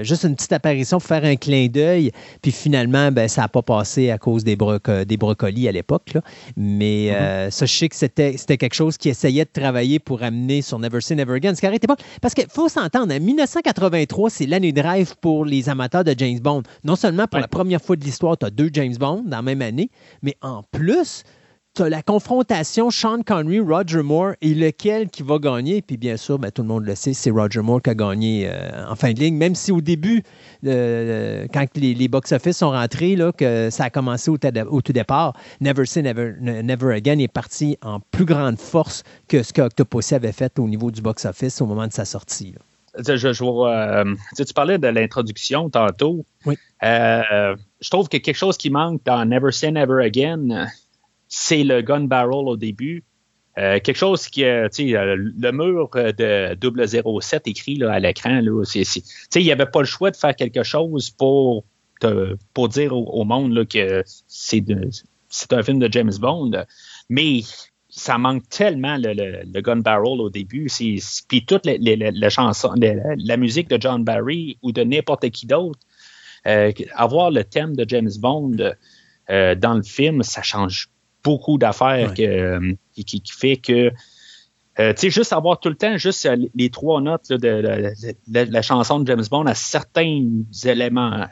Speaker 2: juste une petite apparition pour faire un clin d'œil. Puis finalement, ben, ça n'a pas passé à cause des brocs euh, des brocolis à l'époque. Mais mm-hmm. euh, ça, je sais que c'était, quelque chose qui essayait de travailler pour amener sur Never Say Never Again. Ce qui n'arrêtait pas. Parce qu'il faut s'entendre, en 1983, c'est l'année de rêve pour les amateurs de James Bond. Non seulement pour la première fois de l'histoire, tu as deux James Bond dans la même année, mais en plus, tu as la confrontation Sean Connery, Roger Moore et lequel qui va gagner? Puis bien sûr, ben, tout le monde le sait, c'est Roger Moore qui a gagné euh, en fin de ligne. Même si au début, euh, quand les, box-office sont rentrés, là, que ça a commencé au, tout départ, Never Say Never, Never Again est parti en plus grande force que ce qu'Octopussy avait fait au niveau du box-office au moment de sa sortie.
Speaker 4: Je, je, euh, tu parlais de l'introduction tantôt.
Speaker 2: Oui.
Speaker 4: je trouve que quelque chose qui manque dans Never Say Never Again, c'est le gun barrel au début. Euh, quelque chose qui, euh, tu sais, euh, le mur de 007 écrit là, à l'écran, là, c'est, il n'y avait pas le choix de faire quelque chose pour, pour dire au, monde là, que c'est, c'est un film de James Bond. Mais ça manque tellement le, gun barrel au début. puis toute les, les, chansons, la musique de John Barry ou de n'importe qui d'autre, avoir le thème de James Bond dans le film, ça change beaucoup d'affaires euh, qui, fait que euh, tu sais, juste avoir tout le temps juste euh, les trois notes de, la chanson de James Bond à certains éléments,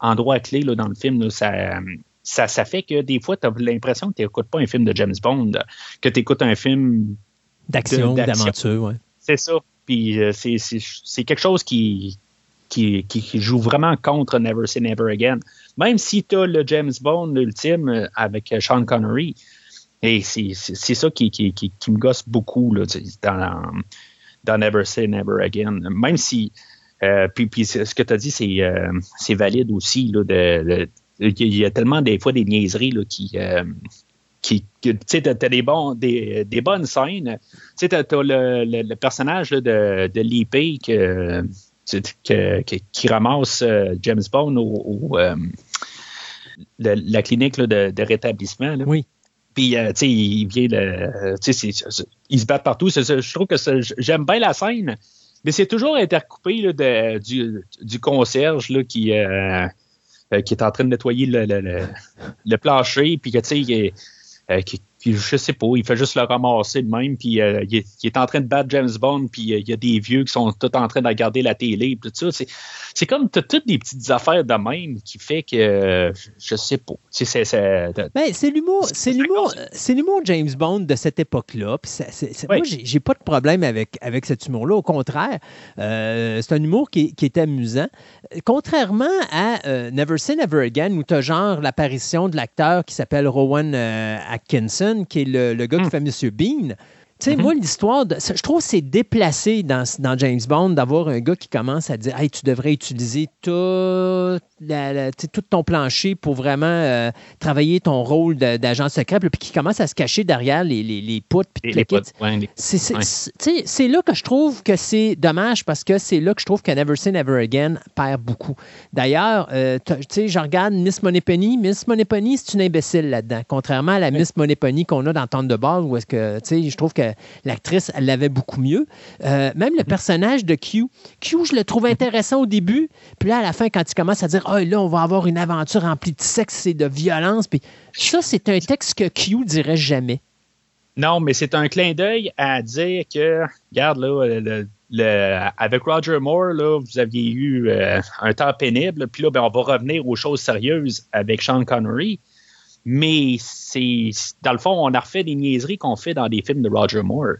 Speaker 4: endroits clés là, dans le film, ça, ça, fait que des fois, tu as l'impression que tu n'écoutes pas un film de James Bond, que tu écoutes un film
Speaker 2: d'action, d'aventure. Ouais.
Speaker 4: C'est ça. Puis c'est quelque chose qui, qui, joue vraiment contre Never Say Never Again. Même si tu as le James Bond ultime euh, avec euh, Sean Connery, et c'est ça qui, qui, me gosse beaucoup là, dans, dans Never Say Never Again. Même si, euh, puis, puis ce que tu as dit, c'est valide aussi. Là, de, il y a tellement des fois des niaiseries là, qui, qui, tu sais, des, des, des bonnes scènes. Tu sais, t'as, le, le, personnage de, de Lee que, qui ramasse James Bond au, la clinique de, rétablissement.
Speaker 2: Oui.
Speaker 4: Puis, tu sais, il vient de. tu sais, il se bat partout. je trouve que j'aime bien la scène, mais c'est toujours intercoupé de, du, du, concierge là, qui, qui est en train de nettoyer le, le, le, plancher, puis que, tu sais, qui, puis je sais pas, il fait juste le ramasser de même, puis euh, il, est, en train de battre James Bond, puis euh, il y a des vieux qui sont tous en train de regarder la télé, puis tout ça. C'est comme toutes des petites affaires de même qui fait que je sais pas.
Speaker 2: Ben, c'est l'humour, c'est l'humour, c'est l'humour James Bond de cette époque-là. Moi, j'ai pas de problème avec, avec cet humour-là. Au contraire, euh, c'est un humour qui, qui, est amusant. Contrairement à Never Say Never Again, où tu as genre l'apparition de l'acteur qui s'appelle Rowan Atkinson qui est le, gars qui hmm. fait Monsieur Bean. Tu sais, mm-hmm. moi, l'histoire, je trouve que c'est déplacé dans, dans, James Bond d'avoir un gars qui commence à dire Hey, tu devrais utiliser tout, tout ton plancher pour vraiment euh, travailler ton rôle d'agent secret, puis qui commence à se cacher derrière les, les, les poutres. Puis les, C'est là que je trouve que c'est dommage parce que c'est là que je trouve que Never Say Never Again perd beaucoup. D'ailleurs, euh, tu sais, je regarde Miss Moneypenny. Miss Moneypenny, c'est une imbécile là-dedans, contrairement à la Miss Moneypenny qu'on a dans Thunderball, où est-ce que, tu sais, je trouve que l'actrice, elle l'avait beaucoup mieux. Euh, même le mhm. personnage de Q, Q, je le trouve intéressant au début. Puis là, à la fin, quand il commence à dire, oh, là, on va avoir une aventure remplie de sexe et de violence. Puis ça, c'est un texte que Q dirait jamais.
Speaker 4: Non, mais c'est un clin d'œil à dire que, regarde, là, avec Roger Moore, là, vous aviez eu euh, un temps pénible, puis là, ben, on va revenir aux choses sérieuses avec Sean Connery. Mais c'est dans le fond, on a refait des niaiseries qu'on fait dans des films de Roger Moore.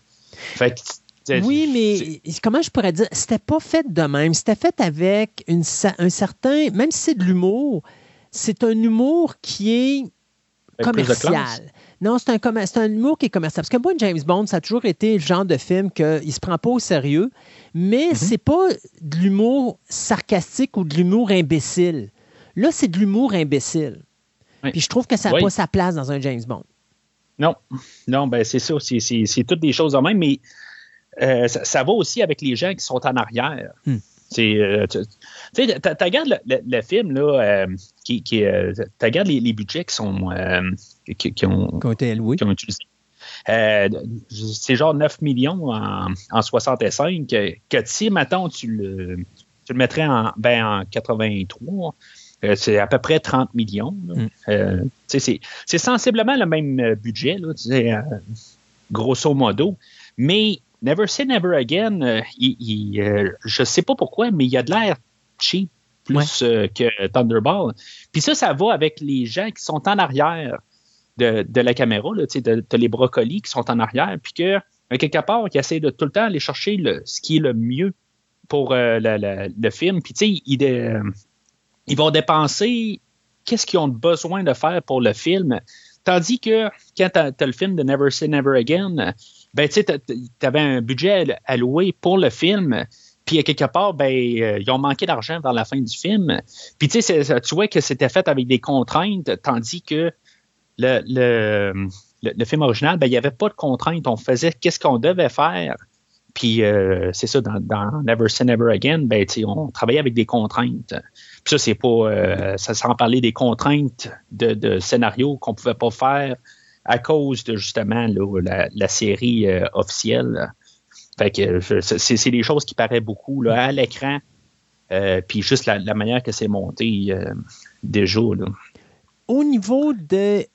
Speaker 2: oui, mais comment je pourrais dire, c'était pas fait de même. C'était fait avec une, un certain, même si c'est de l'humour, c'est un humour qui est commercial. Non, c'est un, un, humour qui est commercial. Parce que moi, James Bond, ça a toujours été le genre de film qu'il ne se prend pas au sérieux, mais mm-hmm. c'est pas de l'humour sarcastique ou de l'humour imbécile. Là, c'est de l'humour imbécile. Puis je trouve que ça n'a pas sa place dans un James Bond.
Speaker 4: Non, non, ben c'est ça. C'est toutes des choses en même, mais euh, ça, va aussi avec les gens qui sont en arrière. Hmm. Euh, tu sais, tu regardes le, film, là, euh, qui, regardes les, budgets qui sont qui, ont,
Speaker 2: été
Speaker 4: qui ont utilisé. c'est genre 9 millions en, en 65, que, que si, maintenant tu le, tu le mettrais en, ben, en 83, euh, c'est à peu près 30 millions. Mm. Euh, c'est sensiblement le même euh, budget, grosso modo. Mais Never Say Never Again, je ne sais pas pourquoi, mais il y a de l'air cheap plus que Thunderball. Puis ça, ça va avec les gens qui sont en arrière de, la caméra. Tu as les brocolis qui sont en arrière, puis que quelque part, qui essaient de tout le temps aller chercher ce qui est le mieux pour le film. Puis tu sais, il, ils vont dépenser qu'est-ce qu'ils ont besoin de faire pour le film. Tandis que quand tu as, le film de Never Say Never Again, ben, tu avais un budget alloué pour le film. Puis, quelque part, ben, euh, ils ont manqué d'argent vers la fin du film. Puis, tu sais, tu vois que c'était fait avec des contraintes, tandis que le, le, film original, ben, il n'y avait pas de contraintes. On faisait qu'est-ce qu'on devait faire. Puis, euh, c'est ça, dans, dans, Never Say Never Again, ben, on travaillait avec des contraintes ça, c'est pas. Euh, ça sans parler des contraintes de, scénario qu'on pouvait pas faire à cause de justement la, série euh, officielle. Fait que c'est des choses qui paraissent beaucoup là, à l'écran. Euh, puis juste la, manière que c'est monté déjà.
Speaker 2: Au niveau de.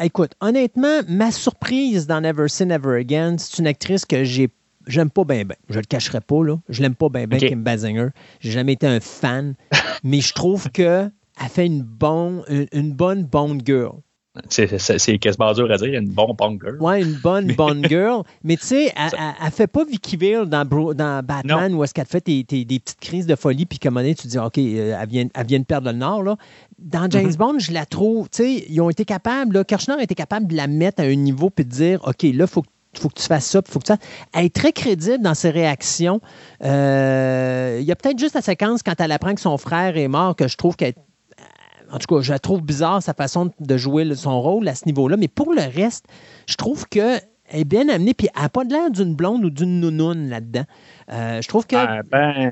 Speaker 2: Écoute, honnêtement, ma surprise dans Never Say Never Again, c'est une actrice que j'ai j'aime pas bien ben. Je le cacherai pas, là. Je l'aime pas bien ben, Kim Basinger. J'ai jamais été un fan. mais je trouve qu'elle fait une, bonne, une, bonne Bond girl.
Speaker 4: C'est quasiment dur à dire, une bonne Bond girl.
Speaker 2: Ouais, une bonne Bond girl. Mais tu sais, elle, elle, fait pas Vicky Vale dans, dans Batman où est-ce qu'elle fait des petites crises de folie, puis comme un moment tu dis, OK, euh, elle vient, elle vient de perdre le nord, là. Dans James mm-hmm. Bond, je la trouve, tu sais, ils ont été capables, là, Kirchner a été capable de la mettre à un niveau, puis de dire, OK, là, il faut que faut que tu fasses ça, faut que ça. Elle est très crédible dans ses réactions. Euh, il y a peut-être juste la séquence quand elle apprend que son frère est mort que je trouve qu'elle en tout cas, je la trouve bizarre sa façon de jouer son rôle à ce niveau-là. Mais pour le reste, je trouve qu'elle est bien amenée, puis elle n'a pas l'air d'une blonde ou d'une nounoune là-dedans. Euh, je trouve que.
Speaker 4: Ah, ben,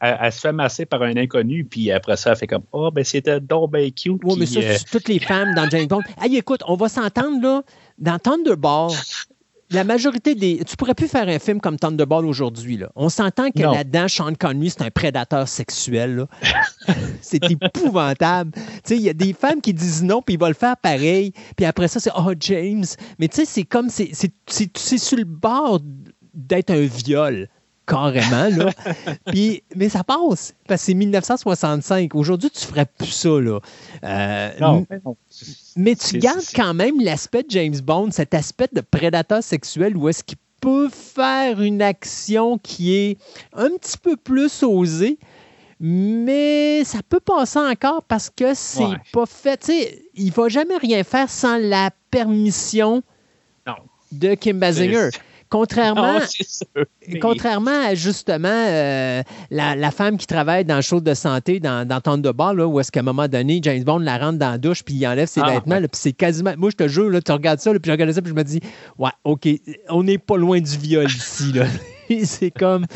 Speaker 4: elle, se fait masser par un inconnu, puis après ça, elle fait comme Oh, ben c'était donc ben cute.
Speaker 2: Oui, mais ça,
Speaker 4: euh,
Speaker 2: toutes les femmes dans James Bond. Hey, écoute, on va s'entendre là. Dans Thunderball, la majorité des. Tu pourrais plus faire un film comme Thunderball aujourd'hui. Là. On s'entend que là-dedans, Sean Connery, c'est un prédateur sexuel. c'est épouvantable. Il y a des femmes qui disent non, puis ils vont le faire pareil. Puis après ça, c'est Oh, James. Mais tu sais, c'est comme. C'est sur le bord d'être un viol carrément. Là. Puis, mais ça passe, parce que c'est 1965. Aujourd'hui, tu ferais plus ça. Là. Euh, non, mais tu gardes quand même l'aspect de James Bond, cet aspect de prédateur sexuel où est-ce qu'il peut faire une action qui est un petit peu plus osée, mais ça peut passer encore parce que c'est pas fait. sais, il va jamais rien faire sans la permission de Kim Basinger. Contrairement, contrairement à justement euh, la, femme qui travaille dans le show de santé dans, dans de Bar, là, où est-ce qu'à un moment donné, James Bond la rentre dans la douche puis il enlève ses ah, vêtements. puis c'est quasiment. Moi, je te jure, là, tu regardes ça, puis je regarde ça, puis je me dis, ouais, OK, on n'est pas loin du viol ici. c'est comme.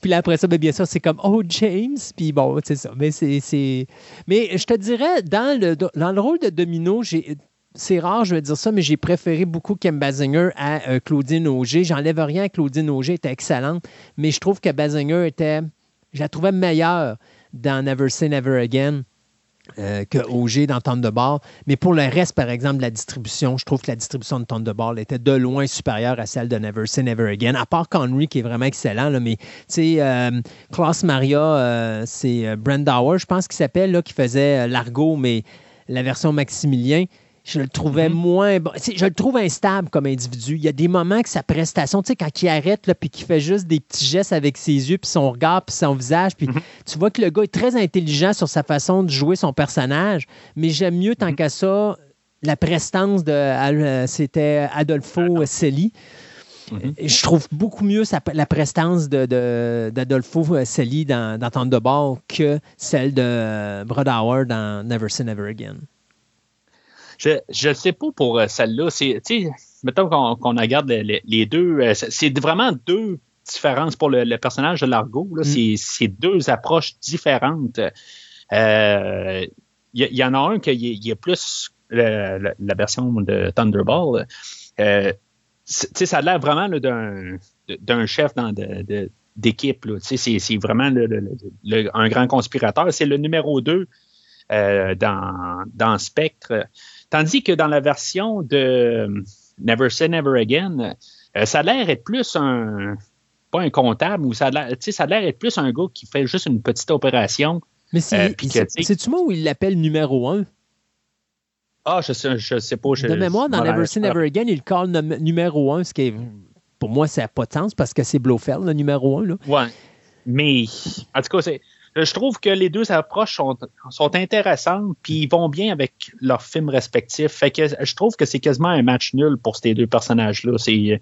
Speaker 2: Puis là, après ça, ben, bien sûr, c'est comme Oh, James. Puis bon, c'est ça. Mais c'est. Mais je te dirais, dans le, dans le rôle de Domino, j'ai c'est rare, je vais dire ça, mais j'ai préféré beaucoup Kim Basinger à euh, Claudine Auger. J'enlève rien Claudine Auger, était excellente, mais je trouve que Basinger était, je la trouvais meilleure dans Never Say Never Again. Euh, que Auger dans Thunderball. Mais pour le reste, par exemple, de la distribution, je trouve que la distribution de Thunderball était de loin supérieure à celle de Never Say Never Again, à part Connery qui est vraiment excellent. Là, mais, tu sais, euh, Klaus Maria, c'est Brenda Howard, je pense qu'il s'appelle, qui faisait Largo, mais la version Maximilien je le trouvais mhm. moins bon. Je le trouve instable comme individu. Il y a des moments que sa prestation, tu sais, quand il arrête, là, puis qu'il fait juste des petits gestes avec ses yeux, puis son regard, puis son visage, puis mhm. tu vois que le gars est très intelligent sur sa façon de jouer son personnage, mais j'aime mieux, tant mhm. qu'à ça, la prestance de. Euh, c'était Adolfo ah, Celi. Je trouve beaucoup mieux la prestance d'Adolfo de, Celi dans, dans Temps de bord que celle de Brad Howard dans Never Say Never Again.
Speaker 4: Je ne sais pas pour euh, celle-là. Mettons qu'on regarde les, deux. Euh, c'est vraiment deux différences pour le, personnage de Largo. Mm. C'est deux approches différentes. Il euh, y, en a un qui est plus la, version de Thunderball. ça a l'air vraiment d'un chef d'équipe. C'est vraiment un grand conspirateur. C'est le numéro 2 dans, dans Spectre. Tandis que dans la version de euh, Never Say Never Again, euh, ça a l'air être plus un. Pas un comptable, ou ça a l'air être plus un gars qui fait juste une petite opération.
Speaker 2: Mais c'est. Euh, C'est-tu moi où il l'appelle numéro un?
Speaker 4: Ah, je sais, je sais pas.
Speaker 2: de mémoire, dans Never Say Never Again, il colle numéro un, ce qui est. Pour moi, ça n'a pas de sens parce que c'est Blofeld, le numéro un. Là.
Speaker 4: Ouais. Mais, en tout cas, c'est je trouve que les deux approches sont, sont intéressantes, puis ils vont bien avec leurs films respectifs. Fait que je trouve que c'est quasiment un match nul pour ces deux personnages-là. C'est,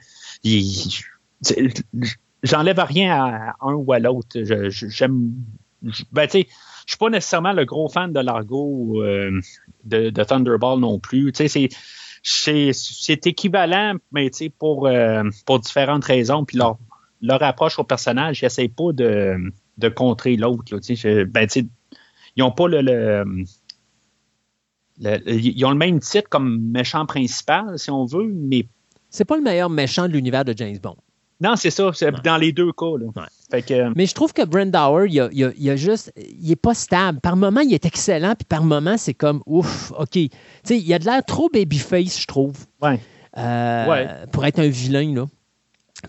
Speaker 4: j'enlève rien à un ou à l'autre. J'aime, ben tu sais, je suis pas nécessairement le gros fan de Largo euh, de, Thunderball non plus. Tu sais, c'est c'est équivalent, mais tu sais, pour, euh, pour différentes raisons. Puis leur, leur approche au personnage, ils n'essayent pas de, de contrer l'autre. Ben, ils n'ont pas le, Ils ont le même titre comme méchant principal, si on veut, mais.
Speaker 2: C'est pas le meilleur méchant de l'univers de James Bond.
Speaker 4: Non, c'est ça. dans les deux cas.
Speaker 2: Mais je trouve que Brent il, il, a, juste. Il est pas stable. Par moment, il est excellent, puis par moment, c'est comme ouf, OK. Tu sais, il a de l'air trop babyface, je trouve.
Speaker 4: Ouais.
Speaker 2: Euh, pour être un vilain, là.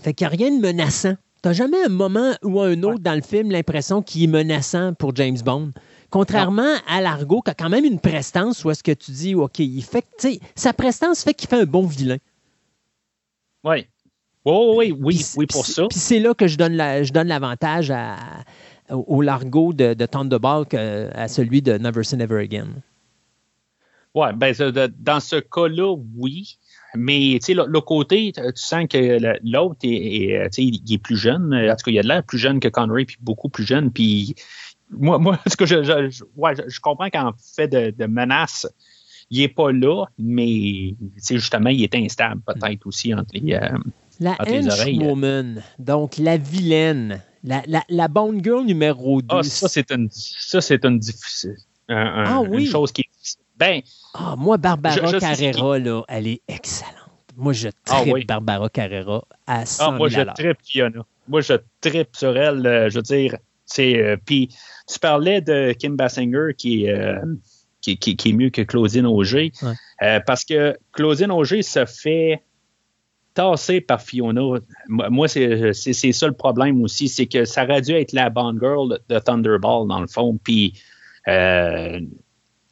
Speaker 2: Fait qu'il n'y a rien de menaçant. T'as jamais un moment ou un autre dans le film l'impression qu'il est menaçant pour James Bond? Contrairement à Largo, qui a quand même une prestance où est-ce que tu dis, OK, il fait, sa prestance fait qu'il fait un bon vilain.
Speaker 4: Oui. Oh, oui, oui, oui, pour ça.
Speaker 2: Puis c'est là que je donne, je donne l'avantage au Largo de, de Thunderball à celui de Never Say Never Again.
Speaker 4: Oui, ben, dans ce cas-là, oui. Mais tu sais, le, côté, tu sens que l'autre est, est, il est plus jeune. En tout cas, il a de l'air plus jeune que Connery, puis beaucoup plus jeune. Puis moi, moi ce que je, je, ouais, je, comprends qu'en fait de, de menace, il n'est pas là, mais justement, il est instable peut-être aussi entre les, euh,
Speaker 2: la
Speaker 4: entre les
Speaker 2: oreilles. Woman, donc la vilaine. La, la, la Bone Girl numéro 2.
Speaker 4: Ah, ça, c'est une, ça, c'est une, difficile- un- un-
Speaker 2: Ah oui.
Speaker 4: une chose qui est. Ben,
Speaker 2: Ah, moi, Barbara
Speaker 4: Je- je sais
Speaker 2: Carrera, là, elle est excellente. Moi, je
Speaker 4: Ah
Speaker 2: tripe
Speaker 4: oui.
Speaker 2: Barbara Carrera à 100
Speaker 4: ah,
Speaker 2: 000
Speaker 4: moi, je tripe Fiona. Moi, je tripe sur elle. euh, je veux dire, c'est. euh, Puis, tu parlais de Kim Basinger qui, est, euh, qui, qui- qui est mieux que Claudine Auger.
Speaker 2: Ouais.
Speaker 4: Parce que Claudine Auger se fait tasser par Fiona. Moi, c'est ça le problème aussi. C'est que ça aurait dû être la Bond Girl de Thunderball, dans le fond. Puis. euh,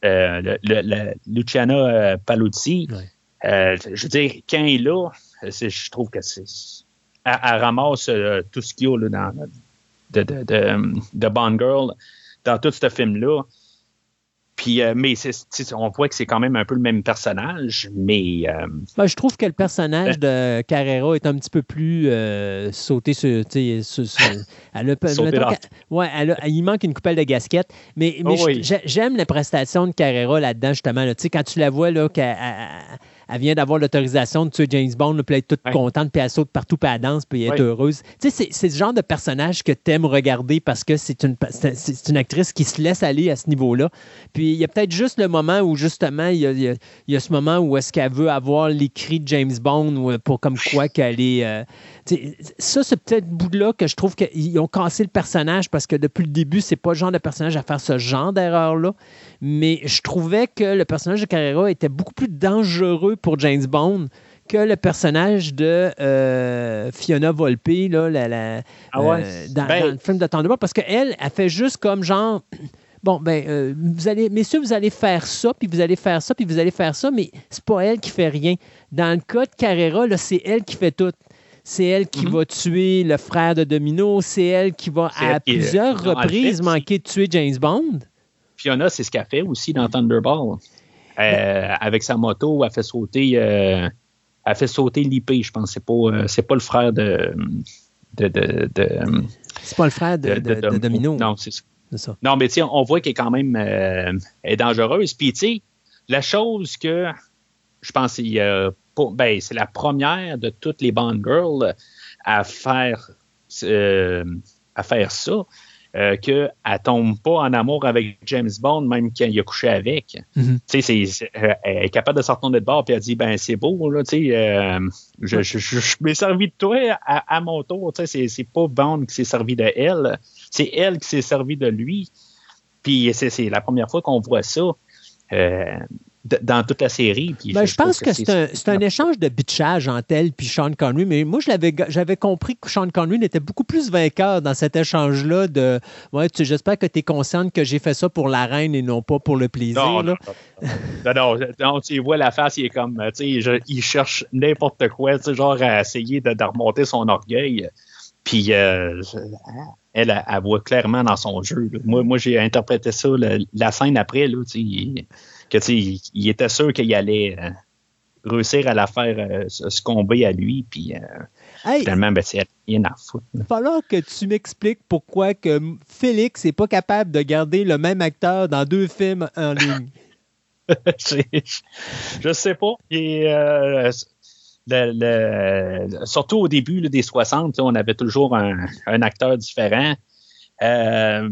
Speaker 4: le- le- le- Luciana euh, Paluzzi,
Speaker 2: Ouais.
Speaker 4: euh, je veux dire, quand elle est là, je trouve que c'est. Elle, elle ramasse euh, tout ce qu'il y a là, dans, de, de, de, de Bond Girl dans tout ce film-là. Puis, euh, mais on voit que c'est quand même un peu le même personnage, mais euh,
Speaker 2: Ben, je trouve que le personnage de Carrera est un petit peu plus euh, sauté sur. elle a, mettons ouais, elle a- il manque une coupelle de gasquette. Mais, mais
Speaker 4: Oh oui.
Speaker 2: j'aime les prestations de Carrera là-dedans, justement. là. Quand tu la vois, là, qu'elle elle- vient d'avoir l'autorisation de tuer James Bond, puis elle est toute
Speaker 4: Ouais.
Speaker 2: contente, puis elle saute partout, puis elle danse, puis elle est
Speaker 4: Ouais.
Speaker 2: heureuse. Tu sais, c'est- le genre de personnage que tu aimes regarder parce que c'est une, c'est une actrice qui se laisse aller à ce niveau-là. Puis il y a peut-être juste le moment où, justement, il y a, il y a- il y a ce moment où est-ce qu'elle veut avoir l'écrit de James Bond euh, pour comme quoi qu'elle est. euh, ça, c'est peut-être le bout-là que je trouve qu'ils ont cassé le personnage parce que depuis le début, c'est pas le genre de personnage à faire ce genre d'erreur-là. Mais je trouvais que le personnage de Carrera était beaucoup plus dangereux pour James Bond que le personnage de euh, Fiona Volpe, là, la- la-
Speaker 4: Ah ouais?
Speaker 2: euh, dans,
Speaker 4: Ben-
Speaker 2: dans le film de Thunderball, parce qu'elle, elle fait juste comme genre. Bon, ben, euh, vous allez, messieurs, vous allez faire ça, puis vous allez faire ça, puis vous allez faire ça, mais c'est pas elle qui fait rien. Dans le cas de Carrera, là, c'est elle qui fait tout. C'est elle qui
Speaker 4: Mhm.
Speaker 2: va tuer le frère de Domino, c'est elle qui va à
Speaker 4: qui-
Speaker 2: plusieurs
Speaker 4: non,
Speaker 2: reprises
Speaker 4: fait,
Speaker 2: manquer de tuer James Bond.
Speaker 4: Fiona, c'est ce qu'elle fait aussi dans Thunderball. Euh, avec sa moto, elle fait sauter, euh, elle fait sauter l'IP, je pense. C'est pas, euh, c'est pas le frère de, de, de, de-
Speaker 2: C'est pas le frère de, Domino.
Speaker 4: Non, c'est ça. Non, mais sais, on voit qu'elle est quand même elle est dangereuse. Puis, tu sais, la chose que je pense qu'il y a pas- ben, c'est la première de toutes les Bond Girls à faire, euh, à faire ça, euh, qu'elle ne tombe pas en amour avec James Bond, même quand il a couché avec. C'est- euh, elle est capable de retourner de bord puis elle dit ben c'est beau là, tu sais, euh, je, je, je, je m'ai servi de toi à, à mon tour, c'est, c'est pas Bond qui s'est servi de elle, c'est elle qui s'est servi de lui. Puis c'est, c'est la première fois qu'on voit ça euh, dans toute la série. Puis
Speaker 2: Ben, je, pense que, c'est un, échange de bitchage entre elle et Sean Connery, mais moi, j'avais compris que Sean Connery était beaucoup plus vainqueur dans cet échange-là de Ouais, j'espère que tu es consciente que j'ai fait ça pour la reine et non pas pour le plaisir.
Speaker 4: Non,
Speaker 2: là.
Speaker 4: non, non, non, non, tu vois la face, il est comme, tu sais, il cherche n'importe quoi, tu sais, genre à essayer de, de remonter son orgueil. Puis euh, elle, elle, elle voit clairement dans son jeu. là. Moi, moi j'ai interprété ça, le- la scène après, là, tu sais, que il, il était sûr qu'il allait euh, réussir à la faire euh, succomber à lui, puis euh,
Speaker 2: Hey,
Speaker 4: finalement, ben, c'est rien à foutre.
Speaker 2: il va falloir que tu m'expliques pourquoi que Félix n'est pas capable de garder le même acteur dans deux films en ligne.
Speaker 4: je, sais pas. Et, le- le- surtout au début là, des 60, tu sais, on avait toujours un, un acteur différent. Euh,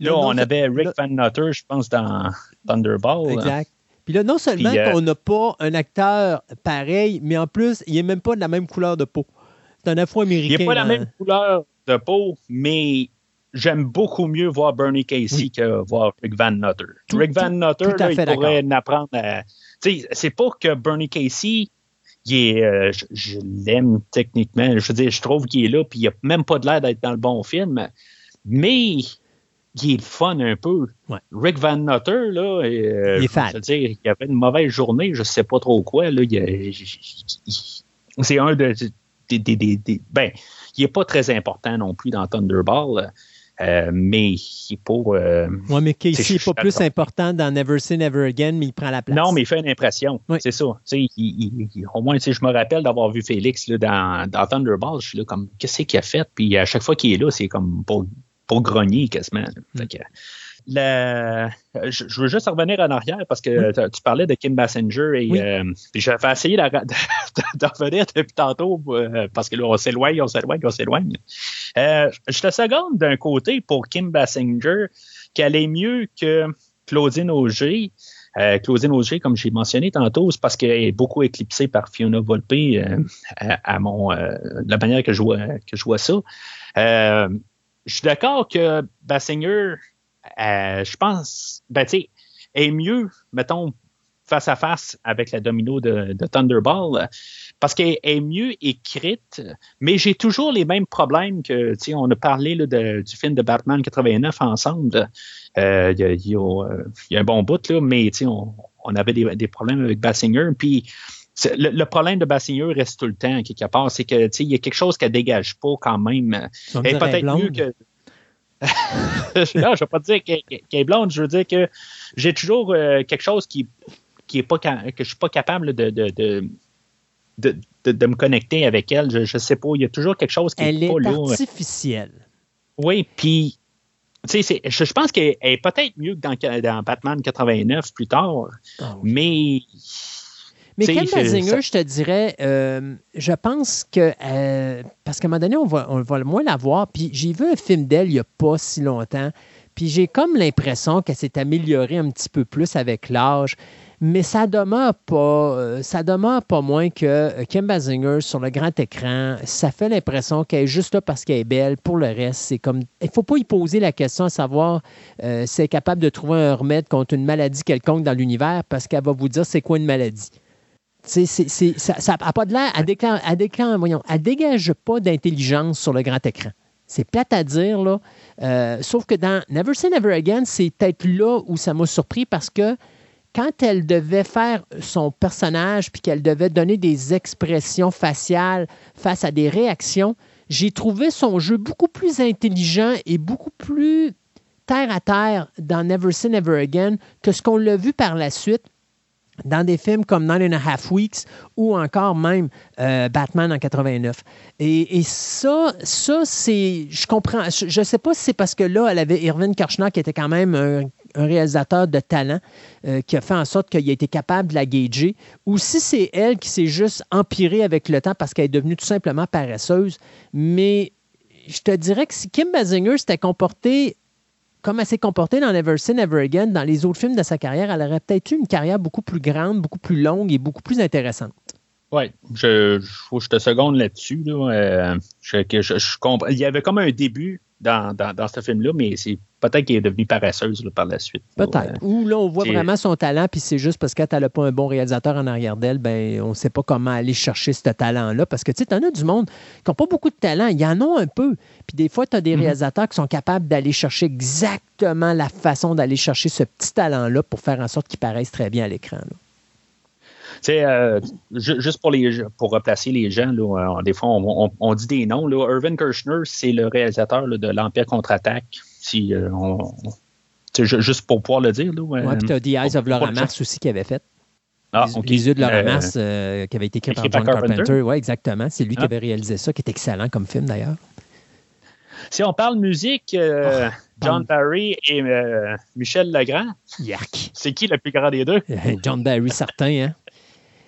Speaker 4: là, on avait Rick Van Nutter, je pense, dans Thunderball.
Speaker 2: Exact. Puis là, non seulement
Speaker 4: euh,
Speaker 2: qu'on n'a pas un acteur pareil, mais en plus, il n'est même pas de la même couleur de peau. C'est un afro-américain.
Speaker 4: Il n'est pas la
Speaker 2: dans-
Speaker 4: même couleur de peau, mais j'aime beaucoup mieux voir Bernie Casey
Speaker 2: Oui.
Speaker 4: que voir Rick Van Nutter.
Speaker 2: Tout-
Speaker 4: Rick Van Nutter,
Speaker 2: tout
Speaker 4: là, il pourrait en apprendre à. Tu sais, c'est pas que Bernie Casey, il est, euh, je, je l'aime techniquement. Je veux dire, je trouve qu'il est là, puis il a même pas de l'air d'être dans le bon film, mais il est le fun un peu.
Speaker 2: Ouais.
Speaker 4: Rick Van Nutter, là, euh,
Speaker 2: Il est
Speaker 4: veux dire, il avait une mauvaise journée, je sais pas trop quoi. Là, c'est un de, des, des- ben, il n'est pas très important non plus dans Thunderball, euh, mais il est pas. euh,
Speaker 2: Ouais, mais Casey n'est pas plus important dans Never Say Never Again, mais il prend la place.
Speaker 4: non, mais il fait une impression.
Speaker 2: Oui.
Speaker 4: C'est ça. Tu sais, il- il- il- au moins, je me rappelle d'avoir vu Félix là, dans, dans Thunderball. Je suis là comme, qu'est-ce qu'il a fait? Puis à chaque fois qu'il est là, c'est comme pour, pour grogner quasiment.
Speaker 2: Mm.
Speaker 4: Fait que, la- je, veux juste revenir en arrière parce que tu- tu parlais de Kim Bassinger et
Speaker 2: Oui.
Speaker 4: euh, j'avais essayé d'en de, de, revenir depuis tantôt euh, parce que là, on s'éloigne, on s'éloigne, on s'éloigne. Euh, je te seconde d'un côté pour Kim Basinger, qui allait mieux que Claudine Auger. Euh, Claudine Auger, comme j'ai mentionné tantôt, c'est parce qu'elle est beaucoup éclipsée par Fiona Volpe euh, à, mon, de la manière que je vois, que je vois ça. Je suis d'accord que Basinger, je pense, ben, est mieux, mettons, face à face avec la domino de, Thunderball parce qu'elle est mieux écrite, mais j'ai toujours les mêmes problèmes que, tu sais, on a parlé du film de Batman 89 ensemble. Euh, il y, a un bon bout, là, mais tu sais, on, avait des, problèmes avec Bassinger. Puis le, problème de Bassinger reste tout le temps, quelque part, c'est que, tu sais, il y a quelque chose qu'elle dégage pas quand même. Elle est peut-être mieux que. non, je ne veux pas dire qu'elle est blonde, je veux dire que j'ai toujours euh, quelque chose qui qui est pas que je suis pas capable de, de, de, de, me connecter avec elle. Je, ne sais pas. Il y a toujours quelque chose qui
Speaker 2: elle
Speaker 4: est, pas
Speaker 2: est artificielle.
Speaker 4: Oui, puis je, je, pense qu'elle est peut-être mieux que dans, dans, Batman 89 plus tard, ah mais.
Speaker 2: Mais Kim Basinger, je te dirais, euh, je pense que, euh, parce qu'à un moment donné, on va, on va moins la voir, puis j'ai vu un film d'elle il n'y a pas si longtemps, puis j'ai comme l'impression qu'elle s'est améliorée un petit peu plus avec l'âge mais ça demeure pas, euh, ça demeure pas moins que Kim Basinger sur le grand écran, ça fait l'impression qu'elle est juste là parce qu'elle est belle. Pour le reste, c'est comme, il faut pas y poser la question à savoir euh, si elle est capable de trouver un remède contre une maladie quelconque dans l'univers parce qu'elle va vous dire c'est quoi une maladie. Ça n'a pas de l'air, elle, déclare, elle, déclare, voyons, elle dégage pas d'intelligence sur le grand écran. C'est plate à dire, là. sauf que dans Never Say Never Again, c'est peut-être là où ça m'a surpris parce que quand elle devait faire son personnage puis qu'elle devait donner des expressions faciales face à des réactions, j'ai trouvé son jeu beaucoup plus intelligent et beaucoup plus terre à terre dans Never Say Never Again que ce qu'on l'a vu par la suite dans des films comme Nine and a Half Weeks ou encore même euh, Batman en 89. Et, ça, je comprends, je ne sais pas si c'est parce que là, elle avait Irvin Kershner qui était quand même un un réalisateur de talent euh, qui a fait en sorte qu'il a été capable de la gager, ou si c'est elle qui s'est juste empirée avec le temps parce qu'elle est devenue tout simplement paresseuse. Mais je te dirais que si Kim Basinger s'était comportée comme elle s'est comportée dans Never Say Never Again, dans les autres films de sa carrière, elle aurait peut-être eu une carrière beaucoup plus grande, beaucoup plus longue et beaucoup plus intéressante.
Speaker 4: Oui, je, je, je, te seconde là-dessus. Euh, il y avait comme un début dans, dans, ce film-là, mais c'est peut-être qu'elle est devenue paresseuse par la suite.
Speaker 2: Peut-être. Ou là, on voit vraiment son talent, puis c'est juste parce qu'elle n'a pas un bon réalisateur en arrière d'elle, ben, on ne sait pas comment aller chercher ce talent-là. Parce que tu sais, en as du monde qui n'ont pas beaucoup de talent. Il y en a un peu. Puis des fois, tu as des mhm. réalisateurs qui sont capables d'aller chercher exactement la façon d'aller chercher ce petit talent-là pour faire en sorte qu'il paraisse très bien à l'écran.
Speaker 4: Euh, juste pour, les, pour replacer les gens, là, euh, des fois, on, dit des noms. Là. Irvin Kirchner, c'est le réalisateur de l'Empire contre-attaque. Si, euh, juste pour pouvoir le dire.
Speaker 2: Oui, puis tu as The Eyes of Laura Mars aussi qui avait fait.
Speaker 4: Ah,
Speaker 2: les, yeux de Laura Mars, qui avait été écrit par John Carpenter. Oui, exactement. C'est lui qui ah. avait réalisé ça, qui est excellent comme film d'ailleurs.
Speaker 4: Si on parle musique, oh, John Barry et Michel Legrand. C'est qui le plus grand des deux?
Speaker 2: John Barry, certain. Hein?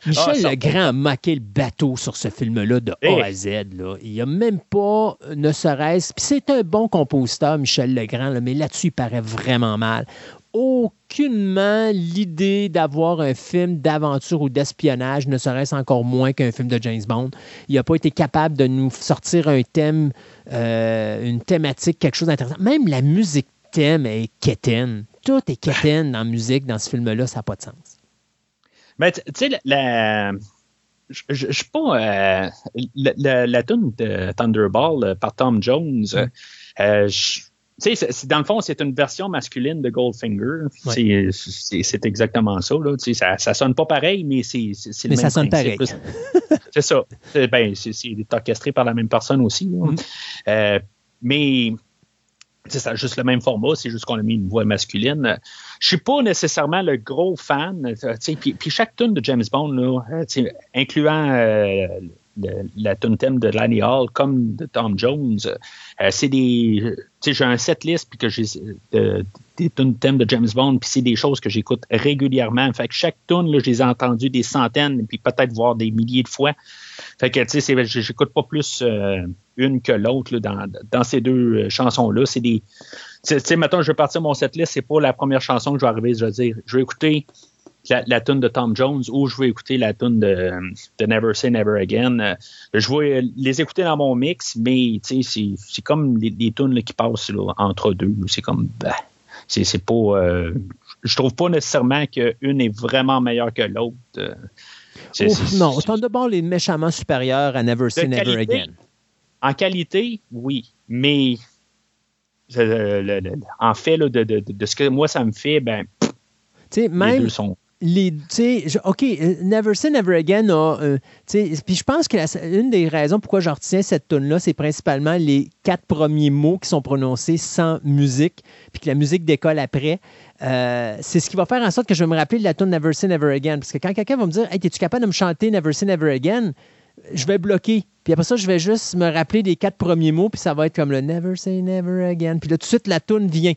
Speaker 2: Michel ah, Legrand a maqué le bateau sur ce film-là de A à Z. Là. Il n'y a même pas, ne serait-ce. Puis c'est un bon compositeur, Michel Legrand, mais là-dessus, il paraît vraiment mal. Aucunement l'idée d'avoir un film d'aventure ou d'espionnage, ne serait-ce encore moins qu'un film de James Bond. Il n'a pas été capable de nous sortir un thème, euh, une thématique, quelque chose d'intéressant. Même la musique thème est quétaine. Tout est quétaine dans la musique, dans ce film-là, ça n'a pas de sens.
Speaker 4: Mais tu sais, la, je suis pas. Euh, la, la, tune de Thunderball euh, par Tom Jones, mm. euh, sais, dans le fond, c'est une version masculine de Goldfinger. C'est exactement ça, là. Ça, ça sonne pas pareil, mais c'est le
Speaker 2: mais ça sonne pareil.
Speaker 4: c'est ça. Ben, c'est orchestré par la même personne aussi. Mm. Euh, mais c'est juste le même format, c'est juste qu'on a mis une voix masculine. Je suis pas nécessairement le gros fan. Puis, puis chaque tune de James Bond, là, euh, incluant euh, la tune thème de Lanny Hall comme de Tom Jones, euh, c'est des. J'ai un set list puis que j'ai des tunes thèmes de James Bond, puis c'est des choses que j'écoute régulièrement. Fait que chaque tune, là, je les ai entendues des centaines, puis peut-être voir des milliers de fois. Fait que, tu sais, j'écoute pas plus une que l'autre dans, dans, ces deux chansons-là. C'est des. Tu sais, maintenant, je vais partir mon setlist, c'est pas la première chanson que je vais arriver, je vais dire, je vais écouter la, la tune de Tom Jones ou je vais écouter la tune de, de Never Say Never Again. Je vais les écouter dans mon mix, mais c'est comme les, les tunes qui passent entre deux. C'est comme. Bah, c'est pas. Euh, je trouve pas nécessairement qu'une est vraiment meilleure que l'autre. Euh,
Speaker 2: non, Thunderball est méchamment supérieur à Never Say Never Again.
Speaker 4: En qualité, oui, mais euh, en fait, de, de, de, ce que moi ça me fait, ben,
Speaker 2: même, les deux sont les, OK, euh, Never Say Never Again a. Euh, puis je pense que une des raisons pourquoi je retiens cette tune-là, c'est principalement les quatre premiers mots qui sont prononcés sans musique, puis que la musique décolle après. Euh, c'est ce qui va faire en sorte que je vais me rappeler de la tune Never Say Never Again. Parce que quand quelqu'un va me dire Hey, es-tu capable de me chanter Never Say Never Again? Je vais bloquer. Puis après ça, je vais juste me rappeler des quatre premiers mots, puis ça va être comme le Never Say Never Again. Puis là, tout de suite, la tune vient.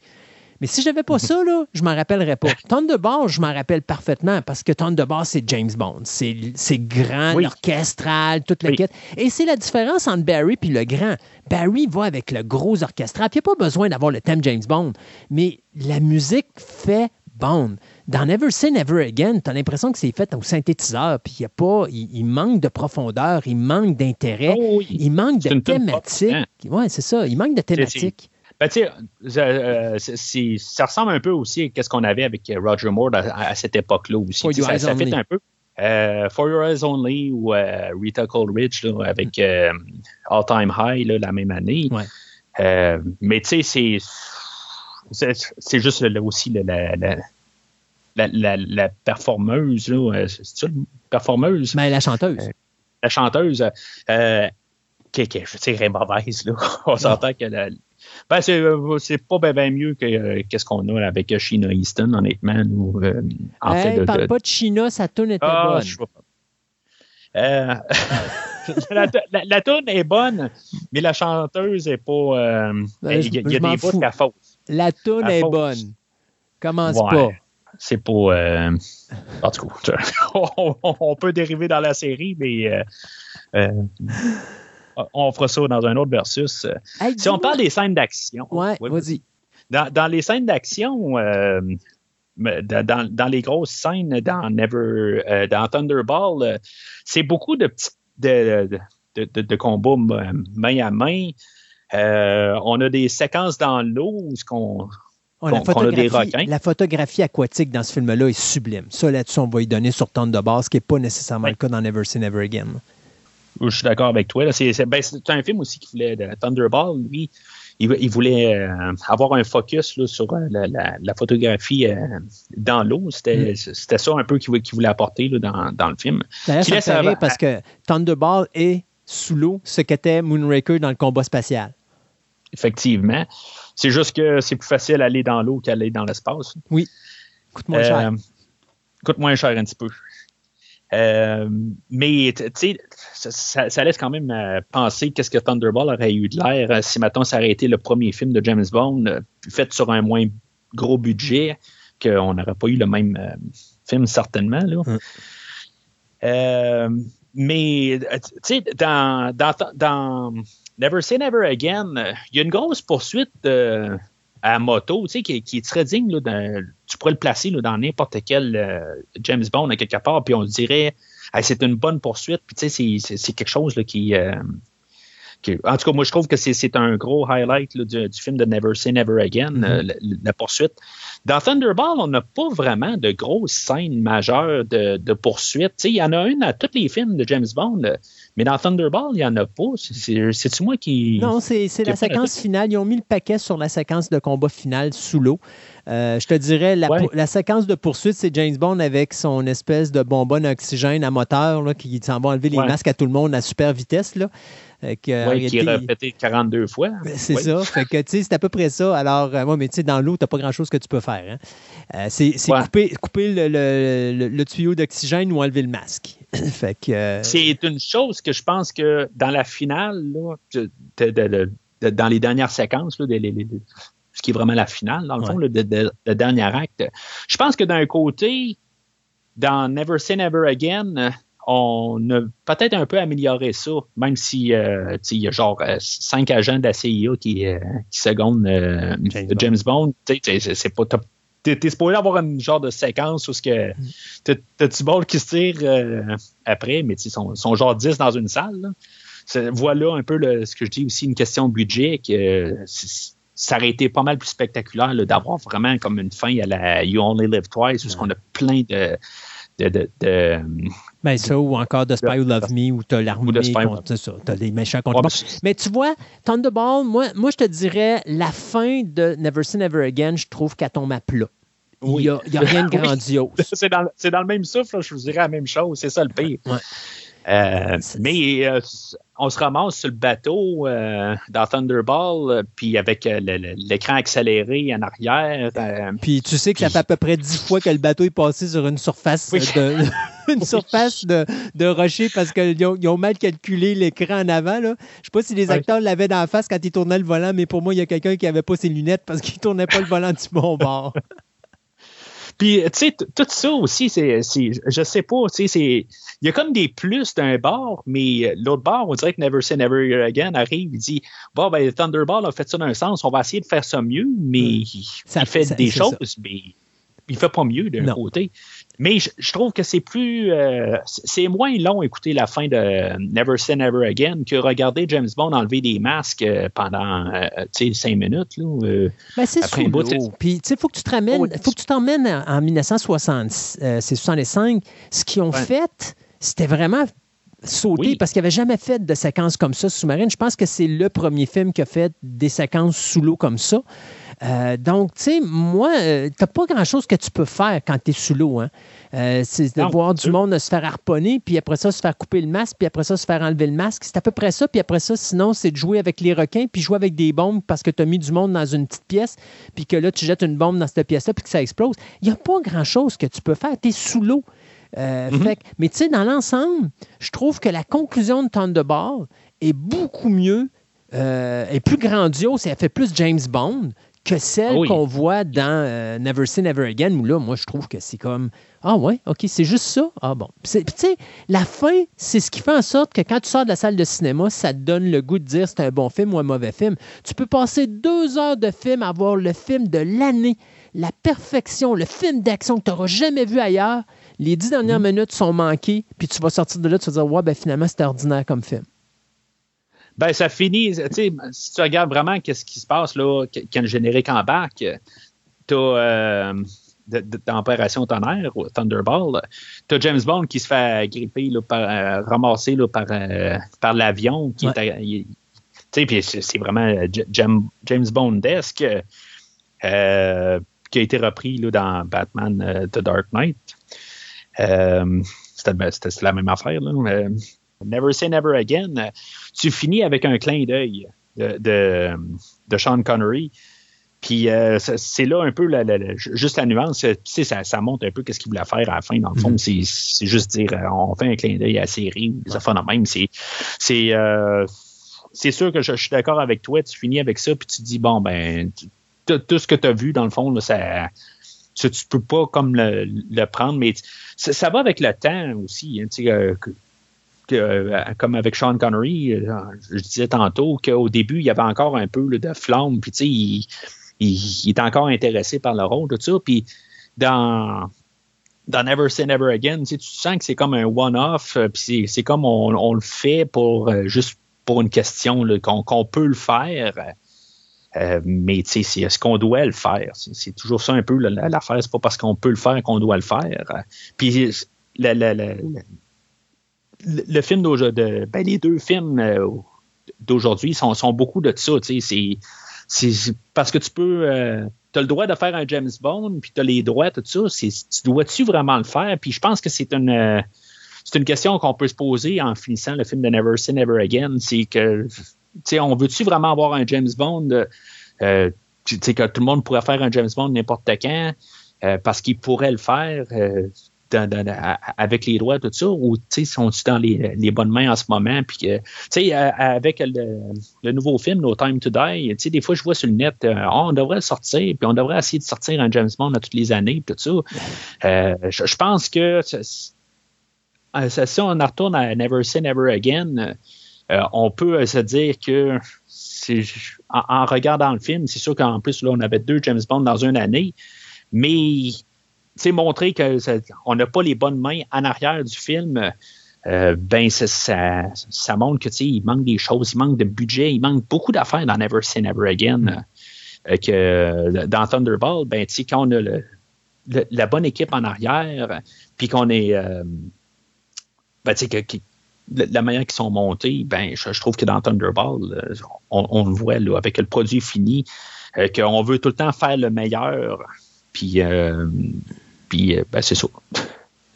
Speaker 2: Mais si je n'avais pas ça, là, je m'en rappellerais pas. Thunderball, je m'en rappelle parfaitement parce que Thunderball, c'est James Bond. C'est grand, orchestral, toute la quête. Et c'est la différence entre Barry et le grand. Barry va avec le gros orchestral. Il n'y a pas besoin d'avoir le thème James Bond. Mais la musique fait Bond. Dans Never Say Never Again, tu as l'impression que c'est fait au synthétiseur, puis il y a pas, il, manque de profondeur, il manque d'intérêt, oh il manque de thématique. Oui, c'est ça, il manque de thématique.
Speaker 4: Ben, tu euh, ça ressemble un peu aussi à ce qu'on avait avec Roger Moore à, cette époque-là aussi. ça, ça fait un peu. Euh, For Your Eyes Only ou euh, Rita Coleridge avec All Time High la même année. mais tu sais, c'est juste aussi la, la, la, performeuse. C'est ça, performeuse?
Speaker 2: Mais la chanteuse.
Speaker 4: la chanteuse. qui, qui, je mauvaise. Là. On s'entend que la, ben, euh, c'est pas bien mieux que euh, qu'est-ce qu'on a avec Sheena Easton, honnêtement. Nous,
Speaker 2: euh, en fait, de, parle pas de Sheena, sa tune était ah, bonne.
Speaker 4: la, la, tune est bonne, mais la chanteuse est pas. Ben, il y, a, des bouts qu'elle fausse.
Speaker 2: La tune est bonne. Commence pas.
Speaker 4: C'est pas. en tout cas, on, on, peut dériver dans la série, mais on fera ça dans un autre versus. si on parle des scènes d'action.
Speaker 2: Ouais, vas-y.
Speaker 4: Dans, les scènes d'action, euh, dans, les grosses scènes dans Never, euh, dans Thunderball, euh, c'est beaucoup de petits de, de, combats main à main. On a des séquences dans l'eau où on,
Speaker 2: oh, a des requins. La photographie aquatique dans ce film-là est sublime. Ça, là-dessus, on va y donner sur Thunderball, ce qui n'est pas nécessairement le cas dans Never Say Never Again.
Speaker 4: Je suis d'accord avec toi. Ben, c'est un film aussi qui voulait, de Thunderball, lui, il, voulait euh, avoir un focus sur euh, la, photographie euh, dans l'eau. Mm. C'était ça un peu qu'il voulait apporter dans, le film.
Speaker 2: D'ailleurs, ça me parce que Thunderball est sous l'eau ce qu'était Moonraker dans le combat spatial.
Speaker 4: Effectivement. C'est juste que c'est plus facile d'aller dans l'eau qu'aller dans l'espace.
Speaker 2: Oui. Coûte moins cher.
Speaker 4: Coûte moins cher un petit peu. Euh, mais tu sais, ça, laisse quand même euh, penser qu'est-ce que Thunderball aurait eu de l'air euh, si maintenant ça aurait été le premier film de James Bond fait sur un moins gros budget, qu'on n'aurait pas eu le même film certainement. Là. Mais tu sais, dans, dans, dans, Never Say Never Again, il y a une grosse poursuite à moto, tu sais, qui, est très digne. Là, tu pourrais le placer dans n'importe quel euh, James Bond à quelque part, puis on dirait, c'est une bonne poursuite. Puis tu sais, c'est quelque chose là, qui, euh, En tout cas, moi, je trouve que c'est un gros highlight du, film de Never Say Never Again, mm-hmm. euh, la, poursuite. Dans Thunderball, on n'a pas vraiment de grosses scènes majeures de, de poursuite. Il y en a une à tous les films de James Bond. Mais dans Thunderball, il n'y en a pas. C'est-tu moi qui.
Speaker 2: Non, c'est la séquence finale. Ils ont mis le paquet sur la séquence de combat finale sous l'eau. Euh, je te dirais, la, séquence de poursuite, c'est James Bond avec son espèce de bonbonne oxygène à moteur là, qui s'en va enlever les masques à tout le monde à super vitesse. Là.
Speaker 4: Euh, qui est répété 42 fois.
Speaker 2: Ben, c'est ça. Fait que, c'est à peu près ça. Alors, moi, euh, mais tu sais, dans l'eau, tu n'as pas grand-chose que tu peux faire. Hein. c'est couper, couper le, tuyau d'oxygène ou enlever le masque. fait que,
Speaker 4: C'est une chose que je pense que dans la finale, dans les dernières séquences, là, ce qui est vraiment la finale, dans le fond, le, dernier acte, je pense que d'un côté, dans Never Say Never Again, on a peut-être un peu amélioré ça, même si euh, il y a genre euh, cinq agents de la CIA qui, euh, qui secondent James, James Bond. C'est pas T'es supposé avoir une genre de séquence où que t'as du ball qui se tire après, mais ils sont, sont, genre 10 dans une salle. Voilà un peu le, ce que je dis aussi, une question de budget. Que, ça aurait été pas mal plus spectaculaire d'avoir vraiment comme une fin à la You Only Live Twice, où qu'on a plein de, de, de,
Speaker 2: ben ça, ou encore de Spy Who Love Me, où tu as l'armée. Tu as des méchants contre ouais, Mais tu vois, Thunderball, moi, moi, je te dirais, la fin de Never Say Never Again, je trouve qu'elle tombe à plat. Il n'y a, a, rien de grandiose.
Speaker 4: c'est dans, dans, le même souffle, je vous dirais la même chose. C'est ça le pire. Ouais. Euh, mais euh, on se ramasse sur le bateau euh, dans Thunderball, euh, puis avec l'écran accéléré en arrière.
Speaker 2: puis tu sais que ça fait à peu près dix fois que le bateau est passé sur une surface de, une surface de, de rocher parce qu'ils ont, ont, mal calculé l'écran en avant. Là. Je sais pas si les acteurs l'avaient dans la face quand ils tournaient le volant, mais pour moi, il y a quelqu'un qui avait pas ses lunettes parce qu'il tournait pas le volant du bon bord.
Speaker 4: Puis, tu sais, tout ça aussi, c'est, je sais pas, tu sais, il y a comme des plus d'un bar, mais l'autre bar, on dirait que Never Say Never Again arrive, il dit, bon, ben, Thunderball a fait ça dans un sens, on va essayer de faire ça mieux, mais il, fait des choses, mais il fait pas mieux d'un côté. Mais je, trouve que c'est plus. Euh, c'est moins long écouter la fin de Never Say Never Again que regarder James Bond enlever des masques euh, pendant euh, cinq minutes. Là,
Speaker 2: ben, c'est Puis, il faut que tu te ramènes, oh, faut que tu t'emmènes en, 1965. Ce qu'ils ont fait, c'était vraiment sauté parce qu'il n'avait jamais fait de séquence comme ça sous-marine. Je pense que c'est le premier film qui a fait des séquences sous l'eau comme ça. Euh, donc, tu sais, moi, euh, tu n'as pas grand-chose que tu peux faire quand tu es sous l'eau. Hein. Euh, c'est de voir du monde se faire harponner, puis après ça, se faire couper le masque, puis après ça, se faire enlever le masque. C'est à peu près ça. Puis après ça, sinon, c'est de jouer avec les requins, puis jouer avec des bombes parce que tu as mis du monde dans une petite pièce, puis que là, tu jettes une bombe dans cette pièce-là, puis que ça explose. Il n'y a pas grand-chose que tu peux faire. Tu es sous l'eau. Mm-hmm. mais tu sais, dans l'ensemble, je trouve que la conclusion de Thunderball est beaucoup mieux, est plus grandiose et elle fait plus James Bond que celle qu'on voit dans euh, Never Say Never Again, où là, moi, je trouve que c'est comme Ah ouais, OK, c'est juste ça? Ah bon. Tu sais, la fin, c'est ce qui fait en sorte que quand tu sors de la salle de cinéma, ça te donne le goût de dire c'est un bon film ou un mauvais film. Tu peux passer deux heures de film à voir le film de l'année, la perfection, le film d'action que tu n'auras jamais vu ailleurs. Les dix dernières mm-hmm. minutes sont manquées, puis tu vas sortir de là, tu vas dire Ouais, ben finalement, c'est ordinaire comme film.
Speaker 4: Ben, ça finit, tu sais, si tu regardes vraiment qu'est-ce qui se passe là, quand le générique embarque, tu as euh, d'Opération Tonnerre, Thunderball, tu as James Bond qui se fait gripper, là, par, euh, ramasser là, par, euh, par l'avion, qui est, tu sais, puis c'est vraiment James Bond-esque, qui a été repris là, dans Batman The Dark Knight. C'était la même affaire, là. Never Say Never Again, euh, tu finis avec un clin d'œil de, de, Sean Connery. Puis euh, c'est là un peu juste la nuance. Tu sais, ça, ça montre un peu qu'est-ce qu'il voulait faire à la fin. Dans le fond, mm-hmm. c'est juste dire euh, on fait un clin d'œil à la série, affaires de même. C'est c'est sûr que je, suis d'accord avec toi. Tu finis avec ça, puis tu dis bon ben tout ce que tu as vu dans le fond, là, ça, tu peux pas comme le, prendre, mais ça, va avec le temps aussi. Hein, euh, comme avec Sean Connery, euh, je disais tantôt qu'au début, il y avait encore un peu de flamme, puis sais, il, il, est encore intéressé par le rôle, tout ça. Puis dans, dans Never Say Never Again, tu, sens que c'est comme un one-off, euh, puis c'est comme on, le fait pour juste pour une question qu'on peut le faire. Mais tu sais, est-ce qu'on doit le faire? C'est toujours ça un peu l'affaire. C'est pas parce qu'on peut le faire qu'on doit le faire. Puis la, le film d'aujourd'hui, ben, les deux films euh, d'aujourd'hui sont, beaucoup de ça. C'est parce que tu peux. Euh, tu as le droit de faire un James Bond, puis tu as les droits, tout ça. Tu dois-tu vraiment le faire? Puis je pense que c'est une. Euh, c'est une question qu'on peut se poser en finissant le film de Never Say Never Again. C'est que, on veut-tu vraiment avoir un James Bond euh, que tout le monde pourrait faire un James Bond n'importe quand parce qu'il pourrait le faire avec les droits, tout ça, ou sont-ils dans les, bonnes mains en ce moment? Puis que, sais, avec le, nouveau film, No Time to Die, des fois, je vois sur le net, euh, ah, on devrait le sortir, puis on devrait essayer de sortir un James Bond à toutes les années, tout ça. Euh, je, pense que si on retourne à Never Say Never Again, on peut se dire que en, regardant le film, c'est sûr qu'en plus, là, on avait deux James Bond dans une année, mais c'est montrer qu'on n'a pas les bonnes mains en arrière du film. Euh, ben ça, ça, montre que il manque des choses, il manque de budget, il manque beaucoup d'affaires dans Never Say Never Again. Euh, que dans Thunderball, ben quand on a la bonne équipe en arrière, puis qu'on est euh, ben, que, la manière qu'ils sont montés, ben, je, trouve que dans Thunderball, on, le voit là, avec le produit fini, qu'on veut tout le temps faire le meilleur. Puis, puis ben, c'est ça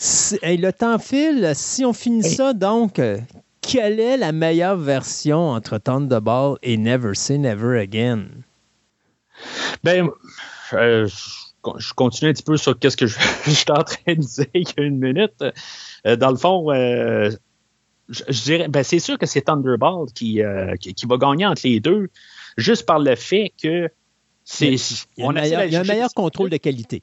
Speaker 2: le temps file. Si on finit ça, donc, euh, quelle est la meilleure version entre Thunderball et Never Say Never Again?
Speaker 4: Ben, euh, je continue un petit peu sur ce que je, suis en train de dire il y a une minute. Euh, dans le fond, je, dirais, ben, c'est sûr que c'est Thunderball qui, qui, va gagner entre les deux, juste par le fait que c'est.
Speaker 2: Il y a un meilleur contrôle de qualité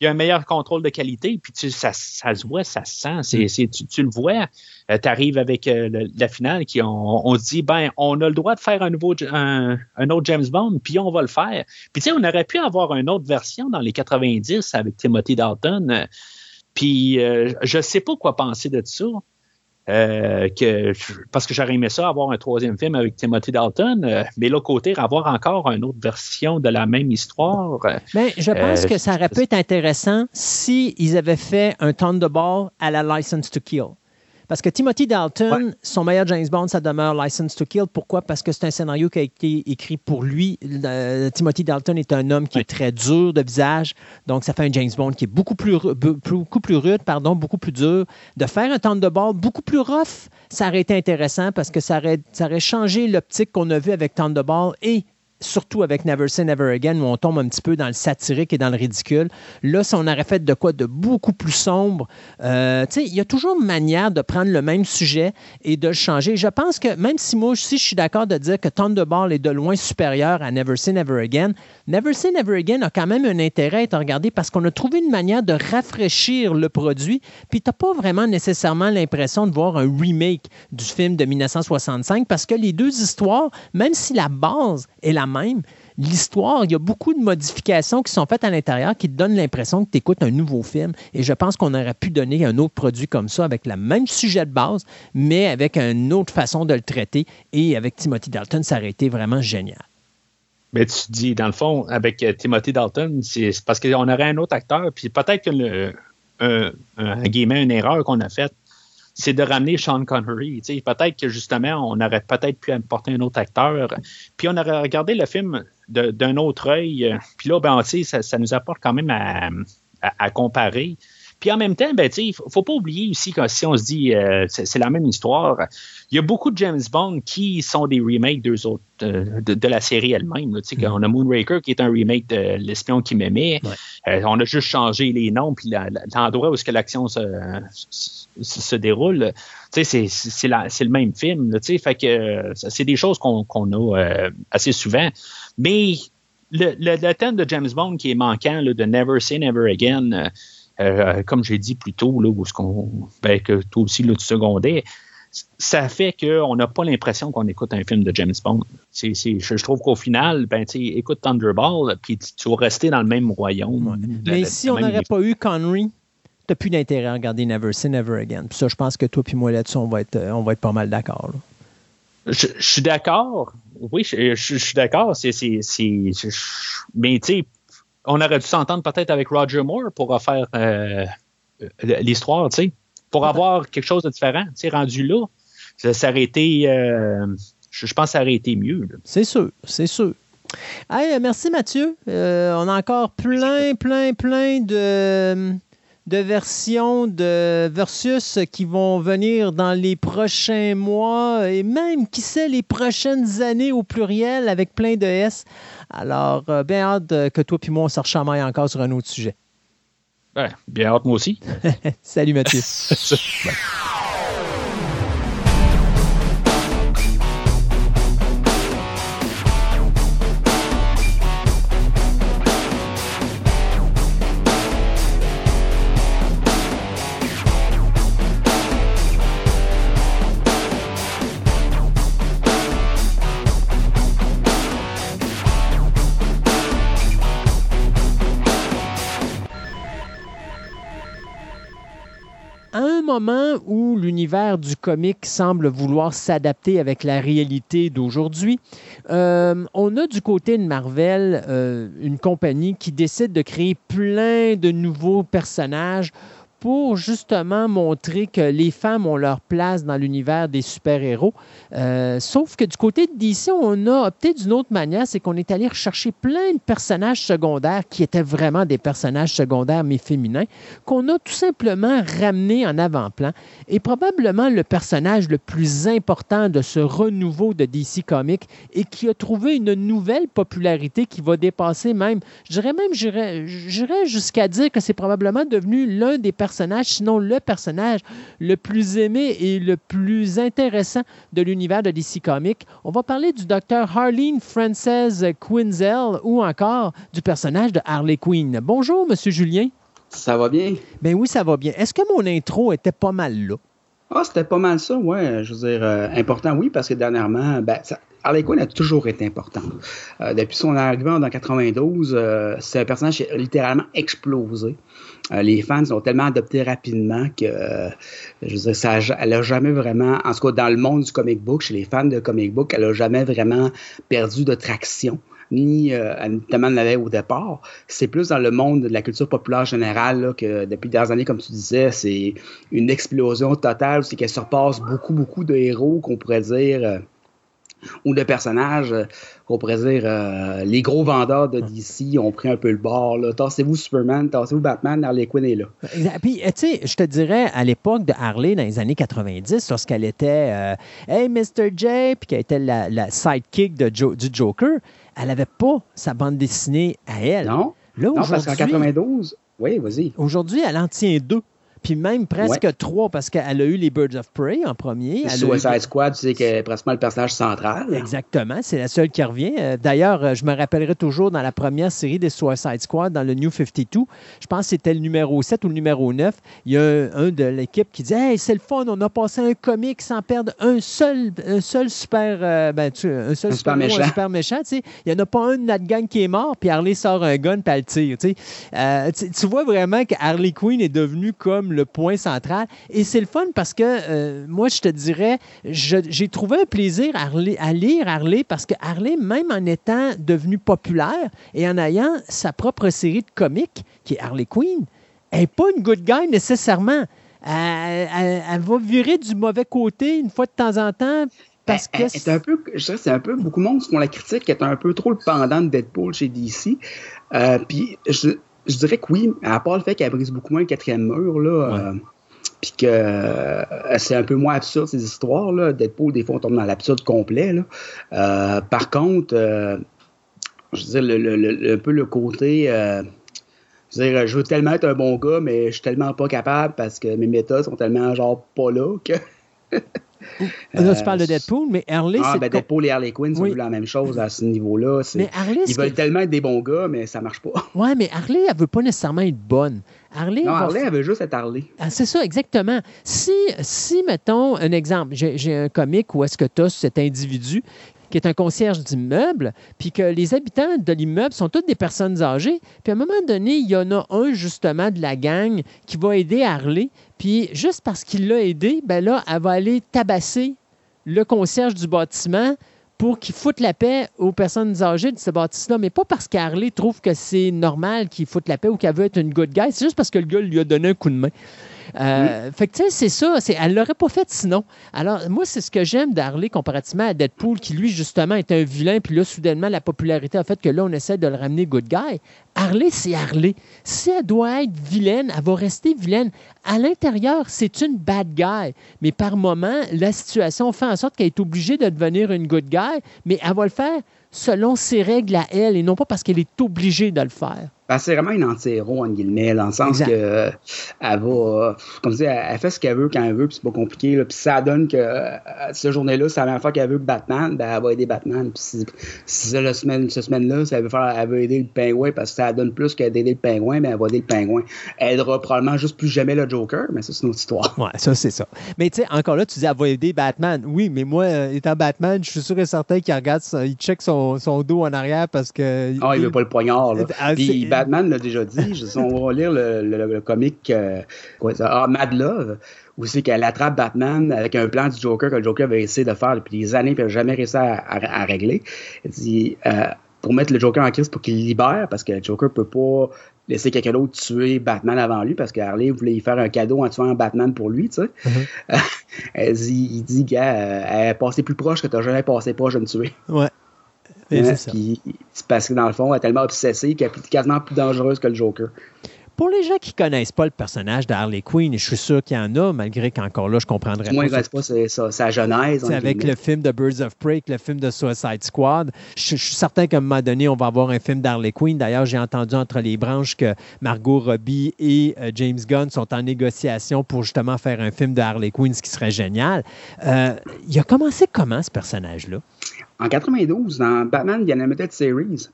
Speaker 4: il y a un meilleur contrôle de qualité, puis tu, ça, ça se voit, ça se sent. Mm. tu, le vois, euh, tu arrives avec euh, la finale, qui on, on, se dit, ben, on a le droit de faire un nouveau un, autre James Bond, puis on va le faire. Puis tu sais, on aurait pu avoir une autre version dans les 90 avec Timothy Dalton. Euh, puis je sais pas quoi penser de ça. Euh, que, parce que j'aurais aimé ça, avoir un troisième film avec Timothy Dalton, euh, mais l'autre côté, avoir encore une autre version de la même histoire.
Speaker 2: Euh, mais je pense que ça aurait pu être intéressant s'ils avaient fait un Thunderball à la License to Kill. Parce que Timothy Dalton, son meilleur James Bond, ça demeure License to Kill. Pourquoi? Parce que c'est un scénario qui a été écrit pour lui. Timothy Dalton est un homme qui est très dur de visage. Donc, ça fait un James Bond qui est beaucoup plus, beaucoup plus rude, pardon, beaucoup plus dur. De faire un Thunderball beaucoup plus rough, ça aurait été intéressant parce que ça aurait, ça aurait changé l'optique qu'on a vu avec Thunderball et surtout avec Never Say Never Again, où on tombe un petit peu dans le satirique et dans le ridicule. Là, si on aurait fait de quoi de beaucoup plus sombre, euh, il y a toujours une manière de prendre le même sujet et de le changer. Je pense que même si moi aussi je suis d'accord de dire que Thunderball est de loin supérieur à Never Say Never Again, Never Say Never Again a quand même un intérêt à être regardé parce qu'on a trouvé une manière de rafraîchir le produit, puis tu n'as pas vraiment nécessairement l'impression de voir un remake du film de 1965 parce que les deux histoires, même si la base est la même. L'histoire, il y a beaucoup de modifications qui sont faites à l'intérieur qui te donnent l'impression que tu écoutes un nouveau film. Et je pense qu'on aurait pu donner un autre produit comme ça avec le même sujet de base, mais avec une autre façon de le traiter. Et avec Timothy Dalton, ça aurait été vraiment génial.
Speaker 4: Mais tu dis, dans le fond, avec euh, Timothy Dalton, c'est parce qu'on aurait un autre acteur, puis peut-être que un, une erreur qu'on a faite, c'est de ramener Sean Connery. Peut-être que justement, on aurait peut-être pu apporter un autre acteur. Puis on aurait regardé le film d'un autre œil. Puis là, ben, ça, ça nous apporte quand même à comparer. Puis en même temps, ben, il ne faut pas oublier aussi que si on se dit euh, c'est la même histoire, il y a beaucoup de James Bond qui sont des remakes d'eux autres, euh, de, la série elle-même. Mm. On a Moonraker qui est un remake de L'espion qui m'aimait. Euh, on a juste changé les noms puis l'endroit où est-ce que l'action se, se, déroule. C'est le même film. fait que c'est des choses qu'on a assez souvent. Mais le, le, thème de James Bond qui est manquant, de Never Say Never Again, euh, comme j'ai dit plus tôt, là, où ce qu'on, ben, que toi aussi, là, tu secondais, ça fait qu'on n'a pas l'impression qu'on écoute un film de James Bond. je, trouve qu'au final, ben, écoute Thunderball, puis tu, vas rester dans le même royaume.
Speaker 2: Mais si on n'aurait pas eu Connery, tu n'as plus d'intérêt à regarder Never Say Never Again. Puis ça, je pense que toi puis moi là-dessus, on va être, on va être pas mal d'accord.
Speaker 4: Je, suis d'accord. Oui, je, suis d'accord. C'est, mais tu sais, on aurait dû s'entendre peut-être avec Roger Moore pour refaire euh, l'histoire, tu sais, pour avoir quelque chose de différent, tu sais, rendu là. Ça, aurait été, euh, je, pense que ça aurait été mieux.
Speaker 2: C'est sûr, c'est sûr. Hey, merci Mathieu. Euh, on a encore plein, plein, plein de, de versions de Versus qui vont venir dans les prochains mois et même, qui sait, les prochaines années au pluriel avec plein de S. Alors, euh, bien hâte que toi et moi, on se rechamaille encore sur un autre sujet.
Speaker 4: bien hâte, moi aussi.
Speaker 2: Salut Mathieu. moment où l'univers du comic semble vouloir s'adapter avec la réalité d'aujourd'hui, euh, on a du côté de Marvel euh, une compagnie qui décide de créer plein de nouveaux personnages pour justement montrer que les femmes ont leur place dans l'univers des super-héros. Euh, sauf que du côté de DC, on a opté d'une autre manière, c'est qu'on est allé rechercher plein de personnages secondaires qui étaient vraiment des personnages secondaires mais féminins, qu'on a tout simplement ramenés en avant-plan. Et probablement le personnage le plus important de ce renouveau de DC Comics et qui a trouvé une nouvelle popularité qui va dépasser même, je dirais même, j'irais jusqu'à dire que c'est probablement devenu l'un des personnages sinon le personnage le plus aimé et le plus intéressant de l'univers de DC Comics. On va parler du docteur Harleen Frances Quinzel ou encore du personnage de Harley Quinn. Bonjour, Monsieur Julien.
Speaker 5: Ça va bien?
Speaker 2: Ben oui, ça va bien. Est-ce que mon intro était pas mal là?
Speaker 5: Ah, c'était pas mal ça, ouais. Je veux dire, euh, important, oui, parce que dernièrement, ben, Harley Quinn a toujours été important. Euh, depuis son arrivée en 92, euh, c'est un personnage qui a littéralement explosé. Euh, les fans sont tellement adoptés rapidement que, je veux dire, ça, elle n'a jamais vraiment, en tout cas dans le monde du comic book, chez les fans de comic book, elle n'a jamais vraiment perdu de traction ni euh, tellement l'avait au départ. C'est plus dans le monde de la culture populaire générale que depuis des années, comme tu disais, c'est une explosion totale. C'est qu'elle surpasse beaucoup, beaucoup de héros qu'on pourrait dire. Euh, ou de personnages euh, qu'on pourrait dire euh, les gros vendeurs de DC ont pris un peu le bord. Tassez-vous Superman, tassez-vous Batman, Harley Quinn est là.
Speaker 2: Puis, tu sais, je te dirais, à l'époque de Harley, dans les années 90, lorsqu'elle était euh, Hey, Mr. J, puis qu'elle était la, sidekick de du Joker, elle n'avait pas sa bande dessinée à elle.
Speaker 5: Non, non parce qu'en 92, oui, vas-y.
Speaker 2: Aujourd'hui, elle en tient deux puis même presque trois, parce qu'elle a eu les Birds of Prey en premier.
Speaker 5: Elle Suicide Squad, tu sais, qui est presque le personnage central.
Speaker 2: Exactement, c'est la seule qui revient. Euh, d'ailleurs, euh, je me rappellerai toujours dans la première série des Suicide Squad, dans le New 52, je pense que c'était le numéro 7 ou le numéro 9, il y a un, de l'équipe qui dit Hey, c'est le fun, on a passé un comic sans perdre un seul, un seul super, euh, ben, un seul super, méchant. Un super méchant il n'y en a pas un de notre gang qui est mort, puis Harley sort un gun, puis elle tire. tu vois vraiment que Harley Quinn est devenue comme le point central. Et c'est le fun parce que euh, moi, je te dirais, j'ai trouvé un plaisir à, lire Harley parce que Harley, même en étant devenu populaire et en ayant sa propre série de comics, qui est Harley Quinn, elle n'est pas une good guy nécessairement. Elle, va virer du mauvais côté une fois de temps en temps parce que
Speaker 5: c'est un peu, je dirais, c'est un peu beaucoup de monde qui font la critique qui est un peu trop le pendant de Deadpool chez DC. Euh, puis je, je dirais que oui, à part le fait qu'elle brise beaucoup moins le quatrième mur, là. Euh, puis que euh, c'est un peu moins absurde ces histoires là. Deadpool des fois on tombe dans l'absurde complet là. Euh, par contre, je veux dire le, un peu le côté je veux dire, je veux tellement être un bon gars, mais je suis tellement pas capable parce que mes méthodes sont tellement genre pas là que
Speaker 2: Là, tu parles de Deadpool, mais Harley,
Speaker 5: ah, ben Deadpool et Harley Quinn, c'est la même chose à ce niveau-là. Mais Harley, Ils veulent tellement être des bons gars, mais ça marche pas.
Speaker 2: Ouais, mais Harley, elle veut pas nécessairement être bonne.
Speaker 5: Harley, non, Harley, elle veut juste être Harley.
Speaker 2: Ah, c'est ça, exactement. Si, si, mettons, un exemple, j'ai un comique où est-ce que tu as cet individu qui est un concierge d'immeuble, puis que les habitants de l'immeuble sont toutes des personnes âgées. Puis à un moment donné, il y en a un justement de la gang qui va aider Harley. Puis juste parce qu'il l'a aidé, ben là, elle va aller tabasser le concierge du bâtiment pour qu'il foute la paix aux personnes âgées de ce bâtiment-là, mais pas parce qu'Harley trouve que c'est normal qu'il foute la paix ou qu'elle veut être une good guy, c'est juste parce que le gars lui a donné un coup de main. Euh, fait que, tu sais, c'est ça. Elle l'aurait pas fait sinon. Alors, moi, c'est ce que j'aime d'Harley comparativement à Deadpool, qui lui, justement, est un vilain. Puis là, soudainement, la popularité a fait que là, on essaie de le ramener good guy. Harley, c'est Harley. Si elle doit être vilaine, elle va rester vilaine. À l'intérieur, c'est une bad guy. Mais par moment, la situation fait en sorte qu'elle est obligée de devenir une good guy, mais elle va le faire selon ses règles à elle et non pas parce qu'elle est obligée de le faire.
Speaker 5: Ben, c'est vraiment une anti-héros, en guillemets, dans le sens que euh, elle va, comme je dis, elle, fait ce qu'elle veut quand elle veut, puis c'est pas compliqué. Là, puis ça donne que euh, cette journée-là, c'est la même fois qu'elle veut Batman, ben, elle va aider Batman. Puis si, si la semaine, cette semaine-là, elle veut, faire, elle veut aider le pingouin, parce que ça donne plus qu'elle d'aider le pingouin, ben, elle va aider le pingouin. Elle aidera probablement juste plus jamais le Joker, mais ça, c'est une autre histoire.
Speaker 2: Ouais, ça, c'est ça. Mais tu sais, encore là, tu dis, elle va aider Batman. Oui, mais moi, euh, étant Batman, je suis sûr et certain qu'il regarde, il check son dos en arrière parce que.
Speaker 5: Ah, il, veut pas le poignard. Là. Ah, Puis Batman l'a déjà dit. Je, on va lire le, le, comique euh, quoi, ah, Mad Love, où c'est qu'elle attrape Batman avec un plan du Joker que le Joker avait essayé de faire depuis des années et n'a jamais réussi à, à, régler. Elle dit. Euh, pour mettre le Joker en crise pour qu'il libère, parce que le Joker peut pas laisser quelqu'un d'autre tuer Batman avant lui, parce que Harley voulait y faire un cadeau en tuant Batman pour lui, tu sais. Mm-hmm. elle dit, il dit, gars, elle est passée plus proche que tu n'as jamais passé proche de me tuer.
Speaker 2: Ouais.
Speaker 5: Hein? c'est parce que dans le fond, elle est tellement obsessive qu'elle est quasiment plus dangereuse que le Joker.
Speaker 2: Pour les gens qui ne connaissent pas le personnage d'Harley Quinn, et je suis sûr qu'il y en a, malgré qu'encore là, je comprendrais
Speaker 5: Moi, pas. Moi, pas sa genèse.
Speaker 2: C'est avec le film de Birds of Prey, le film de Suicide Squad. Je, suis certain qu'à un moment donné, on va avoir un film d'Harley Quinn. D'ailleurs, j'ai entendu entre les branches que Margot Robbie et euh, James Gunn sont en négociation pour justement faire un film de Harley Quinn, ce qui serait génial. Euh, il a commencé comment, ce personnage-là?
Speaker 5: En 92, dans Batman The Animated Series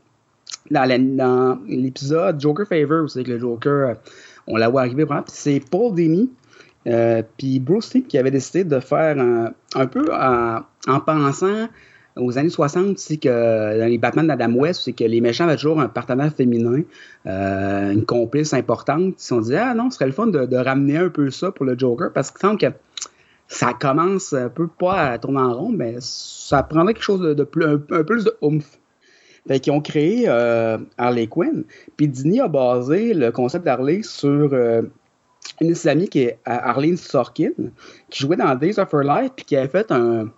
Speaker 5: dans l'épisode Joker Favor, c'est que le Joker, euh, on l'a vu arriver c'est Paul Dini, euh, puis Bruce Lee qui avait décidé de faire un, peu en, pensant aux années 60, c'est que dans les Batman d'Adam West, c'est que les méchants avaient toujours un partenaire féminin, euh, une complice importante. Ils se sont dit, ah non, ce serait le fun de, ramener un peu ça pour le Joker, parce que semble que ça commence un peu pas à tourner en rond, mais ça prendrait quelque chose de, plus, un, un, plus de oomph. Fait qu'ils ont créé euh, Harley Quinn. Puis Disney a basé le concept d'Harley sur euh, une de ses amies qui est Arlene Sorkin, qui jouait dans Days of Her Life, puis qui avait fait un,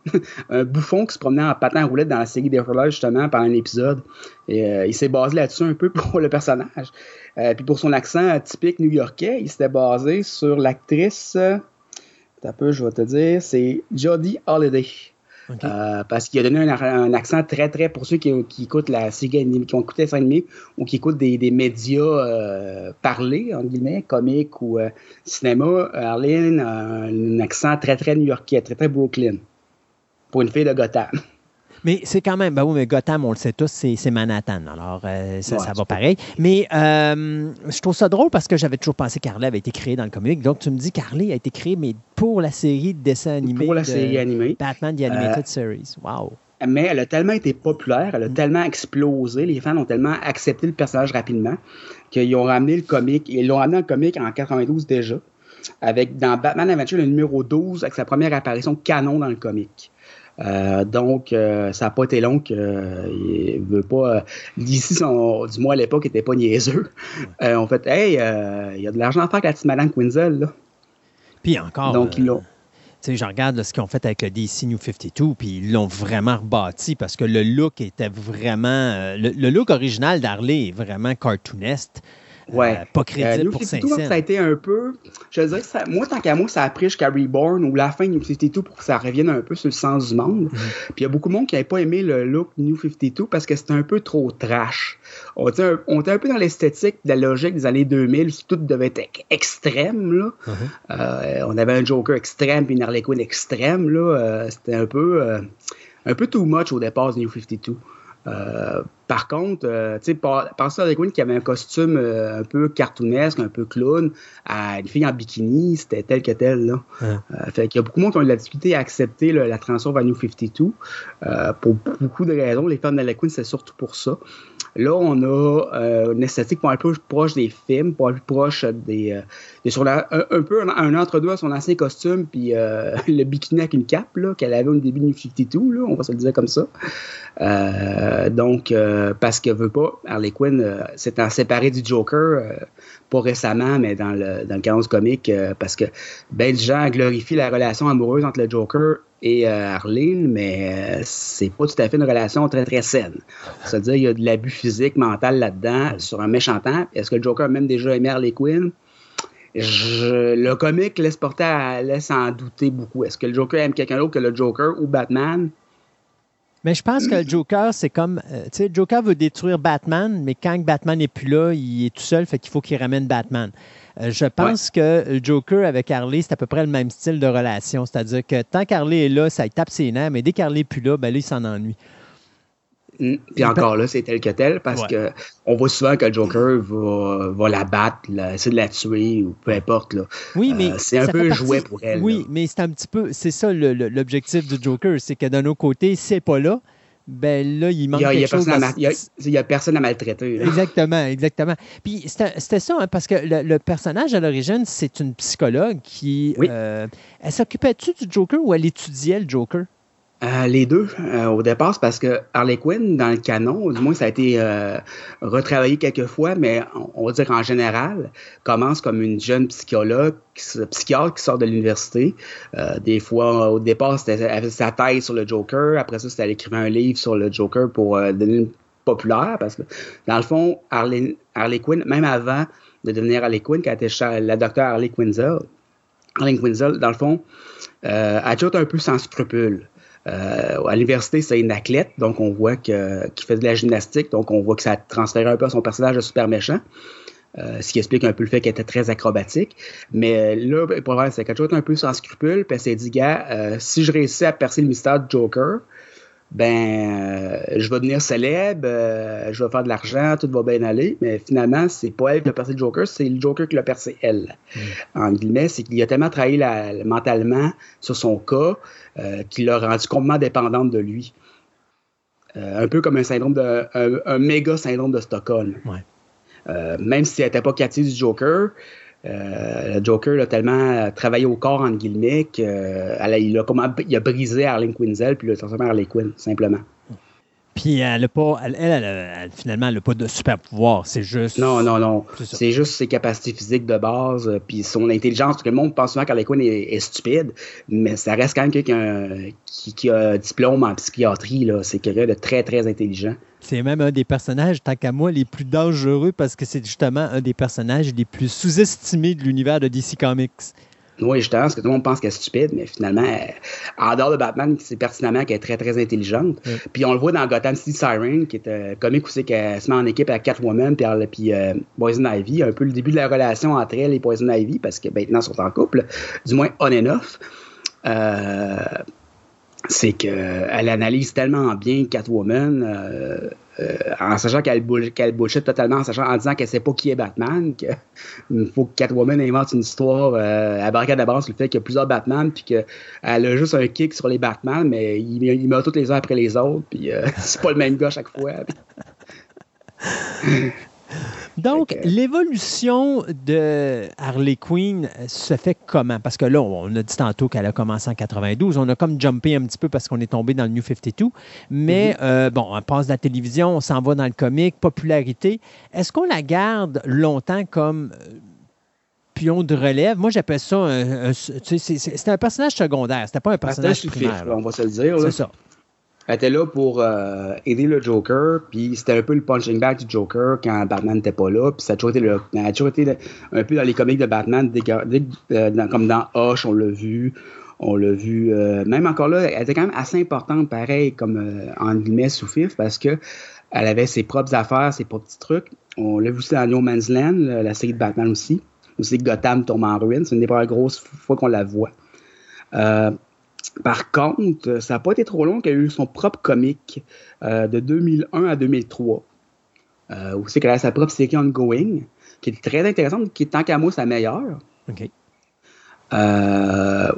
Speaker 5: bouffon qui se promenait en patin roulette dans la série Days of Her Life, justement, pendant un épisode. Et euh, il s'est basé là-dessus un peu pour le personnage. puis pour son accent typique new-yorkais, il s'était basé sur l'actrice. Un peu, je vais te dire, c'est Jodie Holiday. Euh, parce qu'il a donné un, accent très, très, pour ceux qui, écoutent la série qui ont écouté la série ou qui écoutent des, médias euh, parlés, en guillemets, comiques ou euh, cinéma, Arlene a un, accent très, très new-yorkais, très, très Brooklyn, pour une fille de Gotham.
Speaker 2: Mais c'est quand même, ben oui, mais Gotham, on le sait tous, c'est Manhattan. Alors, euh, ça, va pareil. Mais euh, je trouve ça drôle parce que j'avais toujours pensé qu'Harley avait été créé dans le comic. Donc, tu me dis qu'Harley a été créé, mais pour la série de dessins animés.
Speaker 5: Pour la série animée.
Speaker 2: Batman The Animated euh, Series. Wow.
Speaker 5: Mais elle a tellement été populaire, elle a mm. tellement explosé, les fans ont tellement accepté le personnage rapidement qu'ils ont ramené le comic, ils l'ont ramené en comic en 92 déjà, avec dans Batman Adventure le numéro 12, avec sa première apparition canon dans le comic. Euh, donc, euh, ça n'a pas été long qu'il euh, veut pas. D'ici, du moins à l'époque, n'était pas niaiseux. en fait, hey, il y a de l'argent à faire avec la petite Madame Quinzel. Là.
Speaker 2: Puis encore. Donc, ils l'ont. Tu sais, je regarde ce qu'ils ont fait avec le DC New 52, puis ils l'ont vraiment rebâti parce que le look était vraiment. le, look original d'Harley est vraiment cartooniste.
Speaker 5: Ouais.
Speaker 2: Euh, pas crédible euh, pour saint
Speaker 5: Ça a été un peu. Je veux dire, ça, moi, tant qu'à moi, ça a pris jusqu'à Reborn ou la fin de New 52 pour que ça revienne un peu sur le sens du monde. Mhm. Puis il y a beaucoup de monde qui n'avait pas aimé le look New 52 parce que c'était un peu trop trash. On était un, on était un peu dans l'esthétique de la logique des années 2000, où tout devait être extrême. Là. Mhm. Euh, on avait un Joker extrême puis une Harley Quinn extrême. Là. c'était un peu, un peu too much au départ de New 52. Euh, par contre, euh, tu sais, penser à Quinn qui avait un costume euh, un peu cartoonesque, un peu clown, à une fille en bikini, c'était tel que tel. Là. fait qu'il y a beaucoup de monde qui ont eu la difficulté à accepter la transition vers New 52 pour beaucoup de raisons. Les fans de Quinn, c'est surtout pour ça. Là, on a euh, une esthétique pour un peu proche des films, pour un peu proche des. Euh, sur un, peu un, entre-deux à son ancien costume, puis euh, le bikini avec une cape qu'elle avait au début de New 52, là, on va se le dire comme ça. donc, parce qu'elle veut pas, Harley Quinn s'étant séparée du Joker, pas récemment, mais dans le, dans le canon comique, parce que ben gens glorifient la relation amoureuse entre le Joker et euh, Arlene, mais euh, c'est pas tout à fait une relation très très saine. C'est-à-dire il y a de l'abus physique, mental là-dedans sur un méchant temps. Est-ce que le Joker a même déjà aimé Harley Quinn? le comic laisse porter à, laisse en douter beaucoup. Est-ce que le Joker aime quelqu'un d'autre que le Joker ou Batman?
Speaker 2: Mais je pense que le Joker, c'est comme. Euh, tu sais, Joker veut détruire Batman, mais quand Batman n'est plus là, il est tout seul, fait qu'il faut qu'il ramène Batman. Euh, je pense que Joker avec Harley, c'est à peu près le même style de relation. C'est-à-dire que tant qu'Harley est là, ça tape ses nerfs, mais dès qu'Harley n'est plus là, ben là, il s'en ennuie.
Speaker 5: Puis encore là, c'est tel que tel parce que on voit souvent que le Joker va, va la battre, essayer de la tuer ou peu importe. Là.
Speaker 2: Oui, mais
Speaker 5: euh, c'est un peu jouet pour elle.
Speaker 2: Oui, mais c'est un petit peu, c'est ça l'objectif du Joker, c'est que d'un autre côté, c'est pas là, ben là, il manque
Speaker 5: Il y a, il y a
Speaker 2: quelque chose.
Speaker 5: personne, à il y a- il y a personne à maltraiter. là.
Speaker 2: Exactement, exactement. Puis c'était c'était ça, hein, parce que le, le personnage à l'origine, c'est une psychologue qui.
Speaker 5: Oui.
Speaker 2: euh, elle s'occupait-tu du Joker ou elle étudiait le Joker?
Speaker 5: Euh, les deux, euh, au départ, c'est parce que Harley Quinn, dans le canon, du moins ça a été euh, retravaillé quelques fois, mais on, va dire en général, commence comme une jeune psychologue, psychiatre qui sort de l'université. Des fois, au départ, c'était sa thèse sur le Joker. Après ça, c'était elle écrivait un livre sur le Joker pour devenir populaire, parce que dans le fond, Harley, Quinn, même avant de devenir Harley Quinn, quand elle était la docteure Harley Quinzel, Harley Quinzel, dans le fond, elle été un peu sans scrupules. Euh, à l'université, c'est une athlète, donc on voit que qui fait de la gymnastique, donc on voit que ça a transféré un peu son personnage de super méchant. Euh, ce qui explique un peu le fait qu'elle était très acrobatique. Mais euh, là, problème, c'est toujours été un peu sans scrupules, puis elle s'est dit, gars, si je réussis à percer le mystère du Joker, ben, euh, je vais devenir célèbre, euh, je vais faire de l'argent, tout va bien aller. Mais finalement, c'est pas elle qui a percé le Joker, c'est le Joker qui l'a percé elle. En guillemets, c'est qu'il a tellement travaillé la- mentalement sur son cas euh, qu'il l'a rendu complètement dépendante de lui. Un peu comme un syndrome de un, un méga syndrome de Stockholm.
Speaker 2: Ouais.
Speaker 5: Euh, même si elle n'était pas captive du Joker, euh, le Joker a tellement euh, travaillé au corps, entre guillemets, qu'il a, il a, brisé Harley Quinzel puis il a transformé en Harley Quinn, simplement.
Speaker 2: Puis elle a pas. Elle, elle, elle, elle, finalement, elle n'a pas de super pouvoir. C'est juste.
Speaker 5: Non, non, non.
Speaker 2: C'est
Speaker 5: juste ses capacités physiques de base, euh, puis son intelligence. Que le monde pense souvent qu'Harley Quinn est, est stupide, mais ça reste quand même quelqu'un qui, qui a un diplôme en psychiatrie. là. C'est quelqu'un de très, très intelligent.
Speaker 2: C'est même un des personnages, tant qu'à moi, les plus dangereux parce que c'est justement un des personnages les plus sous-estimés de l'univers de DC Comics.
Speaker 5: Oui, justement, parce que tout le monde pense qu'elle est stupide, mais finalement, elle- en dehors de Batman, c'est pertinemment qu'elle est très, très intelligente. Puis on le voit dans Gotham City Siren, qui est un comique où c'est qu'elle se met en équipe avec Catwoman puis, elle- puis euh, Poison Ivy, un peu le début de la relation entre elle et Poison Ivy, parce que maintenant, ils sont en couple, du moins on and off. Euh, c'est qu'elle analyse tellement bien Catwoman, euh, euh, en sachant qu'elle bull- bullshit totalement, en, sachant, en disant qu'elle sait pas qui est Batman, qu'il faut que Catwoman invente une histoire euh, à barricade d'avance sur le fait qu'il y a plusieurs Batman, puis qu'elle a juste un kick sur les Batman, mais il, il meurt tous les uns après les autres, puis euh, c'est pas le même gars chaque fois.
Speaker 2: Donc, l'évolution de Harley Quinn se fait comment? Parce que là, on a dit tantôt qu'elle a commencé en 92. On a comme jumpé un petit peu parce qu'on est tombé dans le New 52. Mais euh, bon, on passe de la télévision, on s'en va dans le comic, popularité. Est-ce qu'on la garde longtemps comme euh, pion de relève? Moi, j'appelle ça un, un- tu sais, c'est- c'est- c'était un personnage secondaire. C'était pas un personnage primaire.
Speaker 5: on va se le dire.
Speaker 2: C'est ça.
Speaker 5: Elle était là pour euh, aider le Joker, puis c'était un peu le punching bag du Joker quand Batman n'était pas là, puis ça a toujours été, le, a toujours été un peu dans les comics de Batman, dès dès euh, comme dans Hush, on l'a vu, on l'a vu, euh, même encore là, elle était quand même assez importante, pareil, comme euh, en guillemets sous fif, parce que elle avait ses propres affaires, ses propres petits trucs. On l'a vu aussi dans No Man's Land, la, la série de Batman aussi, aussi Gotham tombe en ruine, c'est une des premières grosses fois qu'on la voit. Euh, par contre, ça n'a pas été trop long qu'elle a eu son propre comic euh, de 2001 à 2003. Euh, où c'est qu'elle a sa propre série ongoing, qui est très intéressante, qui est tant qu'à moi sa meilleure.
Speaker 2: OK.
Speaker 5: Euh,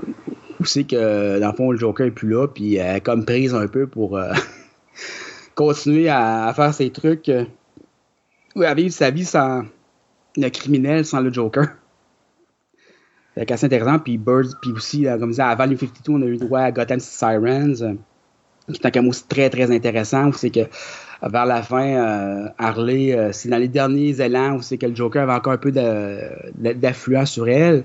Speaker 5: où c'est que, dans le fond, le Joker est plus là, puis elle est comme prise un peu pour euh, continuer à, à faire ses trucs, euh, ou à vivre sa vie sans le criminel, sans le Joker. C'est assez intéressant. Puis Birds, puis aussi, euh, comme je disais, avant le 52, on a eu droit à Gotham Sirens, euh, qui est un camo très, très intéressant, c'est que euh, vers la fin, euh, Harley, euh, c'est dans les derniers élans où c'est que le Joker avait encore un peu d'affluence sur elle.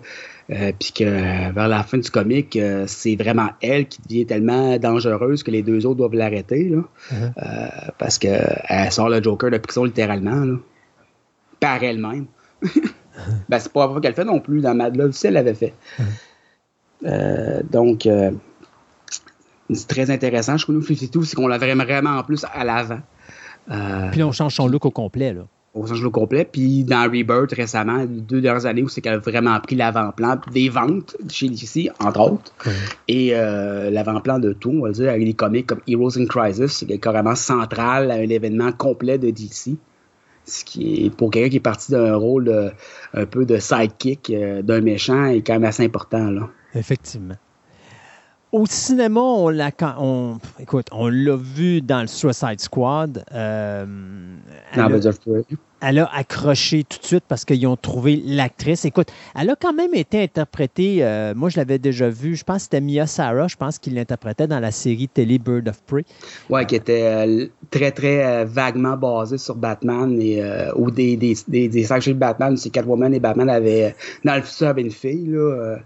Speaker 5: Euh, puis que vers la fin du comic, c'est vraiment elle qui devient tellement dangereuse que les deux autres doivent l'arrêter. Euh, parce qu'elle sort le Joker de prison littéralement. Là, par elle-même. ben, c'est pas la fois qu'elle le fait non plus. Dans Mad Love aussi, elle l'avait fait. Euh, donc, euh, c'est très intéressant. Je trouve que tout, c'est qu'on l'a vraiment, en plus à l'avant. Euh,
Speaker 2: Puis là, on change son look au complet. Là.
Speaker 5: au sens le complet. Puis dans Rebirth récemment, les deux dernières années où c'est qu'elle a vraiment pris l'avant-plan des ventes chez DC, entre autres. Et l'avant-plan de tout, on va dire, avec des comics comme Heroes in Crisis, c'est carrément central à un événement complet de DC. Pour quelqu'un qui est parti d'un rôle un peu de sidekick euh, d'un méchant, est quand même assez important. Là.
Speaker 2: Effectivement. Au cinéma, on l'a on, écoute, on l'a vu dans le Suicide Squad. Euh, elle, a, accroché tout de suite parce qu'ils ont trouvé l'actrice. Écoute, elle a quand même été interprétée. Euh, moi, je l'avais déjà vue. Je pense que c'était Mia Sarah. Je pense qu'il l'interprétait dans la série télé Bird of Prey.
Speaker 5: Ouais, qui était euh, très très vaguement basée sur Batman et ou des des des, des de Batman. C'est Catwoman et Batman avaient dans le futur avaient une fille là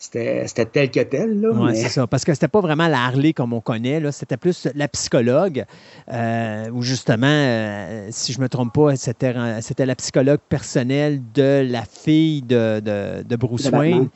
Speaker 5: c'était tel que tel.
Speaker 2: Oui, c'est ça. Parce que c'était pas vraiment la Harley comme on connaît. C'était plus la psychologue, euh, où justement, euh, si je me trompe pas, c'était la psychologue personnelle de la fille de, de, Bruce Wayne.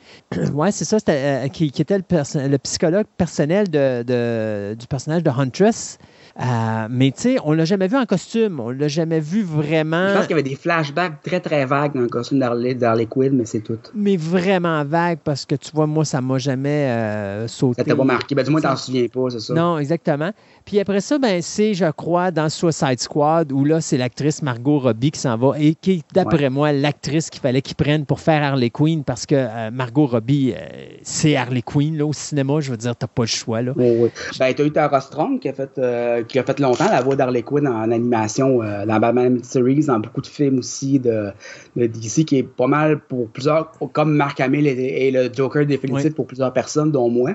Speaker 2: oui, c'est ça. Euh, qui, qui, était le, le psychologue personnel de, du personnage de Huntress. Euh, mais tu sais, on l'a jamais vu en costume. On l'a jamais vu vraiment.
Speaker 5: Je pense qu'il y avait des flashbacks très très vagues dans le costume d'Harley Quinn, mais c'est tout.
Speaker 2: Mais vraiment vague parce que tu vois, moi, ça m'a jamais euh, sauté.
Speaker 5: Ça t'a pas marqué. Ben, du moins, t'en souviens pas, c'est ça.
Speaker 2: Non, exactement. Puis après ça, ben, c'est, je crois, dans Suicide Squad où là, c'est l'actrice Margot Robbie qui s'en va et qui est, d'après moi, l'actrice qu'il fallait qu'ils prennent pour faire Harley Quinn parce que euh, Margot Robbie, c'est Harley Quinn là, au cinéma. Je veux dire, t'as pas le choix. Là.
Speaker 5: Oui, oui. Ben, t'as eu Tara Strong qui a fait qui a fait longtemps la voix d'Harley Quinn en animation euh, dans Batman Series, dans beaucoup de films aussi de, DC, qui est pas mal pour plusieurs, comme Mark Hamill et, le Joker définitif pour plusieurs personnes, dont moi.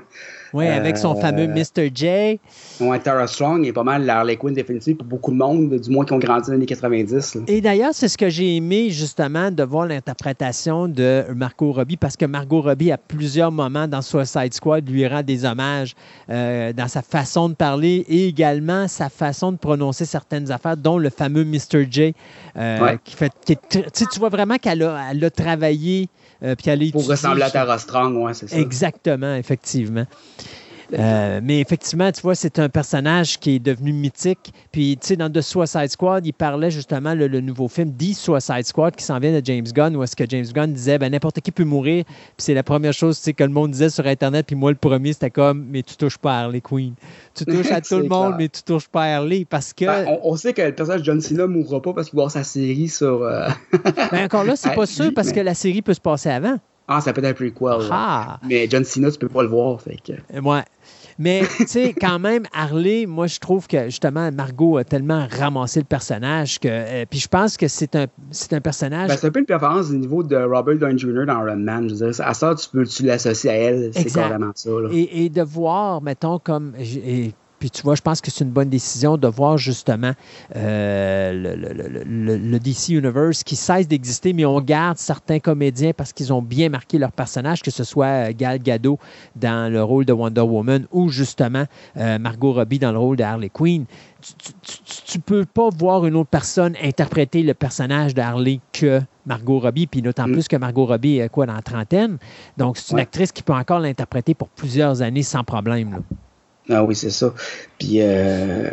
Speaker 2: Oui, avec son euh, fameux Mr. J.
Speaker 5: Ouais, Tara Strong est pas mal l'Harley Quinn définitive pour beaucoup de monde, du moins qui ont grandi dans les années 90.
Speaker 2: Et d'ailleurs, c'est ce que j'ai aimé justement de voir l'interprétation de Margot Robbie, parce que Margot Robbie, à plusieurs moments dans Suicide Squad, lui rend des hommages euh, dans sa façon de parler et également sa façon de prononcer certaines affaires, dont le fameux Mr. J. Euh, qui fait, tu vois vraiment qu'elle a, elle a travaillé
Speaker 5: euh, Pour ressembler à Tara Strong, oui, c'est ça.
Speaker 2: Exactement, effectivement. Euh, mais effectivement, tu vois, c'est un personnage qui est devenu mythique. Puis, tu sais, dans The Suicide Squad, il parlait justement le, nouveau film The Suicide Squad qui s'en vient de James Gunn, où est-ce que James Gunn disait, ben n'importe qui peut mourir. Puis c'est la première chose, tu sais, que le monde disait sur Internet. Puis moi, le premier, c'était comme, mais tu touches pas à Harley Quinn. Tu touches à tout le monde, mais tu touches pas à Harley parce que.
Speaker 5: Ben, on, sait que le personnage de John Cena ne mourra pas parce qu'il va avoir sa série sur. Euh,
Speaker 2: ben encore là, c'est pas sûr parce que la série peut se passer avant.
Speaker 5: Ah, ça peut être un prequel. Ah. Mais John Cena, tu peux pas le voir. Fait que...
Speaker 2: Ouais. Mais, tu sais, quand même, Harley, moi, je trouve que, justement, Margot a tellement ramassé le personnage que. Euh, puis je pense que c'est un, c'est un personnage.
Speaker 5: Ben, c'est un peu une performance du niveau de Robert Downey Jr. dans Iron Man. Je veux dire, à ça, tu peux tu l'associer à elle. C'est carrément ça.
Speaker 2: Et, et, de voir, mettons, comme. Et, puis tu vois, je pense que c'est une bonne décision de voir justement euh, le, DC Universe qui cesse d'exister, mais on garde certains comédiens parce qu'ils ont bien marqué leur personnage, que ce soit Gal Gadot dans le rôle de Wonder Woman ou justement euh, Margot Robbie dans le rôle de Harley Quinn. Tu ne peux pas voir une autre personne interpréter le personnage de Harley que Margot Robbie, puis d'autant mm. plus que Margot Robbie est quoi dans la trentaine. Donc, c'est une actrice qui peut encore l'interpréter pour plusieurs années sans problème. Là.
Speaker 5: Ah oui, c'est ça. Puis, euh,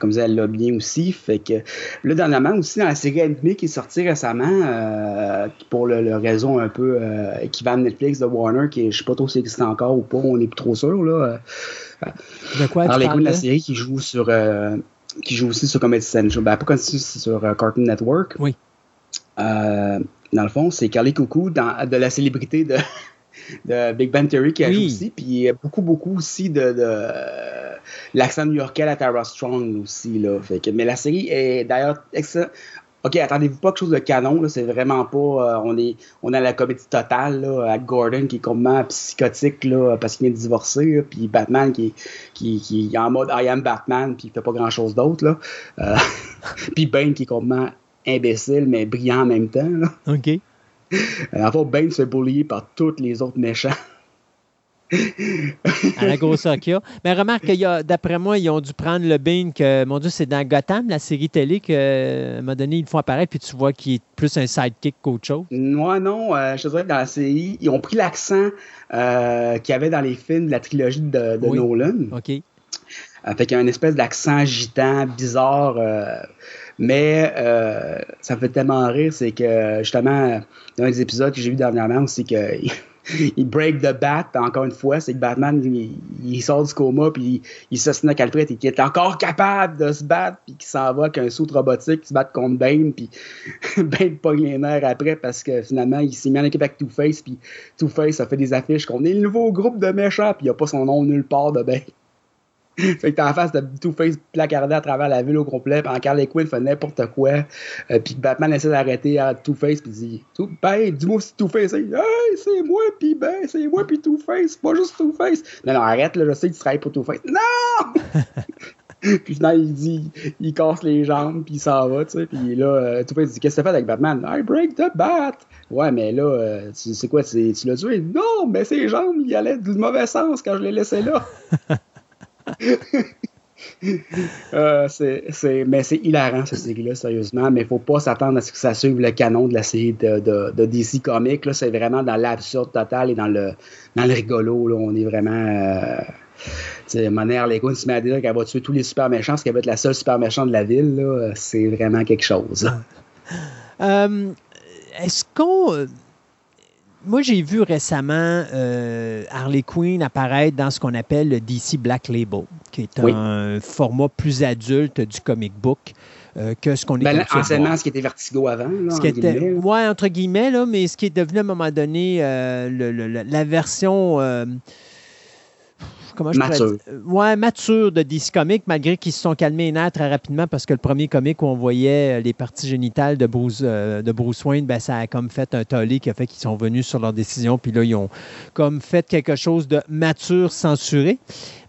Speaker 5: comme ça, elle l'a bien aussi. Fait que, là, dernièrement, aussi, dans la série animée qui est sortie récemment, euh, pour le, raison un peu euh, équivalent Netflix de Warner, qui je sais pas trop si existe encore ou pas, on n'est plus trop sûr, là.
Speaker 2: de quoi tu
Speaker 5: parles? de la série qui joue sur, qui joue aussi sur Comedy Central. Ben, pas comme c'est sur Cartoon Network.
Speaker 2: Oui.
Speaker 5: dans le fond, c'est Carly Coucou dans, de la célébrité de de Big Bang Theory qui a joué aussi. Puis beaucoup, beaucoup aussi de, l'accent new-yorkais à Tara Strong aussi. Là. Fait que, mais la série est d'ailleurs excellente. OK, attendez-vous pas quelque chose de canon, c'est vraiment pas. Euh, on est on a la comédie totale là, à Gordon qui est complètement psychotique là, parce qu'il vient de divorcer, puis Batman qui, qui, qui est en mode I am Batman, puis il fait pas grand chose d'autre. Là. Euh, puis Bane qui est complètement imbécile, mais brillant en même temps. Là.
Speaker 2: OK.
Speaker 5: Fait, Ben se fait par tous les autres méchants.
Speaker 2: à la grosse qu'il Mais remarque d'après moi, ils ont dû prendre le Bane que, mon Dieu, c'est dans Gotham, la série télé, qu'à un moment donné, ils le font apparaître, puis tu vois qu'il est plus un sidekick qu'autre chose.
Speaker 5: Moi, non. Euh, je dirais que dans la série, ils ont pris l'accent euh, qu'il y avait dans les films de la trilogie de, Nolan.
Speaker 2: OK.
Speaker 5: Euh, fait qu'il y a une espèce d'accent agitant, bizarre. Mais euh, ça me fait tellement rire, c'est que justement, dans les épisodes que j'ai vu dernièrement, c'est que il break the bat, encore une fois, c'est que Batman, il, sort du coma, puis il, s'assine à Alfred et qu'il est encore capable de se battre, puis qu'il s'en va avec un saut robotique, qui se bat contre Bane, puis Bane pogne les nerfs après parce que finalement, il s'est mis en équipe avec Two-Face, puis Two-Face a fait des affiches qu'on est le nouveau groupe de méchants, puis il n'y a pas son nom nulle part de Bane. Fait que t'es en face de Two-Face placardé à travers la ville au complet, pendant Harley Quinn fait n'importe quoi, euh, puis Batman essaie d'arrêter à Two-Face, puis dit Ben, dis-moi si Two-Face, hey, c'est moi, puis ben, c'est moi, puis Two-Face, pas juste Two-Face. Non, non, arrête, là, je sais que tu travailles pour Two-Face. Non Puis finalement, il dit, il casse les jambes, puis il s'en va, tu sais, puis là, euh, Two-Face dit Qu'est-ce que tu fait avec Batman? I break the bat Ouais, mais là, euh, c'est quoi, tu l'as tué? Non, mais ses jambes, il allait du mauvais sens quand je l'ai laissé là. Euh, c'est, mais c'est hilarant cette série-là, sérieusement. Mais il faut pas s'attendre à ce que ça suive le canon de la série de, DC Comics. C'est vraiment dans l'absurde total et dans le, dans le rigolo. Là. On est vraiment. Euh, Monère les se met à dire qu'elle va tuer tous les super méchants, parce qu'elle va être la seule super méchante de la ville. C'est vraiment quelque chose.
Speaker 2: Euh, est-ce qu'on moi, j'ai vu récemment euh, Harley Quinn apparaître dans ce qu'on appelle le DC Black Label, qui est un format plus adulte du comic book. Euh, que ce qu'on est
Speaker 5: ben, Anciennement, ce qui était Vertigo avant.
Speaker 2: ce qui était, ouais, entre guillemets, là, mais ce qui est devenu à un moment donné euh, la version comment je mature. Ouais, mature de DC Comics, malgré qu'ils se sont calmés les nerfs très rapidement parce que le premier comic où on voyait euh, les parties génitales de Bruce, euh, de Bruce Wayne, ben, ça a comme fait un tollé qui a fait qu'ils sont venus sur leur décision, puis là, ils ont comme fait quelque chose de mature censuré.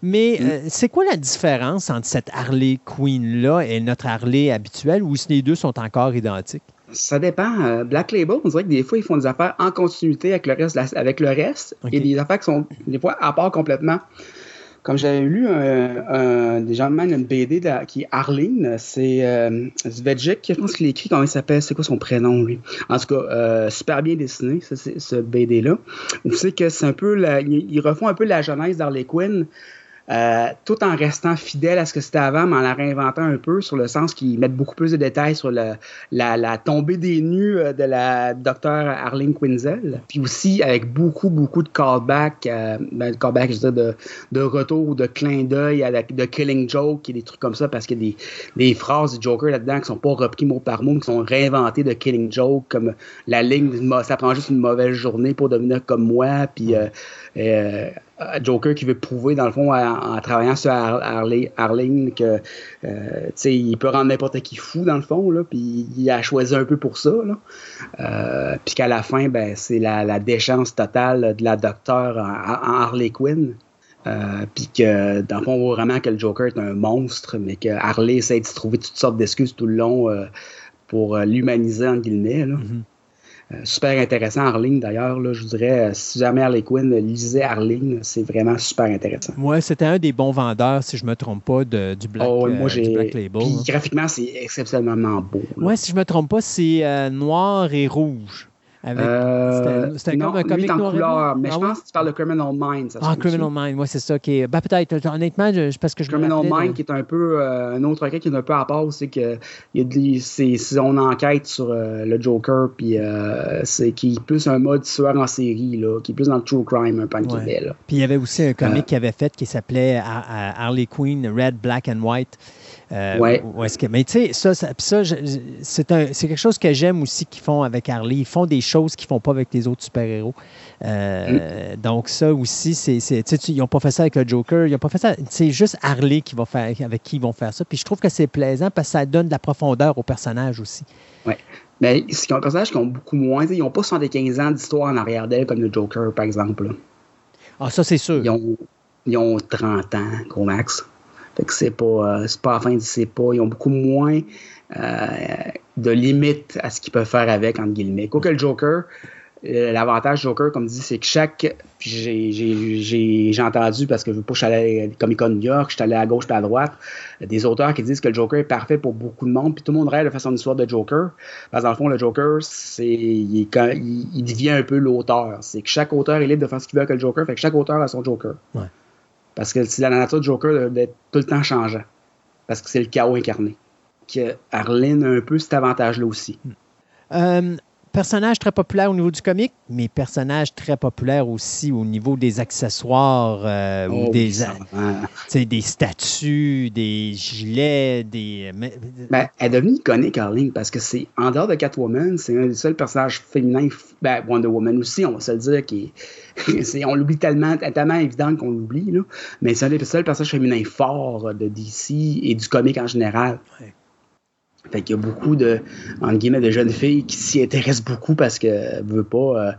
Speaker 2: Mais mm. euh, c'est quoi la différence entre cette Harley Quinn-là et notre Harley habituelle, ou si les deux sont encore identiques?
Speaker 5: Ça dépend. Black Label, on dirait que des fois, ils font des affaires en continuité avec le reste, avec le reste et des affaires qui sont des fois à part complètement. Comme j'avais lu un, des gens de une BD qui est Arlene, c'est euh, je pense qu'il écrit, comment il s'appelle, c'est quoi son prénom, lui? En tout cas, euh, super bien dessiné, ce BD-là. Vous savez que c'est un peu, la, il, refont un peu la jeunesse d'Harley Quinn, euh, tout en restant fidèle à ce que c'était avant, mais en la réinventant un peu, sur le sens qu'ils mettent beaucoup plus de détails sur la, la, tombée des nues euh, de la docteure Arlene Quinzel, puis aussi avec beaucoup, beaucoup de callbacks, euh, ben, callback, je veux dire, de, de retour, de clin d'œil, de killing joke et des trucs comme ça, parce qu'il y a des, des phrases du Joker là-dedans qui sont pas repris mot par mot, qui sont réinventées de killing joke, comme la ligne, ça prend juste une mauvaise journée pour devenir comme moi, puis euh, Joker qui veut prouver, dans le fond, en, travaillant sur Arlene, que euh, il peut rendre n'importe qui fou, dans le fond, là, puis il a choisi un peu pour ça. Euh, puis qu'à la fin, ben, c'est la, la, déchance totale de la docteur en, Harley Quinn. Euh, puis que dans le fond, on voit vraiment que le Joker est un monstre, mais que Harley essaie de se trouver toutes sortes d'excuses tout le long pour l'humaniser, en guillemets. Là. Mm-hmm. Euh, super intéressant, Arling d'ailleurs. Je vous dirais, euh, si jamais Harley Quinn, lisez Arling, c'est vraiment super intéressant.
Speaker 2: Oui, c'était un des bons vendeurs, si je ne me trompe pas, de, du, Black, oh, moi, euh, Black Label. Puis,
Speaker 5: hein. graphiquement, c'est exceptionnellement beau.
Speaker 2: Oui, si je ne me trompe pas, c'est noir et rouge.
Speaker 5: Euh, c'était comme un comic en couleur, mais je ah pense que tu parles de Criminal Mind.
Speaker 2: ah, Criminal Mind, oui, c'est ça. Qui ben, peut-être, honnêtement, je, parce que je
Speaker 5: Criminal Mind, qui est un peu euh, un autre cas qui est un peu à part, c'est que c'est on enquête sur euh, le Joker, puis c'est qui est plus un mode tueur en série, là, qui est plus dans le true crime, un peu ouais.
Speaker 2: Puis il y avait aussi un comic qui avait fait qui s'appelait Harley Quinn, Red, Black and White.
Speaker 5: Euh, ouais.
Speaker 2: mais tu sais, ça, ça, c'est, quelque chose que j'aime aussi qu'ils font avec Harley. Ils font des choses qu'ils font pas avec les autres super-héros. Euh, mm. Donc, ça aussi, c'est, ils n'ont pas fait ça avec le Joker. Ils n'ont pas fait ça. C'est juste Harley qui va faire, avec qui ils vont faire ça. Puis je trouve que c'est plaisant parce que ça donne de la profondeur au personnage aussi.
Speaker 5: Oui. Mais c'est un personnage qui ont beaucoup moins. Ils n'ont pas 75 ans d'histoire en arrière d'elle comme le Joker, par exemple.
Speaker 2: Ah, ça, c'est sûr.
Speaker 5: Ils ont, ils ont 30 ans, gros max. Fait que c'est pas, euh, pas c'est pas, ils ont beaucoup moins euh, de limites à ce qu'ils peuvent faire avec, entre guillemets. Quoi que le Joker, euh, l'avantage Joker, comme dit, c'est que chaque. J'ai entendu, parce que je veux pas, je suis allé à Comic New York, je suis allé à gauche et à droite, des auteurs qui disent que le Joker est parfait pour beaucoup de monde, puis tout le monde rêve de façon d'histoire de Joker. Parce que dans le fond, le Joker, c'est il, il, devient un peu l'auteur. C'est que chaque auteur est libre de faire ce qu'il veut avec le Joker, fait que chaque auteur a son Joker.
Speaker 2: Ouais.
Speaker 5: Parce que c'est la nature du Joker d'être tout le temps changeant. Parce que c'est le chaos incarné. Que Arlene a un peu cet avantage-là aussi.
Speaker 2: Euh, personnage très populaire au niveau du comic, mais personnage très populaire aussi au niveau des accessoires, euh, ou
Speaker 5: Oh,
Speaker 2: des,
Speaker 5: oui, ça, hein.
Speaker 2: tu sais, des statues, des gilets, des. mais-
Speaker 5: Ben, elle est devenue iconique, Arling, parce que c'est, en dehors de Catwoman, c'est un des seuls personnages féminins, ben, Wonder Woman aussi, on va se le dire, qui est- c'est- on l'oublie tellement, tellement évident qu'on l'oublie, là. Mais c'est un des seuls personnages féminins forts de DC et du comic en général.
Speaker 2: Ouais.
Speaker 5: Fait qu'il y a beaucoup de, entre guillemets, de jeunes filles qui s'y intéressent beaucoup parce que, veut pas, euh,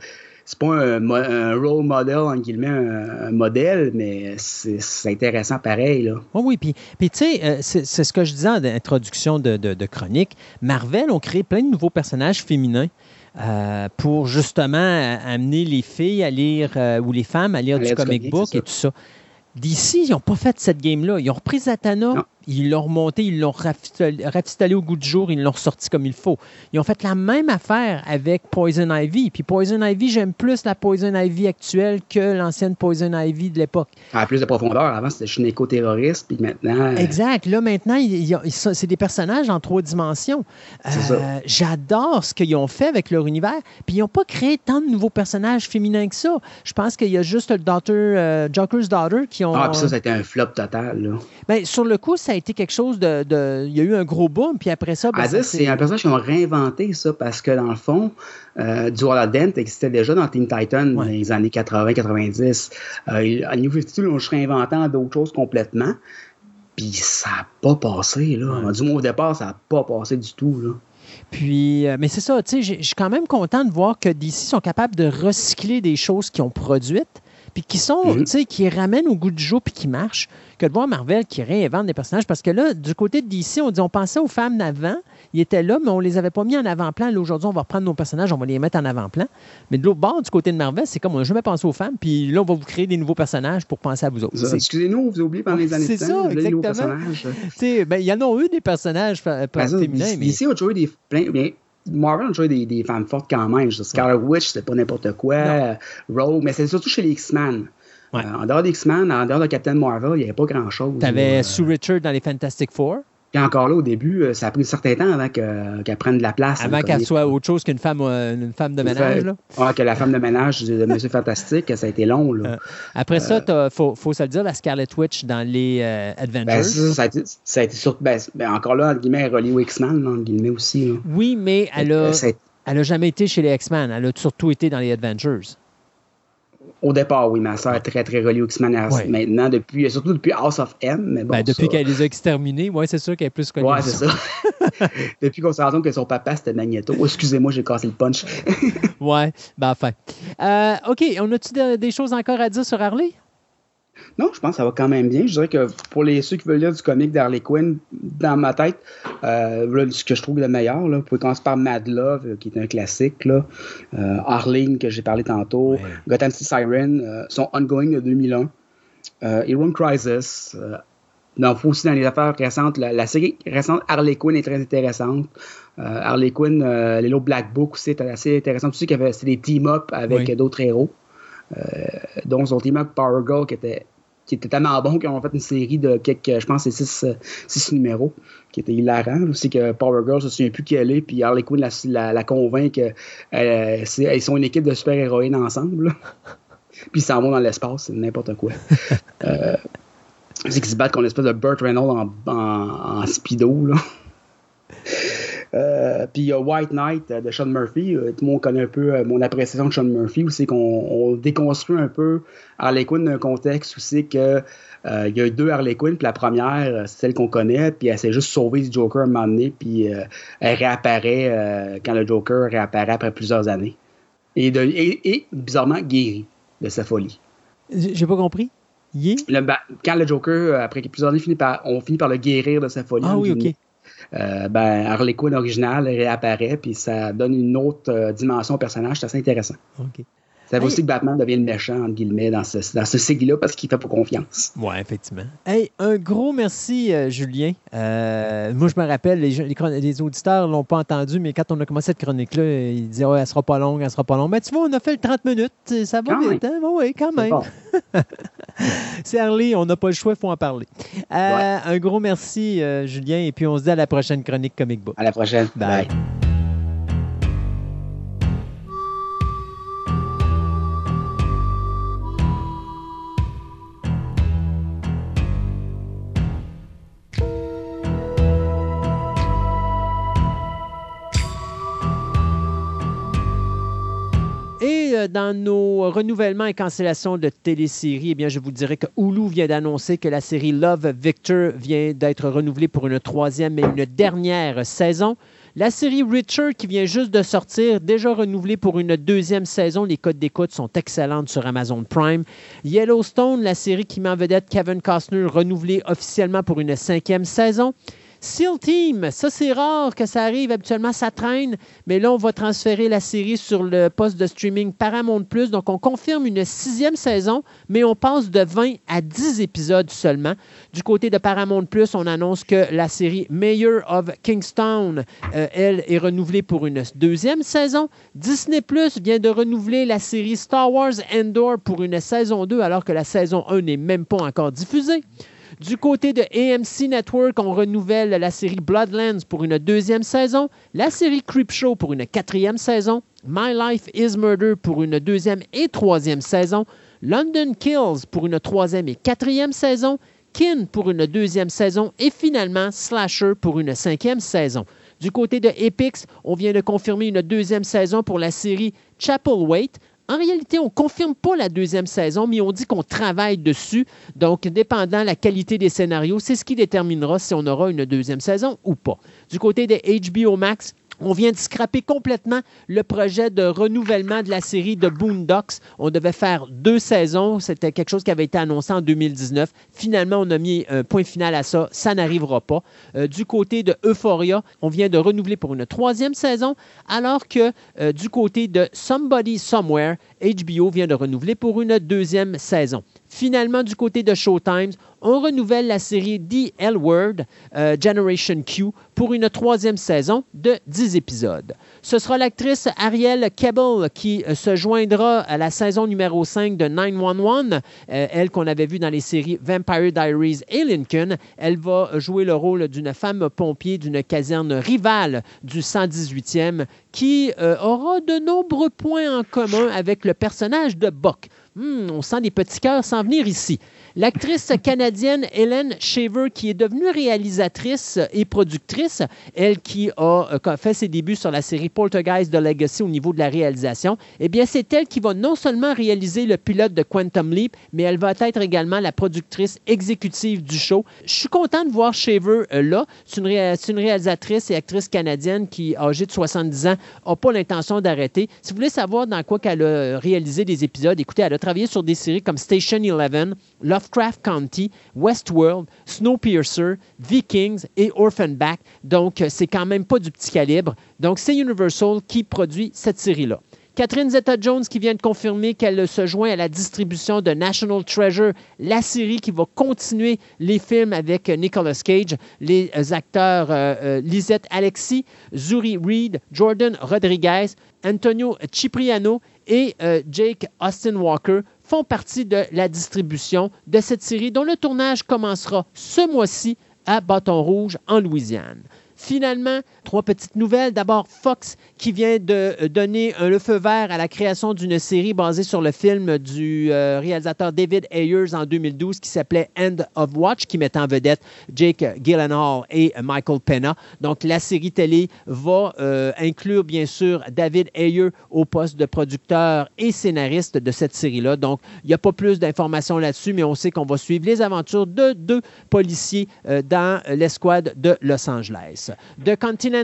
Speaker 5: c'est pas un, role model, entre guillemets, un, un modèle, mais c'est, intéressant pareil, là.
Speaker 2: Oh oui, puis, puis tu sais, euh, c'est ce que je disais en introduction de, de, de chronique. Marvel ont créé plein de nouveaux personnages féminins euh, pour justement euh, amener les filles à lire, euh, ou les femmes à lire
Speaker 5: À
Speaker 2: du comic book et tout ça. D'ici, ils n'ont pas fait cette game-là. Ils ont repris Zatanna. Ils l'ont remonté, ils l'ont rafistolé, au goût du jour, ils l'ont ressorti comme il faut. Ils ont fait la même affaire avec Poison Ivy. Puis Poison Ivy, j'aime plus la Poison Ivy actuelle que l'ancienne Poison Ivy de l'époque.
Speaker 5: À plus de profondeur, avant c'était juste une éco-terroriste, puis maintenant. euh,
Speaker 2: Exact. Là, maintenant, c'est des personnages en trois dimensions. Euh, J'adore ce qu'ils ont fait avec leur univers. Puis ils n'ont pas créé tant de nouveaux personnages féminins que ça. Je pense qu'il y a juste le daughter, euh, Joker's Daughter qui ont.
Speaker 5: Ah, puis ça, ça a été un flop total, là.
Speaker 2: Ben, sur le coup, ça a été quelque chose de. de- Il y a eu un gros boom, puis après ça. ben,
Speaker 5: c'est un personnage qui ont réinventé ça parce que dans le fond, euh, du Dent existait déjà dans Teen Titan dans les années 80-90. Euh, à New 52, ils l'ont réinventé en d'autres choses complètement. Puis ça n'a pas passé, là.
Speaker 2: Ouais.
Speaker 5: Du moins au départ, ça n'a pas passé du tout, là.
Speaker 2: Puis, euh, mais c'est ça, tu sais, je suis quand même content de voir que DC sont capables de recycler des choses qu'ils ont produites, puis qui sont, tu sais, qui ramènent au goût du jour, puis qui marchent, que de voir Marvel qui réinvente des personnages. Parce que là, du côté de DC, on dit, on pensait aux femmes d'avant, ils étaient là, mais on les avait pas mis en avant-plan. Là, aujourd'hui, on va reprendre nos personnages, on va les mettre en avant-plan. Mais de l'autre bord, du côté de Marvel, c'est comme on n'a jamais pensé aux femmes, puis là, on va vous créer des nouveaux personnages pour penser à vous autres.
Speaker 5: Excusez-nous, on vous a oublié pendant les années
Speaker 2: C'est
Speaker 5: 30,
Speaker 2: ça, exactement.
Speaker 5: personnages.
Speaker 2: tu sais, ben, il y en a eu des personnages
Speaker 5: Ben,
Speaker 2: féminins, mais.
Speaker 5: Ici, on a toujours eu des. Plein, bien, Marvel a eu des, des femmes fortes quand même. Je Scarlet Witch, c'était pas n'importe quoi. Rogue, mais c'est surtout chez les X-Men.
Speaker 2: Ouais.
Speaker 5: Euh, en dehors des X-Men, en dehors de Captain Marvel, il n'y avait pas grand-chose.
Speaker 2: T'avais. Sue Richard dans les Fantastic Four?
Speaker 5: Puis encore là, au début, euh, ça a pris un certain temps avant que- qu'elle prenne de la place.
Speaker 2: Avant qu'elle soit autre chose qu'une femme, euh, une femme de ménage. là.
Speaker 5: Ah, que la femme de ménage de, Monsieur Fantastique, ça a été long. Là.
Speaker 2: Euh, Après ça, il faut, faut se le dire, la Scarlet Witch dans les euh, Avengers.
Speaker 5: Ben, ça, ça a été, ça a été sur- ben, ben, encore là, entre guillemets, elle est reliée aux X-Men, entre guillemets aussi. là.
Speaker 2: oui, mais elle a, elle a jamais été chez les X-Men. Elle a surtout été dans les Avengers.
Speaker 5: Au départ, oui, ma soeur est très, très reliée aux X-Men
Speaker 2: Ouais.
Speaker 5: maintenant, depuis, surtout depuis House of M. Mais bon,
Speaker 2: Ben, depuis
Speaker 5: ça-
Speaker 2: qu'elle les a exterminés, ouais, c'est sûr qu'elle est plus connue.
Speaker 5: Ouais, c'est ça. depuis qu'on s'est rendu compte que son papa, c'était Magneto. Oh, excusez-moi, j'ai cassé le punch.
Speaker 2: Ouais, ben enfin. Euh, OK, on a-tu des, des choses encore à dire sur Harley?
Speaker 5: Non, je pense que ça va quand même bien. Je dirais que pour les ceux qui veulent lire du comic d'Harley Quinn, dans ma tête, euh, ce que je trouve le meilleur, là, vous pouvez commencer par Mad Love, euh, qui est un classique, là. Euh, que j'ai parlé tantôt,
Speaker 2: Ouais.
Speaker 5: Gotham City Siren, euh, son ongoing de 2001, euh, Hero Crisis. Donc, faut aussi dans les affaires récentes, la, la série récente Harley Quinn est très intéressante. Harley Quinn, les lots Black Book aussi est assez intéressant. Tu sais qu'il y avait des team-up avec d'autres héros. Euh, dont son team-up Power Girl qui était qui était tellement bon qu'ils ont fait une série de quelques, je pense, c'est six, euh, six numéros, qui était hilarant. Aussi que Power Girl se souvient plus qui elle est, puis Harley Quinn la, la, la convainc qu'elles sont une équipe de super-héroïnes ensemble. là. puis ils s'en vont dans l'espace, c'est n'importe quoi. euh, c'est qu'ils se battent contre une espèce de Burt Reynolds en, en, en speedo, là. Euh, puis il y a White Knight euh, de Sean Murphy. Euh, tout le monde connaît un peu mon appréciation de Sean Murphy, où c'est qu'on on déconstruit un peu Harley Quinn d'un contexte où c'est que euh, il y a deux Harley Quinn, puis la première, c'est celle qu'on connaît, puis elle s'est juste sauvée du Joker un moment donné, puis euh, elle réapparaît euh, quand le Joker réapparaît après plusieurs années. Et, de, et, et bizarrement guéri de sa folie.
Speaker 2: J'ai pas compris.
Speaker 5: Le, quand le Joker, après plusieurs années, finit par, on finit par le guérir de sa folie.
Speaker 2: Ah oui, OK.
Speaker 5: Euh, ben, Harley Quinn originale réapparaît, puis ça donne une autre euh, dimension au personnage, c'est assez intéressant.
Speaker 2: OK.
Speaker 5: Ça veut
Speaker 2: Hey.
Speaker 5: aussi que Batman devient le méchant, entre guillemets, dans ce, dans ce cycle-là, parce qu'il fait pas confiance.
Speaker 2: Oui, effectivement. Hey, un gros merci, euh, Julien. Euh, moi, je me rappelle, les, les, auditeurs ne l'ont pas entendu, mais quand on a commencé cette chronique-là, ils disaient Ouais, elle sera pas longue, elle sera pas longue. Mais tu vois, on a fait le 30 minutes. Ça va
Speaker 5: Quand
Speaker 2: vite, hein? Oui, quand
Speaker 5: C'est
Speaker 2: même.
Speaker 5: bon.
Speaker 2: C'est Harley, on n'a pas le choix, il faut en parler. Euh, Un gros merci, euh, Julien, et puis on se dit à la prochaine chronique Comic Book.
Speaker 5: À la prochaine.
Speaker 2: Bye.
Speaker 5: Bye.
Speaker 2: Euh, dans nos renouvellements et cancellations de téléséries, eh je vous dirais que Hulu vient d'annoncer que la série Love Victor vient d'être renouvelée pour une troisième et une dernière saison. La série Richard, qui vient juste de sortir, déjà renouvelée pour une deuxième saison. Les codes d'écoute sont excellentes sur Amazon Prime. Yellowstone, la série qui met en vedette Kevin Costner, renouvelée officiellement pour une cinquième saison. SEAL Team, ça c'est rare que ça arrive, habituellement ça traîne, mais là on va transférer la série sur le poste de streaming Paramount Plus, donc on confirme une sixième saison, mais on passe de 20 à 10 épisodes seulement. Du côté de Paramount Plus, on annonce que la série Mayor of Kingstown, euh, elle, est renouvelée pour une deuxième saison. Disney Plus vient de renouveler la série Star Wars Endor pour une saison 2, alors que la saison 1 n'est même pas encore diffusée. Du côté de AMC Network, on renouvelle la série Bloodlands pour une deuxième saison, la série Creepshow pour une quatrième saison, My Life is Murder pour une deuxième et troisième saison, London Kills pour une troisième et quatrième saison, Kin pour une deuxième saison et finalement Slasher pour une cinquième saison. Du côté de Epix, on vient de confirmer une deuxième saison pour la série Chapel Wait en réalité, on ne confirme pas la deuxième saison, mais on dit qu'on travaille dessus. Donc, dépendant la qualité des scénarios, c'est ce qui déterminera si on aura une deuxième saison ou pas. Du côté de HBO Max, on vient de scraper complètement le projet de renouvellement de la série de Boondocks. On devait faire deux saisons. C'était quelque chose qui avait été annoncé en 2019. Finalement, on a mis un point final à ça. Ça n'arrivera pas. Euh, du côté de Euphoria, on vient de renouveler pour une troisième saison, alors que euh, du côté de Somebody Somewhere, HBO vient de renouveler pour une deuxième saison. Finalement, du côté de Showtime, on renouvelle la série The L Word euh, Generation Q pour une troisième saison de 10 épisodes. Ce sera l'actrice Ariel Kebble qui euh, se joindra à la saison numéro 5 de 911, euh, elle qu'on avait vue dans les séries Vampire Diaries et Lincoln. Elle va jouer le rôle d'une femme pompier d'une caserne rivale du 118e qui aura de nombreux points en commun avec le personnage de Buck. Hmm, on sent des petits cœurs s'en venir ici. L'actrice canadienne Helen Shaver, qui est devenue réalisatrice et productrice, elle qui a euh, fait ses débuts sur la série Poltergeist de Legacy au niveau de la réalisation, eh bien, c'est elle qui va non seulement réaliser le pilote de Quantum Leap, mais elle va être également la productrice exécutive du show. Je suis content de voir Shaver euh, là. C'est une, réalisatrice et actrice canadienne qui, âgée de 70 ans, n'a pas l'intention d'arrêter. Si vous voulez savoir dans quoi qu'elle a réalisé des épisodes, écoutez, elle a travaillé sur des séries comme Station 11, Lovecraft County, Westworld, Snowpiercer, Vikings et Orphanback. Donc, euh, c'est quand même pas du petit calibre. Donc, c'est Universal qui produit cette série-là. Catherine Zeta-Jones qui vient de confirmer qu'elle se joint à la distribution de National Treasure, la série qui va continuer les films avec Nicolas Cage, les acteurs euh, euh, Lisette Alexis, Zuri Reed, Jordan Rodriguez, Antonio Cipriano et Jake Austin Walker font partie de la distribution de cette série dont le tournage commencera ce mois-ci à Bâton Rouge en Louisiane. Finalement, trois petites nouvelles. D'abord, Fox qui vient de euh, donner le feu vert à la création d'une série basée sur le film du euh, réalisateur David Ayers en 2012 qui s'appelait End of Watch, qui met en vedette Jake Gyllenhaal et Michael Pena. Donc, la série télé va euh, inclure bien sûr David Ayers au poste de producteur et scénariste de cette série-là. Donc, il n'y a pas plus d'informations là-dessus, mais on sait qu'on va suivre les aventures de deux policiers dans l'escouade de Los Angeles. De Continental,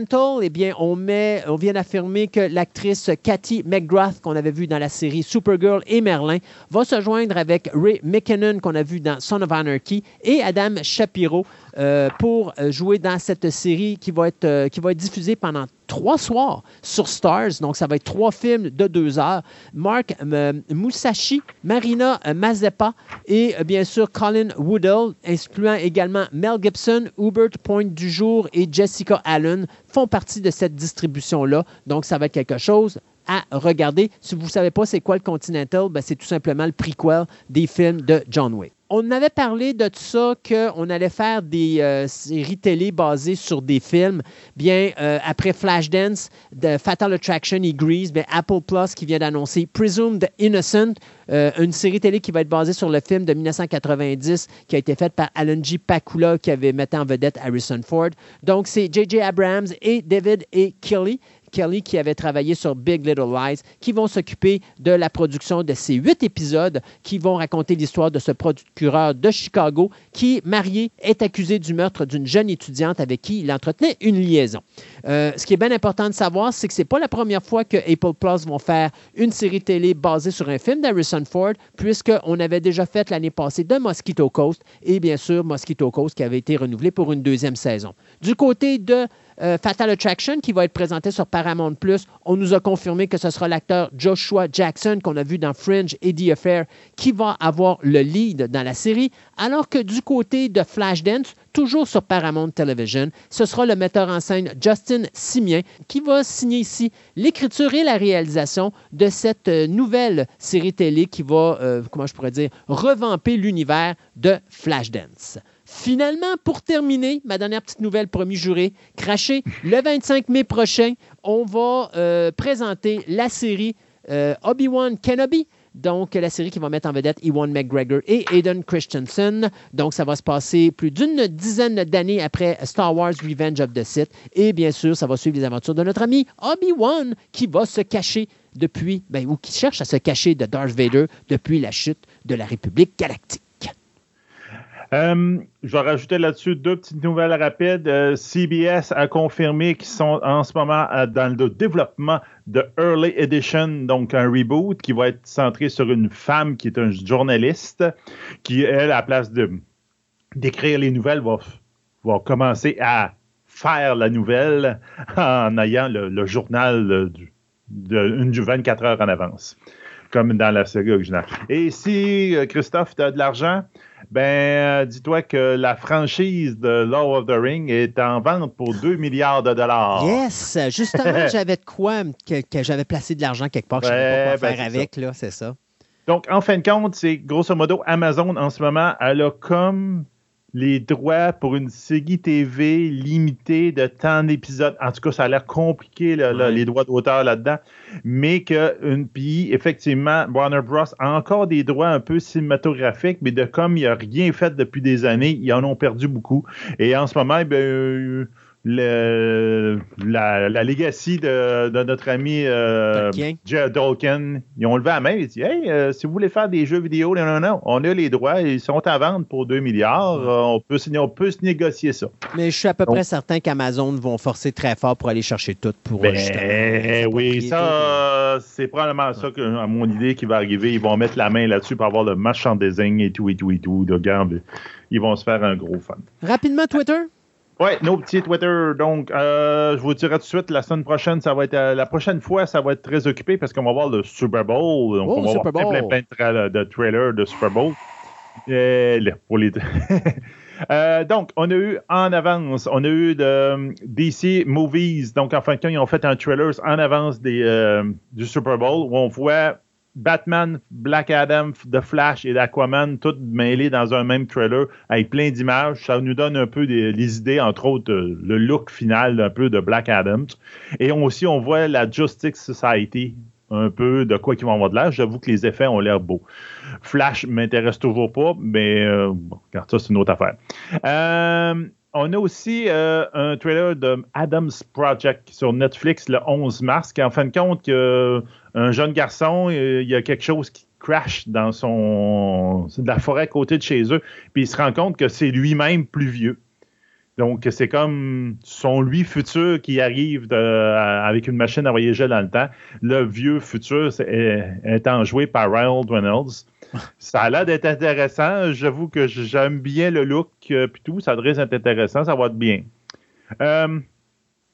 Speaker 2: eh bien, on, met, on vient d'affirmer que l'actrice Cathy McGrath, qu'on avait vue dans la série Supergirl et Merlin, va se joindre avec Ray McKinnon, qu'on a vu dans Son of Anarchy, et Adam Shapiro euh, pour jouer dans cette série qui va être, euh, qui va être diffusée pendant trois soirs sur Stars. Donc, ça va être trois films de deux heures. Mark euh, Musashi, Marina Mazepa et bien sûr Colin Woodall, incluant également Mel Gibson, Hubert Point du jour et Jessica Allen, font partie de cette distribution-là. Donc, ça va être quelque chose à regarder. Si vous ne savez pas c'est quoi le Continental, ben, c'est tout simplement le prequel des films de John Wick on avait parlé de ça qu'on allait faire des euh, séries télé basées sur des films. Bien, euh, après Flashdance, de Fatal Attraction et Grease, bien, Apple Plus qui vient d'annoncer Presumed Innocent, euh, une série télé qui va être basée sur le film de 1990 qui a été fait par Alan G. Pakula qui avait mis en vedette Harrison Ford. Donc, c'est J.J. Abrams et David et Kelly Kelly qui avait travaillé sur Big Little Lies, qui vont s'occuper de la production de ces huit épisodes qui vont raconter l'histoire de ce procureur de Chicago qui, marié, est accusé du meurtre d'une jeune étudiante avec qui il entretenait une liaison. Euh, ce qui est bien important de savoir, c'est que ce n'est pas la première fois que Apple Plus vont faire une série télé basée sur un film d'Harrison Ford, puisqu'on avait déjà fait l'année passée de Mosquito Coast et bien sûr Mosquito Coast qui avait été renouvelé pour une deuxième saison. Du côté de euh, Fatal Attraction qui va être présenté sur Paramount Plus. On nous a confirmé que ce sera l'acteur Joshua Jackson qu'on a vu dans Fringe et The Affair qui va avoir le lead dans la série, alors que du côté de Flashdance, toujours sur Paramount Television, ce sera le metteur en scène Justin Simien qui va signer ici l'écriture et la réalisation de cette euh, nouvelle série télé qui va, euh, comment je pourrais dire, revamper l'univers de Flashdance. Finalement, pour terminer, ma dernière petite nouvelle, promis juré, craché, le 25 mai prochain, on va euh, présenter la série euh, Obi-Wan Kenobi. Donc, la série qui va mettre en vedette Ewan McGregor et Aiden Christensen. Donc, ça va se passer plus d'une dizaine d'années après Star Wars Revenge of the Sith. Et bien sûr, ça va suivre les aventures de notre ami Obi-Wan qui va se cacher depuis, ben, ou qui cherche à se cacher de Darth Vader depuis la chute de la République galactique.
Speaker 3: Euh, je vais rajouter là-dessus deux petites nouvelles rapides. Euh, CBS a confirmé qu'ils sont en ce moment euh, dans le développement de Early Edition, donc un reboot qui va être centré sur une femme qui est un journaliste, qui, elle, à la place d'écrire les nouvelles, va, commencer à faire la nouvelle en ayant le, journal de, du 24 heures en avance, comme dans la série originale. Et si, Christophe, tu as de l'argent, ben, euh, dis-toi que la franchise de Law of the Ring est en vente pour 2 milliards de dollars.
Speaker 2: Yes! Justement, j'avais de quoi que, j'avais placé de l'argent quelque part que je ne savais pas quoi ben, faire avec, là, c'est ça.
Speaker 3: Donc, en fin de compte, c'est grosso modo Amazon en ce moment, elle a comme les droits pour une série TV limitée de tant d'épisodes. En tout cas, ça a l'air compliqué, les droits d'auteur là-dedans. Mais que, puis effectivement, Warner Bros. a encore des droits un peu cinématographiques, mais de comme il n'y a rien fait depuis des années, ils en ont perdu beaucoup. Et en ce moment, eh bien, le, la, la legacy de, de notre ami euh, Jared Dolken. Ils ont levé la main et dit Hey, euh, si vous voulez faire des jeux vidéo, non, non, non, on a les droits, ils sont à vendre pour 2 milliards. Euh, on, peut, on peut se négocier ça.
Speaker 2: Mais je suis à peu près certain qu'Amazon vont forcer très fort pour aller chercher tout pour
Speaker 3: ben, Oui, ça, c'est probablement ça, que, à mon idée, qui va arriver. Ils vont mettre la main là-dessus pour avoir le merchandising et tout, et tout, et tout. De garde, ils vont se faire un gros fan.
Speaker 2: Rapidement, Twitter?
Speaker 3: Oui, nos petits Twitter. Donc, euh, je vous dirai tout de suite, la semaine prochaine, ça va être euh, la prochaine fois, ça va être très occupé parce qu'on va voir le Super Bowl. Donc,
Speaker 2: oh,
Speaker 3: on va
Speaker 2: Super
Speaker 3: voir plein, plein, plein de, trailers de Super Bowl. Et, pour les euh, donc, on a eu en avance, on a eu de DC Movies. Donc, en fin de compte, ils ont fait un trailer en avance des, du Super Bowl où on voit Batman, Black Adam, The Flash et Aquaman, toutes mêlées dans un même trailer avec plein d'images. Ça nous donne un peu des, idées, entre autres euh, le look final un peu de Black Adam. Et aussi, on voit la Justice Society, un peu de quoi qu'ils vont avoir de l'air. J'avoue que les effets ont l'air beaux. Flash m'intéresse toujours pas, mais euh, bon, ça, c'est une autre affaire. Euh, on a aussi un trailer de Adams Project sur Netflix le 11 mars, qui en fin de compte un jeune garçon, il y a quelque chose qui crash dans son de la forêt à côté de chez eux, puis il se rend compte que c'est lui-même plus vieux. Donc, c'est comme son lui futur qui arrive avec une machine à voyager dans le temps. Le vieux futur est, étant joué par Ryan Reynolds. Ça a l'air d'être intéressant. J'avoue que j'aime bien le look euh, puis tout. Ça devrait être intéressant. Ça va être bien. Euh,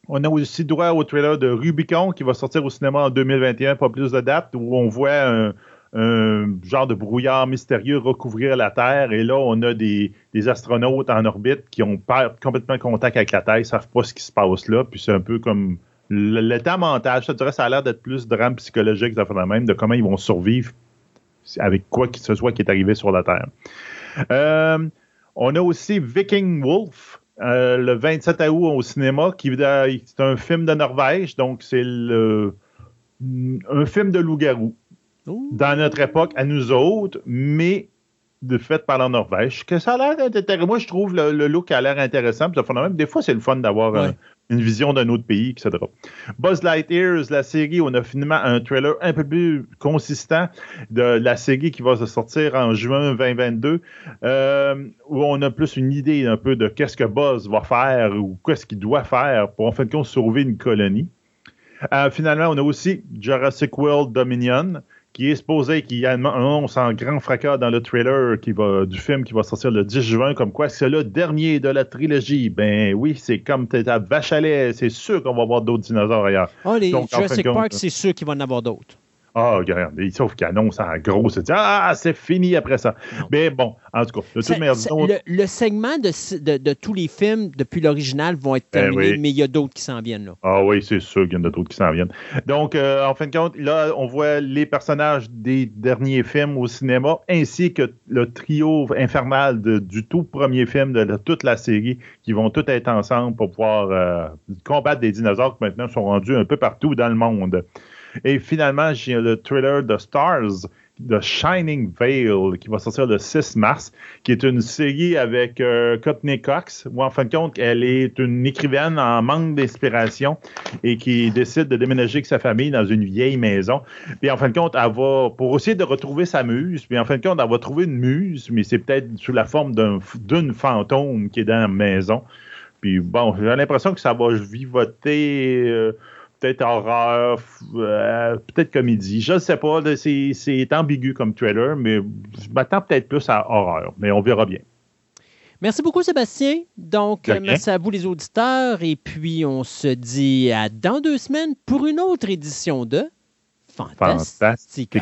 Speaker 3: on a aussi droit au trailer de Rubicon qui va sortir au cinéma en 2021, pas plus de date, où on voit un, genre de brouillard mystérieux recouvrir la Terre. Et là, on a des, astronautes en orbite qui ont complètement contact avec la Terre, ils ne savent pas ce qui se passe là. Puis c'est un peu comme l'état mental. Je dirais ça a l'air d'être plus drame psychologique, ça fait même, de comment ils vont survivre avec quoi que ce soit qui est arrivé sur la Terre. Euh, on a aussi Viking Wolf, euh, le 27 août au cinéma, qui c'est un film de Norvège, donc c'est un film de loup-garou. Dans notre époque, à nous autres, mais de fait par la Norvège. Que ça a l'air. Moi, je trouve le, look a l'air intéressant. même, des fois, c'est le fun d'avoir une vision d'un autre pays, etc. Buzz Lightyear, la série, on a finalement un trailer un peu plus consistant de la série qui va se sortir en juin 2022, euh, où on a plus une idée un peu de qu'est-ce que Buzz va faire ou qu'est-ce qu'il doit faire pour en fin de compte sauver une colonie. Euh, finalement, on a aussi Jurassic World Dominion, qui est supposé, qui annonce en grand fracas dans le trailer qui va, du film qui va sortir le 10 juin, comme quoi c'est le dernier de la trilogie. Ben oui, c'est comme à vache à lait, c'est sûr qu'on va voir d'autres dinosaures ailleurs.
Speaker 2: Oh, les Jurassic Park, c'est sûr qu'il va en avoir d'autres.
Speaker 3: Ah, regarde, sauf qu'il annonce en gros, c'est Ah, c'est fini après ça. Mais bon, en tout cas,
Speaker 2: le, le, segment de, de, tous les films depuis l'original vont être ben terminés, mais il y a d'autres qui s'en viennent là.
Speaker 3: Ah oui, c'est sûr qu'il y en a d'autres qui s'en viennent. Donc, euh, en fin de compte, là, on voit les personnages des derniers films au cinéma, ainsi que le trio infernal du tout premier film de toute la série, qui vont tous être ensemble pour pouvoir euh, combattre des dinosaures qui maintenant sont rendus un peu partout dans le monde. Et finalement, j'ai le trailer de Stars, de Shining Veil, qui va sortir le 6 mars, qui est une série avec euh, Courtney Cox, où en fin de compte, elle est une écrivaine en manque d'inspiration et qui décide de déménager avec sa famille dans une vieille maison. Puis en fin de compte, elle va, pour essayer de retrouver sa muse, puis en fin de compte, elle va trouver une muse, mais c'est peut-être sous la forme d'une fantôme qui est dans la maison. Puis bon, j'ai l'impression que ça va vivoter. Euh, peut-être horreur, euh, peut-être comédie. Je ne sais pas. C'est ambigu comme trailer, mais je m'attends peut-être plus à horreur. Mais on verra bien.
Speaker 2: Merci beaucoup, Sébastien. Donc, merci à vous, les auditeurs. Et puis, on se dit à dans deux semaines pour une autre édition de
Speaker 3: Fantastique. Fantastique.